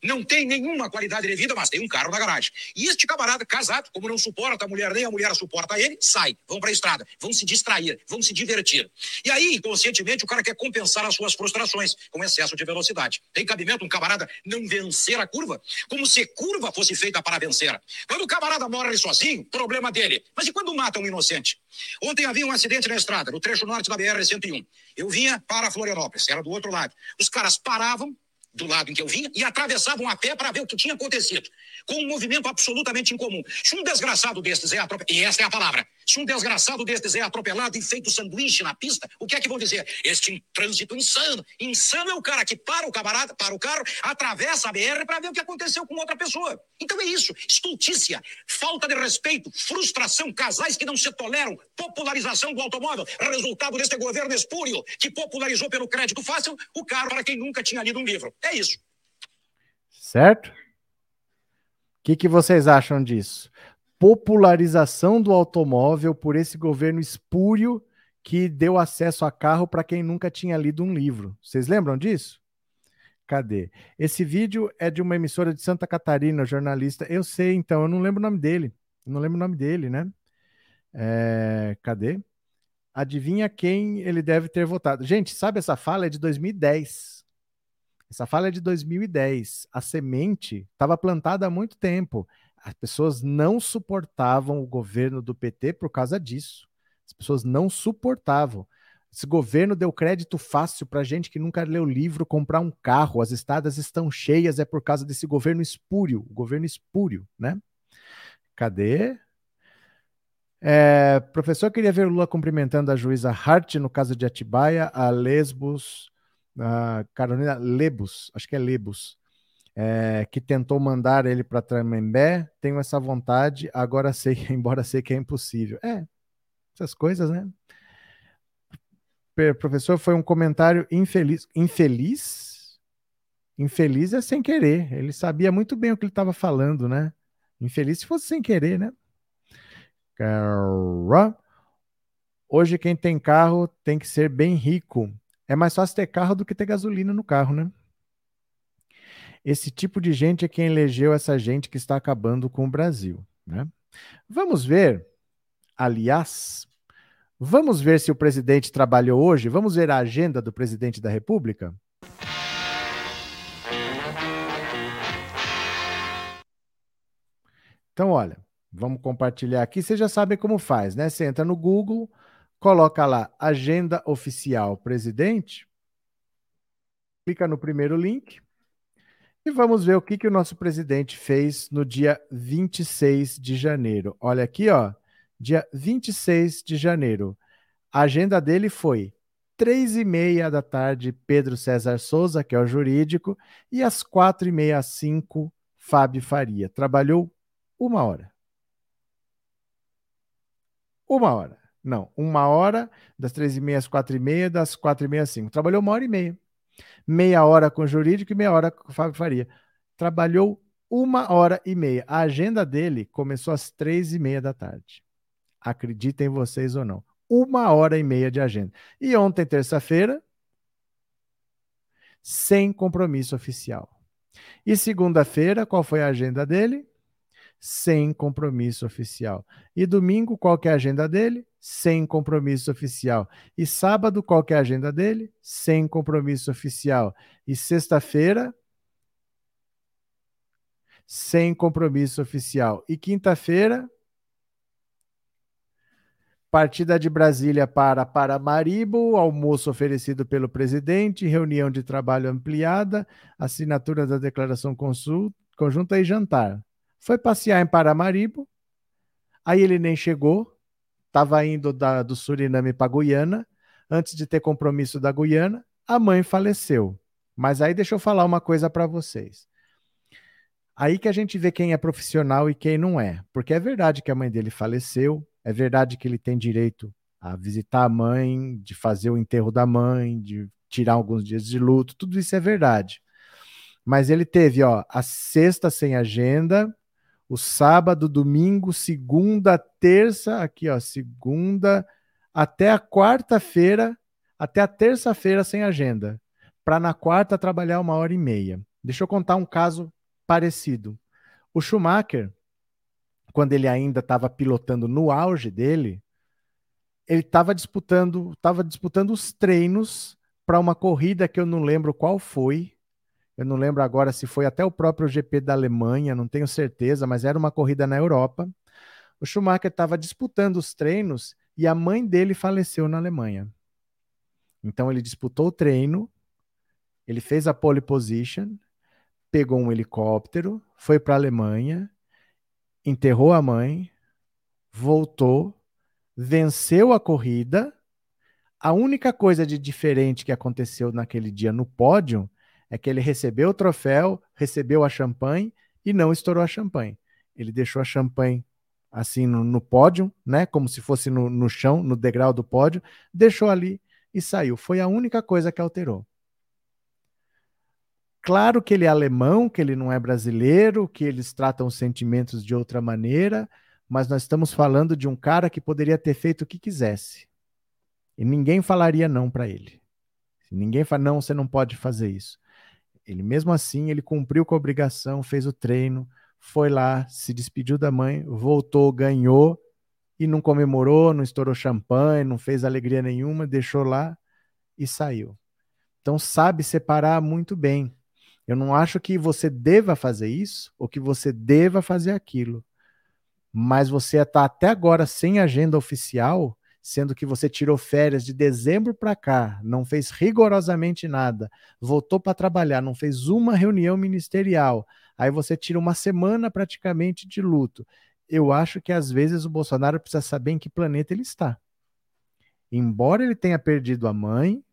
não tem nenhuma qualidade de vida, mas tem um carro na garagem. E este camarada casado, como não suporta a mulher nem a mulher suporta ele, sai, vão para a estrada, vão se distrair, vão se divertir. E aí, inconscientemente, o cara quer compensar as suas frustrações com excesso de velocidade. Tem cabimento um camarada não vencer a curva? Como se curva fosse feita para vencer. Quando o camarada morre sozinho, problema dele. Mas e quando mata um inocente? Ontem havia um acidente na estrada, no trecho norte da BR-101. Eu vinha para Florianópolis, era do outro lado. Os caras paravam do lado em que eu vinha e atravessavam a pé para ver o que tinha acontecido, com um movimento absolutamente incomum. Se um desgraçado destes é atropelado, e essa é a palavra, se um desgraçado destes é atropelado e feito sanduíche na pista, o que é que vão dizer? Este trânsito insano. Insano é o cara que para o camarada, para o carro, atravessa a BR para ver o que aconteceu com outra pessoa. Então é isso, estultícia, falta de respeito, frustração, casais que não se toleram, popularização do automóvel, resultado deste governo espúrio que popularizou pelo crédito fácil o carro para quem nunca tinha lido um livro. É isso. Certo? O que, que vocês acham disso? Popularização do automóvel por esse governo espúrio que deu acesso a carro para quem nunca tinha lido um livro. Vocês lembram disso? Cadê? Esse vídeo é de uma emissora de Santa Catarina, jornalista. Eu sei, então, eu não lembro o nome dele. Não lembro o nome dele, né? É... Cadê? Adivinha quem ele deve ter votado? Gente, sabe essa fala é de 2010. Essa fala é de 2010. A semente estava plantada há muito tempo. As pessoas não suportavam o governo do PT por causa disso. As pessoas não suportavam. Esse governo deu crédito fácil para gente que nunca leu livro comprar um carro. As estradas estão cheias, é por causa desse governo espúrio. O governo espúrio, né? Cadê? É, professor, queria ver Lula cumprimentando a juíza Hart no caso de Atibaia, a Lesbos, a Carolina Lebus, acho que é Lebus, é, que tentou mandar ele para Tremembé. Tenho essa vontade, agora sei, embora sei que é impossível. É, essas coisas, né? Professor, foi um comentário infeliz. Infeliz? Infeliz é sem querer. Ele sabia muito bem o que ele estava falando, né? Infeliz se fosse sem querer, né? Hoje, quem tem carro tem que ser bem rico é mais fácil ter carro do que ter gasolina no carro, né? Esse tipo de gente é quem elegeu essa gente que está acabando com o Brasil, né? Vamos ver, aliás, vamos ver se o presidente trabalhou hoje, vamos ver a agenda do presidente da República? Então, olha, vamos compartilhar aqui. Vocês já sabem como faz, né? Você entra no Google, coloca lá agenda oficial presidente, clica no primeiro link e vamos ver o que, que o nosso presidente fez no dia 26 de janeiro. Olha aqui, ó, dia 26 de janeiro. A agenda dele foi três e meia da tarde, Pedro César Souza, que é o jurídico, e às quatro e meia às cinco, Fábio Faria. Trabalhou uma hora. Uma hora. Não, uma hora, das três e meia às quatro e meia, das quatro e meia às cinco. Trabalhou uma hora e meia. Meia hora com o jurídico e meia hora com o Fábio Faria. Trabalhou uma hora e meia. A agenda dele começou às três e meia da tarde. Acreditem vocês ou não. Uma hora e meia de agenda. E ontem, terça-feira, sem compromisso oficial. E segunda-feira, qual foi a agenda dele? Sem compromisso oficial. E domingo, qual que é a agenda dele? Sem compromisso oficial. E sábado, qual é a agenda dele? Sem compromisso oficial. E sexta-feira, sem compromisso oficial. E quinta-feira, partida de Brasília para Paramaribo, almoço oferecido pelo presidente, reunião de trabalho ampliada, assinatura da declaração conjunta e jantar. Foi passear em Paramaribo, aí ele nem chegou, estava indo da, do Suriname para Guiana, antes de ter compromisso da Guiana, a mãe faleceu. Mas aí deixa eu falar uma coisa para vocês. Aí que a gente vê quem é profissional e quem não é. Porque é verdade que a mãe dele faleceu, é verdade que ele tem direito a visitar a mãe, de fazer o enterro da mãe, de tirar alguns dias de luto, tudo isso é verdade. Mas ele teve, ó, a sexta sem agenda, o sábado, domingo, segunda, terça, aqui, ó, segunda, até a quarta-feira, até a terça-feira sem agenda, para na quarta trabalhar uma hora e meia. Deixa eu contar um caso parecido. O Schumacher, quando ele ainda estava pilotando no auge dele, ele estava disputando, estava disputando os treinos para uma corrida que eu não lembro qual foi. Eu não lembro agora se foi até o próprio GP da Alemanha, não tenho certeza, mas era uma corrida na Europa. O Schumacher estava disputando os treinos e a mãe dele faleceu na Alemanha. Então ele disputou o treino, ele fez a pole position, pegou um helicóptero, foi para a Alemanha, enterrou a mãe, voltou, venceu a corrida. A única coisa de diferente que aconteceu naquele dia no pódio é que ele recebeu o troféu, recebeu a champanhe e não estourou a champanhe. Ele deixou a champanhe assim no, no pódio, né? Como se fosse no, no chão, no degrau do pódio, deixou ali e saiu. Foi a única coisa que alterou. Claro que ele é alemão, que ele não é brasileiro, que eles tratam os sentimentos de outra maneira, mas nós estamos falando de um cara que poderia ter feito o que quisesse. E ninguém falaria não para ele. Ninguém fala, não, você não pode fazer isso. Ele, mesmo assim, ele cumpriu com a obrigação, fez o treino, foi lá, se despediu da mãe, voltou, ganhou e não comemorou, não estourou champanhe, não fez alegria nenhuma, deixou lá e saiu. Então sabe separar muito bem. Eu não acho que você deva fazer isso ou que você deva fazer aquilo. Mas você está até agora sem agenda oficial, sendo que você tirou férias de dezembro para cá, não fez rigorosamente nada, voltou para trabalhar, não fez uma reunião ministerial, aí você tira uma semana praticamente de luto. Eu acho que às vezes o Bolsonaro precisa saber em que planeta ele está. Embora ele tenha perdido a mãe,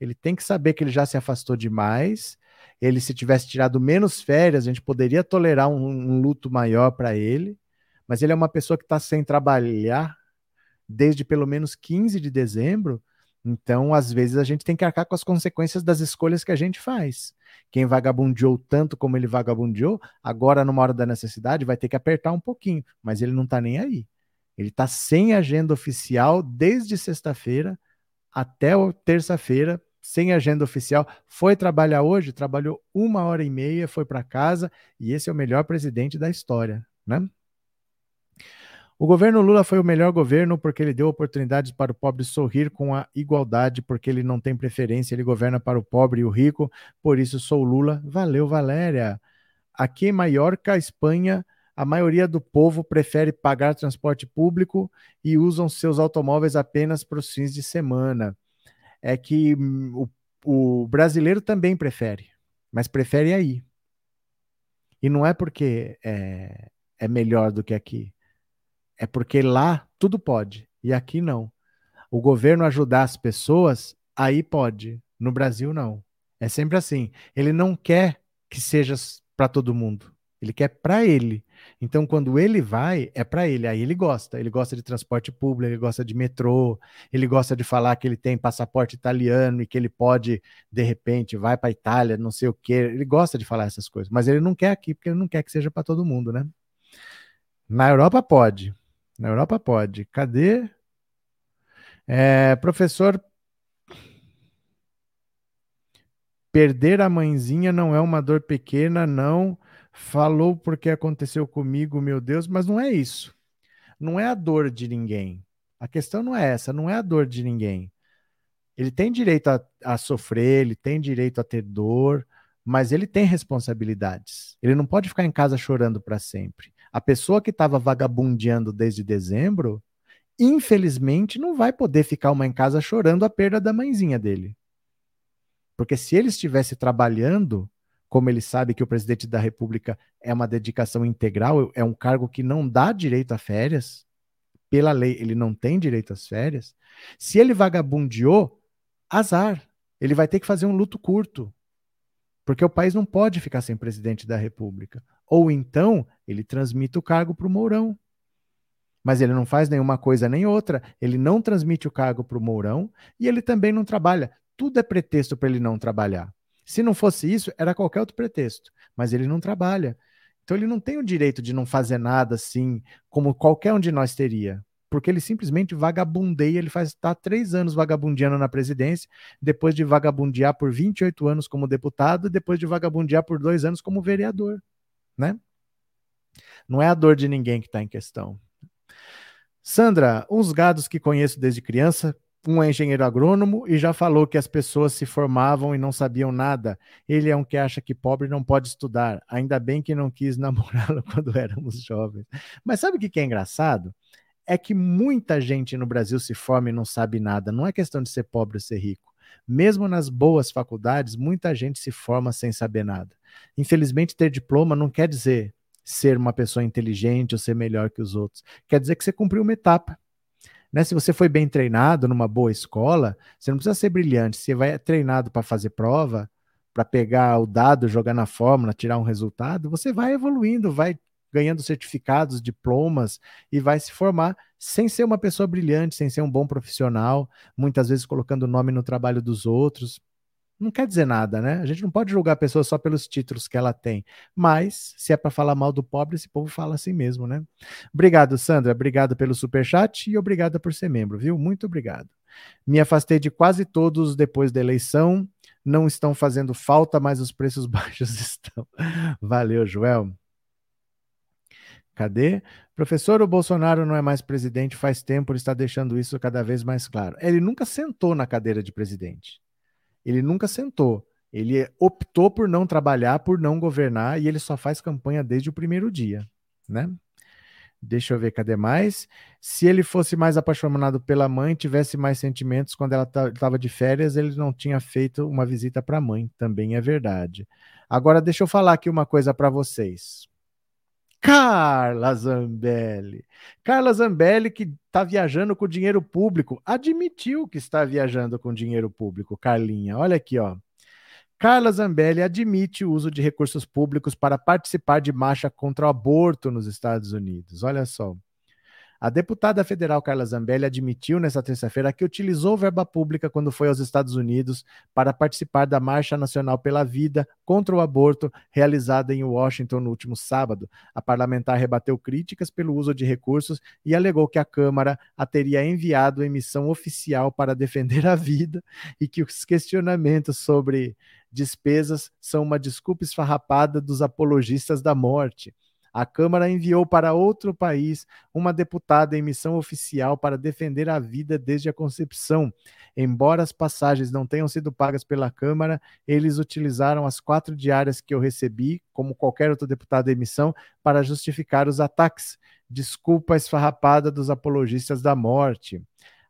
ele tem que saber que ele já se afastou demais. Ele, se tivesse tirado menos férias, a gente poderia tolerar um, um luto maior para ele. Mas ele é uma pessoa que está sem trabalhar desde pelo menos 15 de dezembro. Então, às vezes, a gente tem que arcar com as consequências das escolhas que a gente faz. Quem vagabundeou tanto como ele vagabundeou, agora, numa hora da necessidade, vai ter que apertar um pouquinho, mas ele não está nem aí. Ele está sem agenda oficial desde sexta-feira até terça-feira, sem agenda oficial. Foi trabalhar hoje, trabalhou uma hora e meia, foi para casa, e esse é o melhor presidente da história, né? O governo Lula foi o melhor governo porque ele deu oportunidades para o pobre sorrir com a igualdade, porque ele não tem preferência, ele governa para o pobre e o rico, por isso sou Lula. Valeu, Valéria. Aqui em Maiorca, Espanha, a maioria do povo prefere pagar transporte público e usam seus automóveis apenas para os fins de semana. É que o, o brasileiro também prefere, mas prefere aí. E não é porque é, é melhor do que aqui é porque lá tudo pode e aqui não. O governo ajudar as pessoas, aí pode. No Brasil, não. É sempre assim. Ele não quer que seja para todo mundo. Ele quer para ele. Então, quando ele vai, é para ele. Aí ele gosta. Ele gosta de transporte público, ele gosta de metrô, ele gosta de falar que ele tem passaporte italiano e que ele pode, de repente, vai para Itália, não sei o quê. Ele gosta de falar essas coisas. Mas ele não quer aqui, porque ele não quer que seja para todo mundo, né? Na Europa pode. Na Europa pode. Cadê? É, professor, perder a mãezinha não é uma dor pequena, não. Falou porque aconteceu comigo, meu Deus, mas não é isso. Não é a dor de ninguém. A questão não é essa, não é a dor de ninguém. Ele tem direito a, a sofrer, ele tem direito a ter dor, mas ele tem responsabilidades. Ele não pode ficar em casa chorando para sempre. A pessoa que estava vagabundeando desde dezembro, infelizmente, não vai poder ficar uma em casa chorando a perda da mãezinha dele. Porque se ele estivesse trabalhando, como ele sabe que o presidente da República é uma dedicação integral, é um cargo que não dá direito a férias, pela lei ele não tem direito às férias. Se ele vagabundeou, azar. Ele vai ter que fazer um luto curto. Porque o país não pode ficar sem presidente da República. Ou então, ele transmite o cargo para o Mourão. Mas ele não faz nenhuma coisa nem outra. Ele não transmite o cargo para o Mourão e ele também não trabalha. Tudo é pretexto para ele não trabalhar. Se não fosse isso, era qualquer outro pretexto. Mas ele não trabalha. Então ele não tem o direito de não fazer nada assim, como qualquer um de nós teria. Porque ele simplesmente vagabundeia, ele faz está três anos vagabundeando na presidência, depois de vagabundear por 28 anos como deputado, depois de vagabundear por dois anos como vereador, né? Não é a dor de ninguém que está em questão. Sandra, uns gados que conheço desde criança, um é engenheiro agrônomo e já falou que as pessoas se formavam e não sabiam nada. Ele é um que acha que pobre não pode estudar. Ainda bem que não quis namorá-lo quando éramos jovens. Mas sabe o que é engraçado? É que muita gente no Brasil se forma e não sabe nada. Não é questão de ser pobre ou ser rico. Mesmo nas boas faculdades, muita gente se forma sem saber nada. Infelizmente, ter diploma não quer dizer ser uma pessoa inteligente ou ser melhor que os outros. Quer dizer que você cumpriu uma etapa. Né? Se você foi bem treinado numa boa escola, você não precisa ser brilhante. Você vai treinado para fazer prova, para pegar o dado, jogar na fórmula, tirar um resultado, você vai evoluindo, vai ganhando certificados, diplomas e vai se formar sem ser uma pessoa brilhante, sem ser um bom profissional, muitas vezes colocando o nome no trabalho dos outros não quer dizer nada, né? A gente não pode julgar a pessoa só pelos títulos que ela tem. Mas, se é para falar mal do pobre, esse povo fala assim mesmo, né? Obrigado, Sandra. Obrigado pelo superchat e obrigada por ser membro, viu? Muito obrigado. Me afastei de quase todos depois da eleição. Não estão fazendo falta, mas os preços baixos estão. Valeu, Joel. Cadê? Professor, o Bolsonaro não é mais presidente faz tempo, ele está deixando isso cada vez mais claro. Ele nunca sentou na cadeira de presidente. Ele nunca sentou. Ele optou por não trabalhar, por não governar, e ele só faz campanha desde o primeiro dia, né? Deixa eu ver, cadê mais? Se ele fosse mais apaixonado pela mãe, tivesse mais sentimentos quando ela estava de férias, ele não tinha feito uma visita para a mãe. Também é verdade. Agora, deixa eu falar aqui uma coisa para vocês. Carla Zambelli. Carla Zambelli, que está viajando com dinheiro público, admitiu que está viajando com dinheiro público, Carlinha. Olha aqui, ó. Carla Zambelli admite o uso de recursos públicos para participar de marcha contra o aborto nos Estados Unidos. Olha só. A deputada federal Carla Zambelli admitiu nesta terça-feira que utilizou verba pública quando foi aos Estados Unidos para participar da Marcha Nacional pela Vida contra o Aborto, realizada em Washington no último sábado. A parlamentar rebateu críticas pelo uso de recursos e alegou que a Câmara a teria enviado em missão oficial para defender a vida e que os questionamentos sobre despesas são uma desculpa esfarrapada dos apologistas da morte. A Câmara enviou para outro país uma deputada em missão oficial para defender a vida desde a concepção. Embora as passagens não tenham sido pagas pela Câmara, eles utilizaram as quatro diárias que eu recebi, como qualquer outro deputado em missão, para justificar os ataques. Desculpa esfarrapada dos apologistas da morte.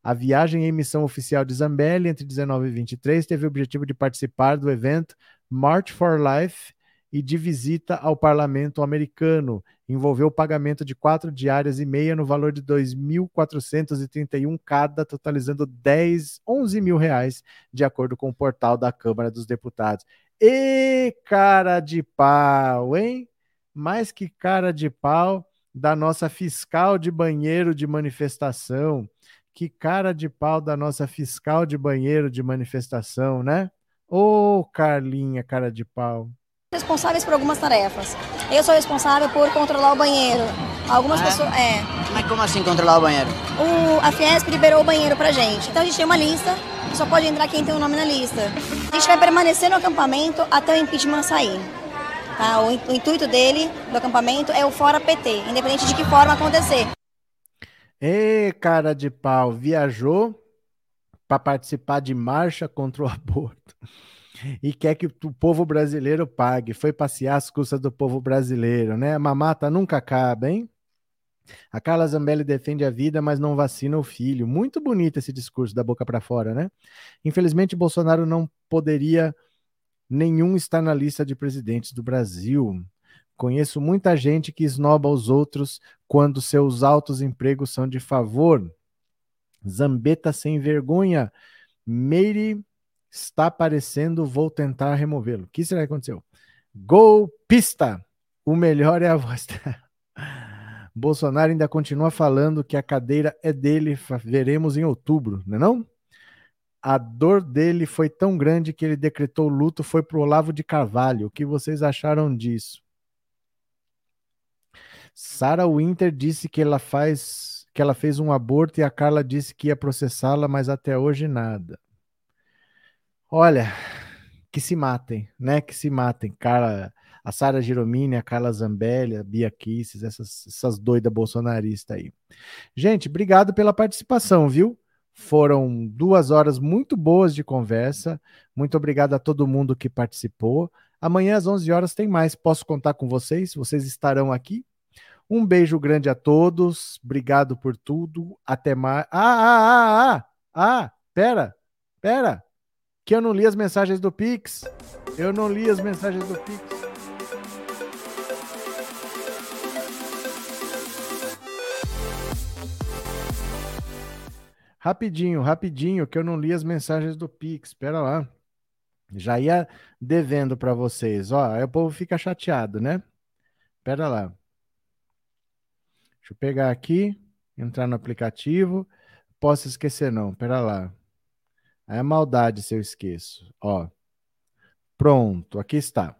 A viagem em missão oficial de Zambelli entre 19 e 23 teve o objetivo de participar do evento March for Life e de visita ao parlamento americano. Envolveu o pagamento de quatro diárias e meia no valor de 2.431 cada, totalizando 10, 11 mil reais, de acordo com o portal da Câmara dos Deputados. E cara de pau, hein? Mais que cara de pau da nossa fiscal de banheiro de manifestação. Que cara de pau da nossa fiscal de banheiro de manifestação, né? Ô, oh, Carlinha, cara de pau responsáveis por algumas tarefas. Eu sou responsável por controlar o banheiro. Algumas ah, pessoas. É. Mas como assim controlar o banheiro? O, a Fiesp liberou o banheiro pra gente. Então a gente tem uma lista, só pode entrar quem tem o nome na lista. A gente vai permanecer no acampamento até o impeachment sair. Tá? O, o intuito dele, do acampamento, é o fora PT, independente de que forma acontecer. Ê, cara de pau, viajou para participar de marcha contra o aborto. E quer que o povo brasileiro pague. Foi passear às custas do povo brasileiro, né? A mamata nunca acaba, hein? A Carla Zambelli defende a vida, mas não vacina o filho. Muito bonito esse discurso da boca para fora, né? Infelizmente, Bolsonaro não poderia nenhum estar na lista de presidentes do Brasil. Conheço muita gente que esnoba os outros quando seus altos empregos são de favor. Zambeta sem vergonha. Meire está aparecendo, vou tentar removê-lo. O que será que aconteceu? Golpista! O melhor é a voz. Bolsonaro ainda continua falando que a cadeira é dele, veremos em outubro, não é não? A dor dele foi tão grande que ele decretou luto, foi para o Olavo de Carvalho. O que vocês acharam disso? Sarah Winter disse que ela faz que ela fez um aborto e a Carla disse que ia processá-la, mas até hoje nada. Olha, que se matem, né? Que se matem, cara. A Sara Giromini, a Carla Zambelli, a Bia Kisses, essas, essas doidas bolsonaristas aí. Gente, obrigado pela participação, viu? Foram duas horas muito boas de conversa. Muito obrigado a todo mundo que participou. Amanhã às 11 horas tem mais. Posso contar com vocês? Vocês estarão aqui? Um beijo grande a todos. Obrigado por tudo. Até mais. Ah, ah, ah, ah, ah, pera, pera. Que eu não li as mensagens do Pix. Eu não li as mensagens do Pix. Rapidinho, rapidinho, que eu não li as mensagens do Pix. Espera lá. Já ia devendo para vocês. Ó, aí o povo fica chateado, né? Espera lá. Deixa eu pegar aqui, entrar no aplicativo. Posso esquecer não, Espera lá. É maldade se eu esqueço. Ó. Pronto, aqui está.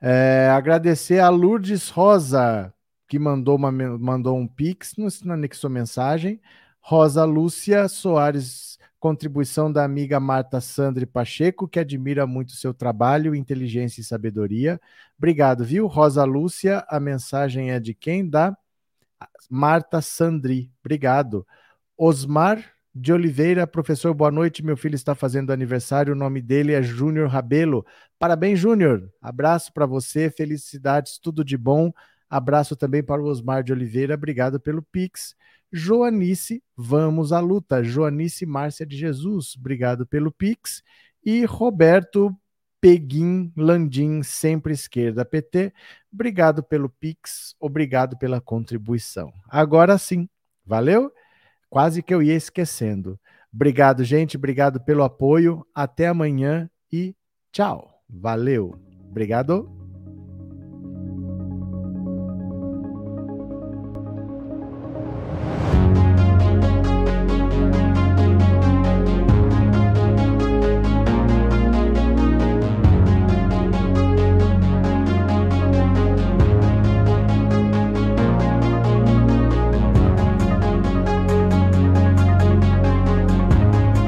É, agradecer a Lourdes Rosa, que mandou, uma, mandou um pix, não anexou mensagem. Rosa Lúcia Soares, contribuição da amiga Marta Sandri Pacheco, que admira muito seu trabalho, inteligência e sabedoria. Obrigado, viu? Rosa Lúcia, a mensagem é de quem? Da Marta Sandri. Obrigado. Osmar de Oliveira, professor, boa noite. Meu filho está fazendo aniversário. O nome dele é Júnior Rabelo. Parabéns, Júnior. Abraço para você, felicidades, tudo de bom. Abraço também para o Osmar de Oliveira. Obrigado pelo Pix. Joanice, vamos à luta. Joanice Márcia de Jesus, obrigado pelo Pix. E Roberto Peguim Landim, sempre esquerda PT, obrigado pelo Pix, obrigado pela contribuição. Agora sim, valeu? Quase que eu ia esquecendo. Obrigado, gente, obrigado pelo apoio. Até amanhã e tchau. Valeu. Obrigado.